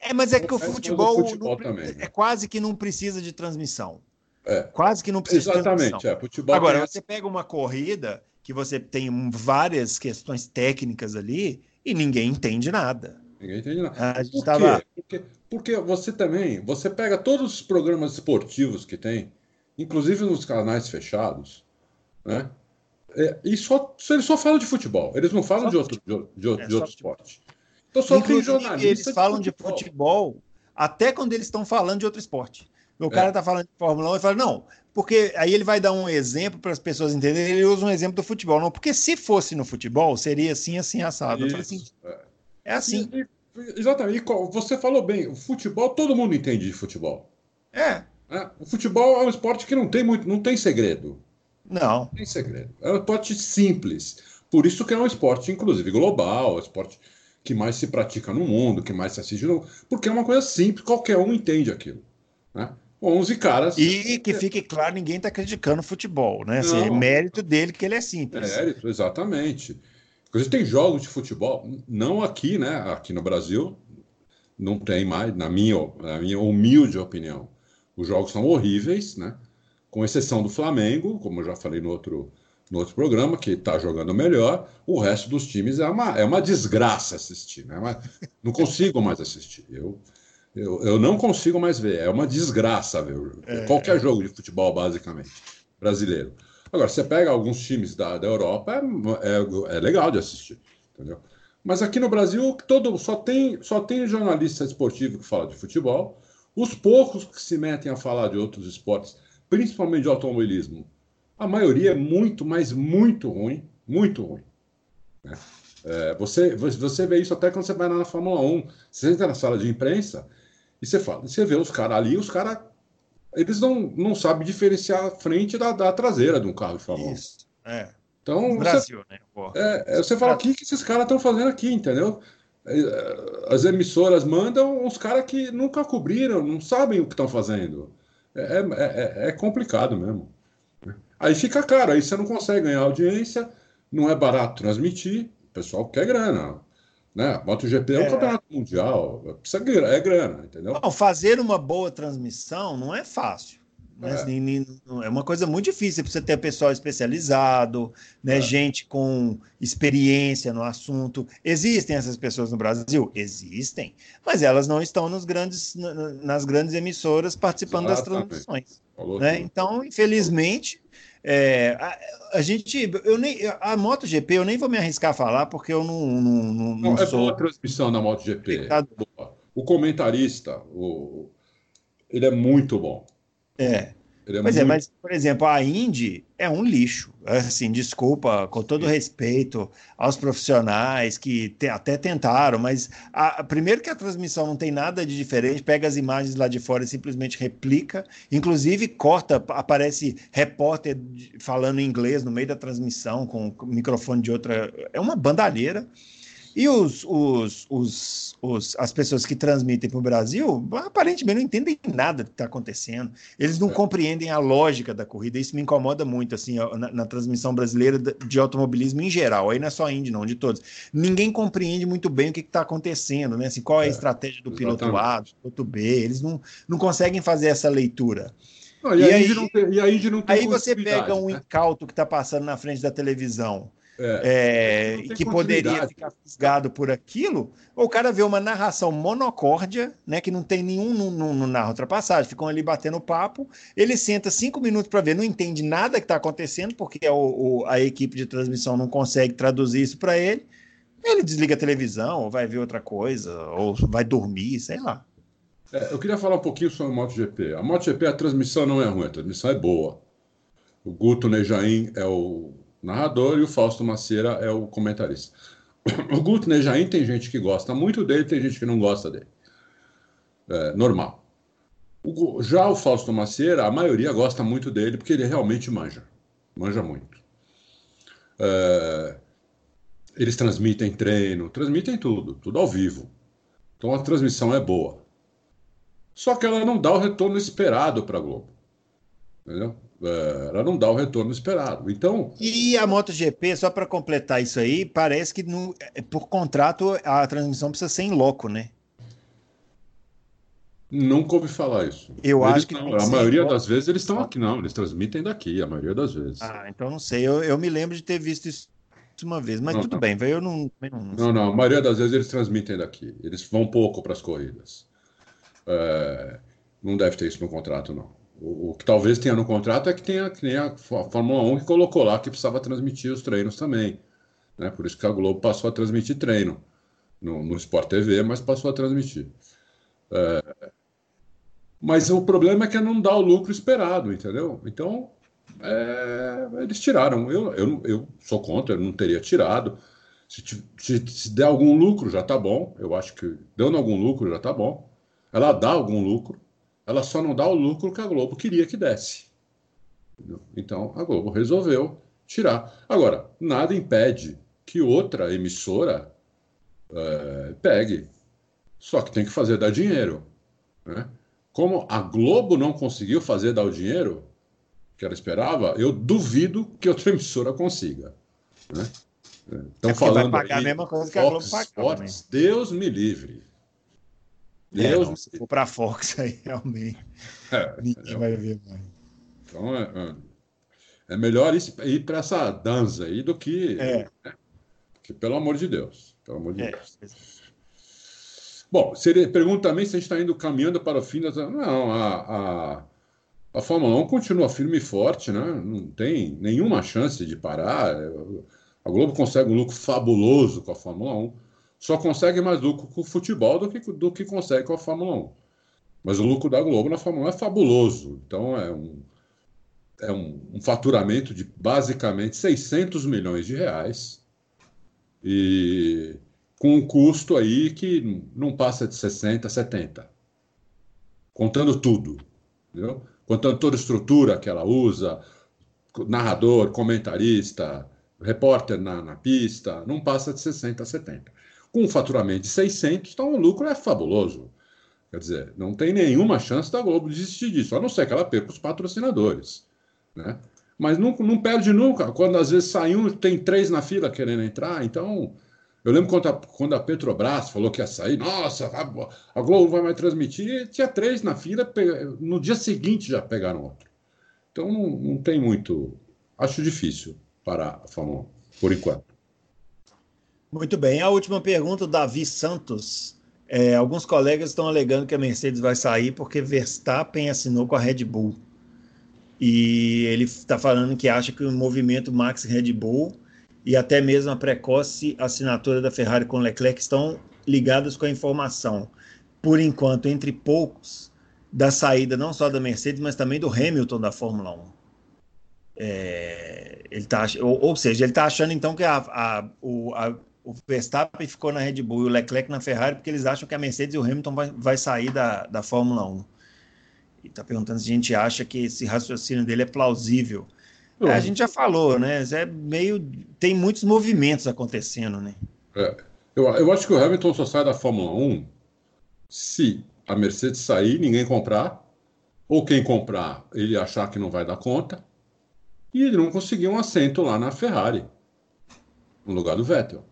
É, mas é que o futebol, futebol não, também, né? é quase que não precisa de transmissão. É. Quase que não precisa Exatamente, de transmissão. É, futebol Agora, tem... você pega uma corrida que você tem várias questões técnicas ali e ninguém entende nada. Ninguém entende nada. A gente Por tava... Porque, porque você também, você pega todos os programas esportivos que tem, inclusive nos canais fechados, né? É, e só, eles só falam de futebol, eles não falam de outro, de, de, é, de outro esporte. Então só Inclusive, tem jornalista. Eles falam de futebol. de futebol até quando eles estão falando de outro esporte. O cara está é. falando de Fórmula 1 e fala, não, porque aí ele vai dar um exemplo para as pessoas entenderem, ele usa um exemplo do futebol. Não, porque se fosse no futebol, seria assim, assim, assado. Isso, Eu falei assim, é, é assim. E, Exatamente. você falou bem, o futebol, todo mundo entende de futebol. É. é. O futebol é um esporte que não tem muito, não tem segredo. Não. Não tem segredo. É um esporte simples. Por isso que é um esporte, inclusive, global, é um esporte que mais se pratica no mundo, que mais se assiste no porque é uma coisa simples, qualquer um entende aquilo. Né? 11 caras. E que fique claro, ninguém está criticando futebol, né? Assim, é mérito dele que ele é simples. Mérito, exatamente. Inclusive, tem jogos de futebol, não aqui, né? Aqui no Brasil, não tem mais, na minha, na minha humilde opinião. Os jogos são horríveis, né? Com exceção do Flamengo, como eu já falei no outro, no outro programa, que está jogando melhor. O resto dos times é uma, é uma desgraça assistir, né? Mas não consigo mais assistir. Eu, eu, eu não consigo mais ver. É uma desgraça ver é, qualquer é. jogo de futebol, basicamente, brasileiro. Agora, você pega alguns times da, da Europa, é, é, é legal de assistir, entendeu? Mas aqui no Brasil, todo, só, tem, só tem jornalista esportivo que fala de futebol. Os poucos que se metem a falar de outros esportes, principalmente de automobilismo, a maioria é muito, mas muito ruim, muito ruim. Né? É, você, você vê isso até quando você vai lá na Fórmula 1. Você entra na sala de imprensa e você fala, você vê os caras ali, os caras eles não, não sabem diferenciar a frente da, da traseira de um carro de Fórmula 1. Isso, é. Então, no Brasil, você, né? É, é, você fala, o que, que esses caras estão fazendo aqui, entendeu? É, as emissoras mandam uns caras que nunca cobriram, não sabem o que estão fazendo. É, é, é, complicado mesmo. Aí fica caro, aí você não consegue ganhar audiência, não é barato transmitir, o pessoal quer grana. Né? MotoGP é um é. campeonato mundial, precisa, é grana, entendeu? Não, fazer uma boa transmissão não é fácil. Né? É. é uma coisa muito difícil, você precisa ter pessoal especializado, né? É. gente com experiência no assunto. Existem essas pessoas no Brasil? Existem, mas elas não estão nos grandes, nas grandes emissoras participando Exatamente. das transmissões. Né? Então, infelizmente, é, a, a, gente, eu nem, a MotoGP eu nem vou me arriscar a falar porque eu não, não, não, não é sou. Boa a transmissão da MotoGP. O comentarista, o, ele é muito bom. É. Ele é pois é, muito... é, mas, por exemplo, a Indy é um lixo. Assim, desculpa, com todo respeito aos profissionais que te, até tentaram, mas a, primeiro que a transmissão não tem nada de diferente, pega as imagens lá de fora e simplesmente replica, inclusive corta, aparece repórter falando inglês no meio da transmissão com microfone de outra. É uma bandalheira. E os, os, os, os, as pessoas que transmitem para o Brasil, aparentemente não entendem nada do que está acontecendo. Eles não é. compreendem a lógica da corrida. Isso me incomoda muito, assim, na, na, transmissão brasileira de automobilismo em geral. Aí não é só Indy, não, de todos. Ninguém compreende muito bem o que está acontecendo, né? Assim, qual é a é, estratégia do exatamente. piloto A, do piloto B. Eles não, não conseguem fazer essa leitura. Não, e, e, aí, não tem, e aí Aí você pega um né? incauto que está passando na frente da televisão é, é, que poderia ficar fisgado por aquilo, ou o cara vê uma narração monocórdia, né, que não tem nenhum no, no, no narra ultrapassagem, ficam ali batendo papo, ele senta cinco minutos para ver, não entende nada que está acontecendo, porque o, o, a equipe de transmissão não consegue traduzir isso para ele, ele desliga a televisão, ou vai ver outra coisa, ou vai dormir, sei lá. É, eu queria falar um pouquinho sobre a MotoGP. A MotoGP, a transmissão não é ruim, a transmissão é boa. O Guto Nejaim é o narrador, e o Fausto Macieira é o comentarista. O Guto Nejaim tem gente que gosta muito dele, tem gente que não gosta dele. É, normal. O, já o Fausto Macieira, a maioria gosta muito dele, porque ele realmente manja. Manja muito. É, eles transmitem treino, transmitem tudo, tudo ao vivo. Então a transmissão é boa. Só que ela não dá o retorno esperado para a Globo. Entendeu? É, ela não dá o retorno esperado. Então. E a MotoGP, só para completar isso aí, parece que no, é, por contrato a transmissão precisa ser em loco, né? Nunca ouvi falar isso. Eu eles acho que não, a maioria das vezes eles estão aqui, não, eles transmitem daqui, a maioria das vezes. Ah, então não sei. Eu, eu me lembro de ter visto isso uma vez, mas não, tudo não. bem, eu não, não. Não, não, a maioria das vezes eles transmitem daqui. Eles vão pouco para as corridas. É, não deve ter isso no contrato, não. O, que talvez tenha no contrato é que tenha, que tenha a Fórmula 1 que colocou lá que precisava transmitir os treinos também. Né? Por isso que a Globo passou a transmitir treino no, no Sport TV, mas passou a transmitir. É, mas o problema é que não dá o lucro esperado, entendeu? Então, é, eles tiraram. Eu, eu, eu sou contra, eu não teria tirado. Se, se, se der algum lucro, já está bom. Eu acho que dando algum lucro, já está bom. Ela dá algum lucro. Ela só não dá o lucro que a Globo queria que desse. Então a Globo resolveu tirar. Agora, nada impede que outra emissora é, pegue. Só que tem que fazer dar dinheiro. Né? Como a Globo não conseguiu fazer dar o dinheiro que ela esperava, eu duvido que outra emissora consiga. Né? Estão é falando vai pagar aí, a mesma coisa que a Globo paga. Deus me livre. É, Deus. É, se for para Fox aí, realmente. É, ninguém é, vai ver mais. Então é, é, é melhor ir, para essa dança aí do que. É. Né? que, pelo amor de Deus. Pelo amor de é. Deus. Bom, seria, pergunta também se a gente está indo caminhando para o fim das. Não, a, a, a Fórmula 1 continua firme e forte, né? Não tem nenhuma chance de parar. A Globo consegue um lucro fabuloso com a Fórmula 1 só consegue mais lucro com o futebol do que, do que consegue com a Fórmula 1. Mas o lucro da Globo na Fórmula 1 é fabuloso. Então é um, é um, um faturamento de basicamente 600 milhões de reais e com um custo aí que não passa de 60, 70. Contando tudo, entendeu? Contando toda a estrutura que ela usa, narrador, comentarista, repórter na, na pista, não passa de 60, 70 com um faturamento de 600, então o lucro é fabuloso. Quer dizer, não tem nenhuma chance da Globo desistir disso, a não ser que ela perca os patrocinadores. Né? Mas não, não perde nunca. Quando às vezes sai um, tem três na fila querendo entrar, então Eu lembro quando a, quando a Petrobras falou que ia sair, nossa, a, a Globo vai mais transmitir, tinha três na fila, no dia seguinte já pegaram outro. Então não, não tem muito. Acho difícil para a Fórmula 1, por enquanto. Muito bem. A última pergunta, Davi Santos. É, alguns colegas estão alegando que a Mercedes vai sair porque Verstappen assinou com a Red Bull. E ele está falando que acha que o movimento Max Red Bull e até mesmo a precoce assinatura da Ferrari com Leclerc estão ligados com a informação, por enquanto, entre poucos, da saída não só da Mercedes, mas também do Hamilton da Fórmula 1. É, ele tá, ou, ou seja, ele está achando então que a, a, o, a, o Verstappen ficou na Red Bull e o Leclerc na Ferrari porque eles acham que a Mercedes e o Hamilton vai, vai sair da, da Fórmula 1 e está perguntando se a gente acha que esse raciocínio dele é plausível. É, a gente já falou, né? É meio. Tem muitos movimentos acontecendo, né? É. Eu, eu acho que o Hamilton só sai da Fórmula 1 se a Mercedes sair, ninguém comprar, ou quem comprar, ele achar que não vai dar conta, e ele não conseguir um assento lá na Ferrari, no lugar do Vettel.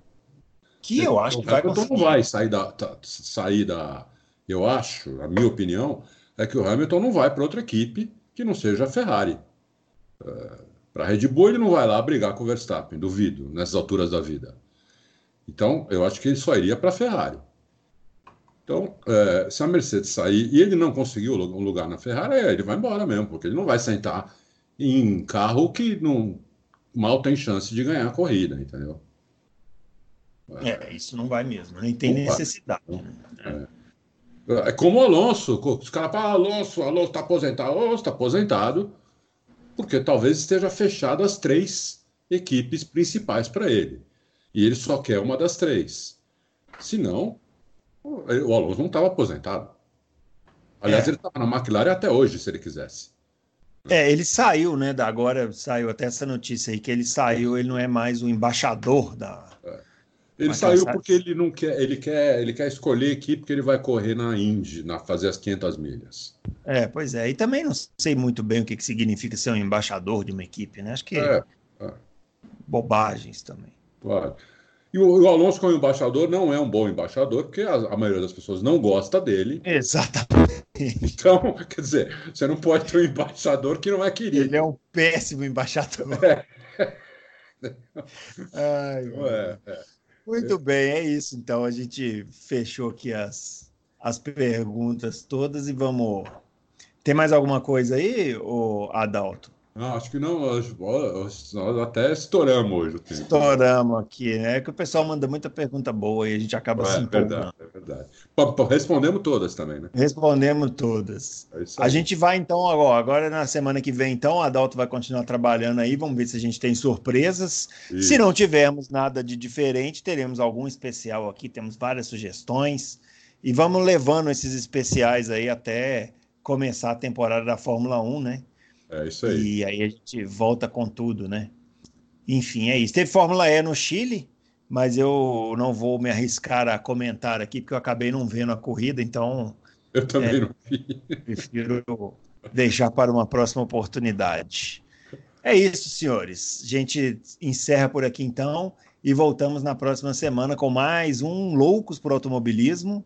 Que eu acho que vai conseguir. não vai sair da, tá, sair da. Eu acho, a minha opinião, é que o Hamilton não vai para outra equipe que não seja a Ferrari. É, para a Red Bull ele não vai lá brigar com o Verstappen, duvido, nessas alturas da vida. Então, eu acho que ele só iria para a Ferrari. Então, é, se a Mercedes sair e ele não conseguiu um lugar na Ferrari, ele vai embora mesmo, porque ele não vai sentar em carro que não mal tem chance de ganhar a corrida, entendeu? É, isso não vai mesmo, nem tem necessidade. Né? É. É como o Alonso. Os caras falam, Alonso, Alonso está aposentado. Alonso está aposentado porque talvez esteja fechado as três equipes principais para ele. E ele só quer uma das três. Se não, o Alonso não estava aposentado. Aliás, é. ele estava na McLaren até hoje, se ele quisesse. É, ele saiu, né? Da, agora saiu até essa notícia aí que ele saiu, ele não é mais o embaixador da, ele Mas saiu porque ele não quer, ele quer, ele quer escolher equipe que ele vai correr na Indy, na fazer as 500 milhas. É, pois é. E também não sei muito bem o que, que significa ser um embaixador de uma equipe, né? Acho que é, é. bobagens também. Claro. E o, o, Alonso como embaixador não é um bom embaixador, porque a, a, maioria das pessoas não gosta dele. Exatamente. Então, quer dizer, você não pode ter um embaixador que não é querido. Ele é um péssimo embaixador. É. Ai, é, é. Muito bem, é isso. Então a gente fechou aqui as, as perguntas todas e vamos. Tem mais alguma coisa aí, Adalto? Não, acho que não. Nós até estouramos hoje o tempo. Estouramos aqui, né? É que o pessoal manda muita pergunta boa e a gente acaba é, se empolgando. É verdade, é verdade. Respondemos todas também, né? Respondemos todas. É a gente vai então, agora, agora na semana que vem, então, o Adalto vai continuar trabalhando aí. Vamos ver se a gente tem surpresas. Isso. Se não tivermos nada de diferente, teremos algum especial aqui. Temos várias sugestões. E vamos levando esses especiais aí até começar a temporada da Fórmula 1, né? É isso aí. E aí a gente volta com tudo, né? Enfim, é isso. Teve Fórmula E no Chile, mas eu não vou me arriscar a comentar aqui, porque eu acabei não vendo a corrida, então. Eu também é, não vi. Prefiro deixar para uma próxima oportunidade. É isso, senhores. A gente encerra por aqui então e voltamos na próxima semana com mais um Loucos por Automobilismo.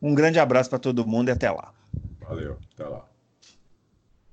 Um grande abraço para todo mundo e até lá. Valeu, até lá.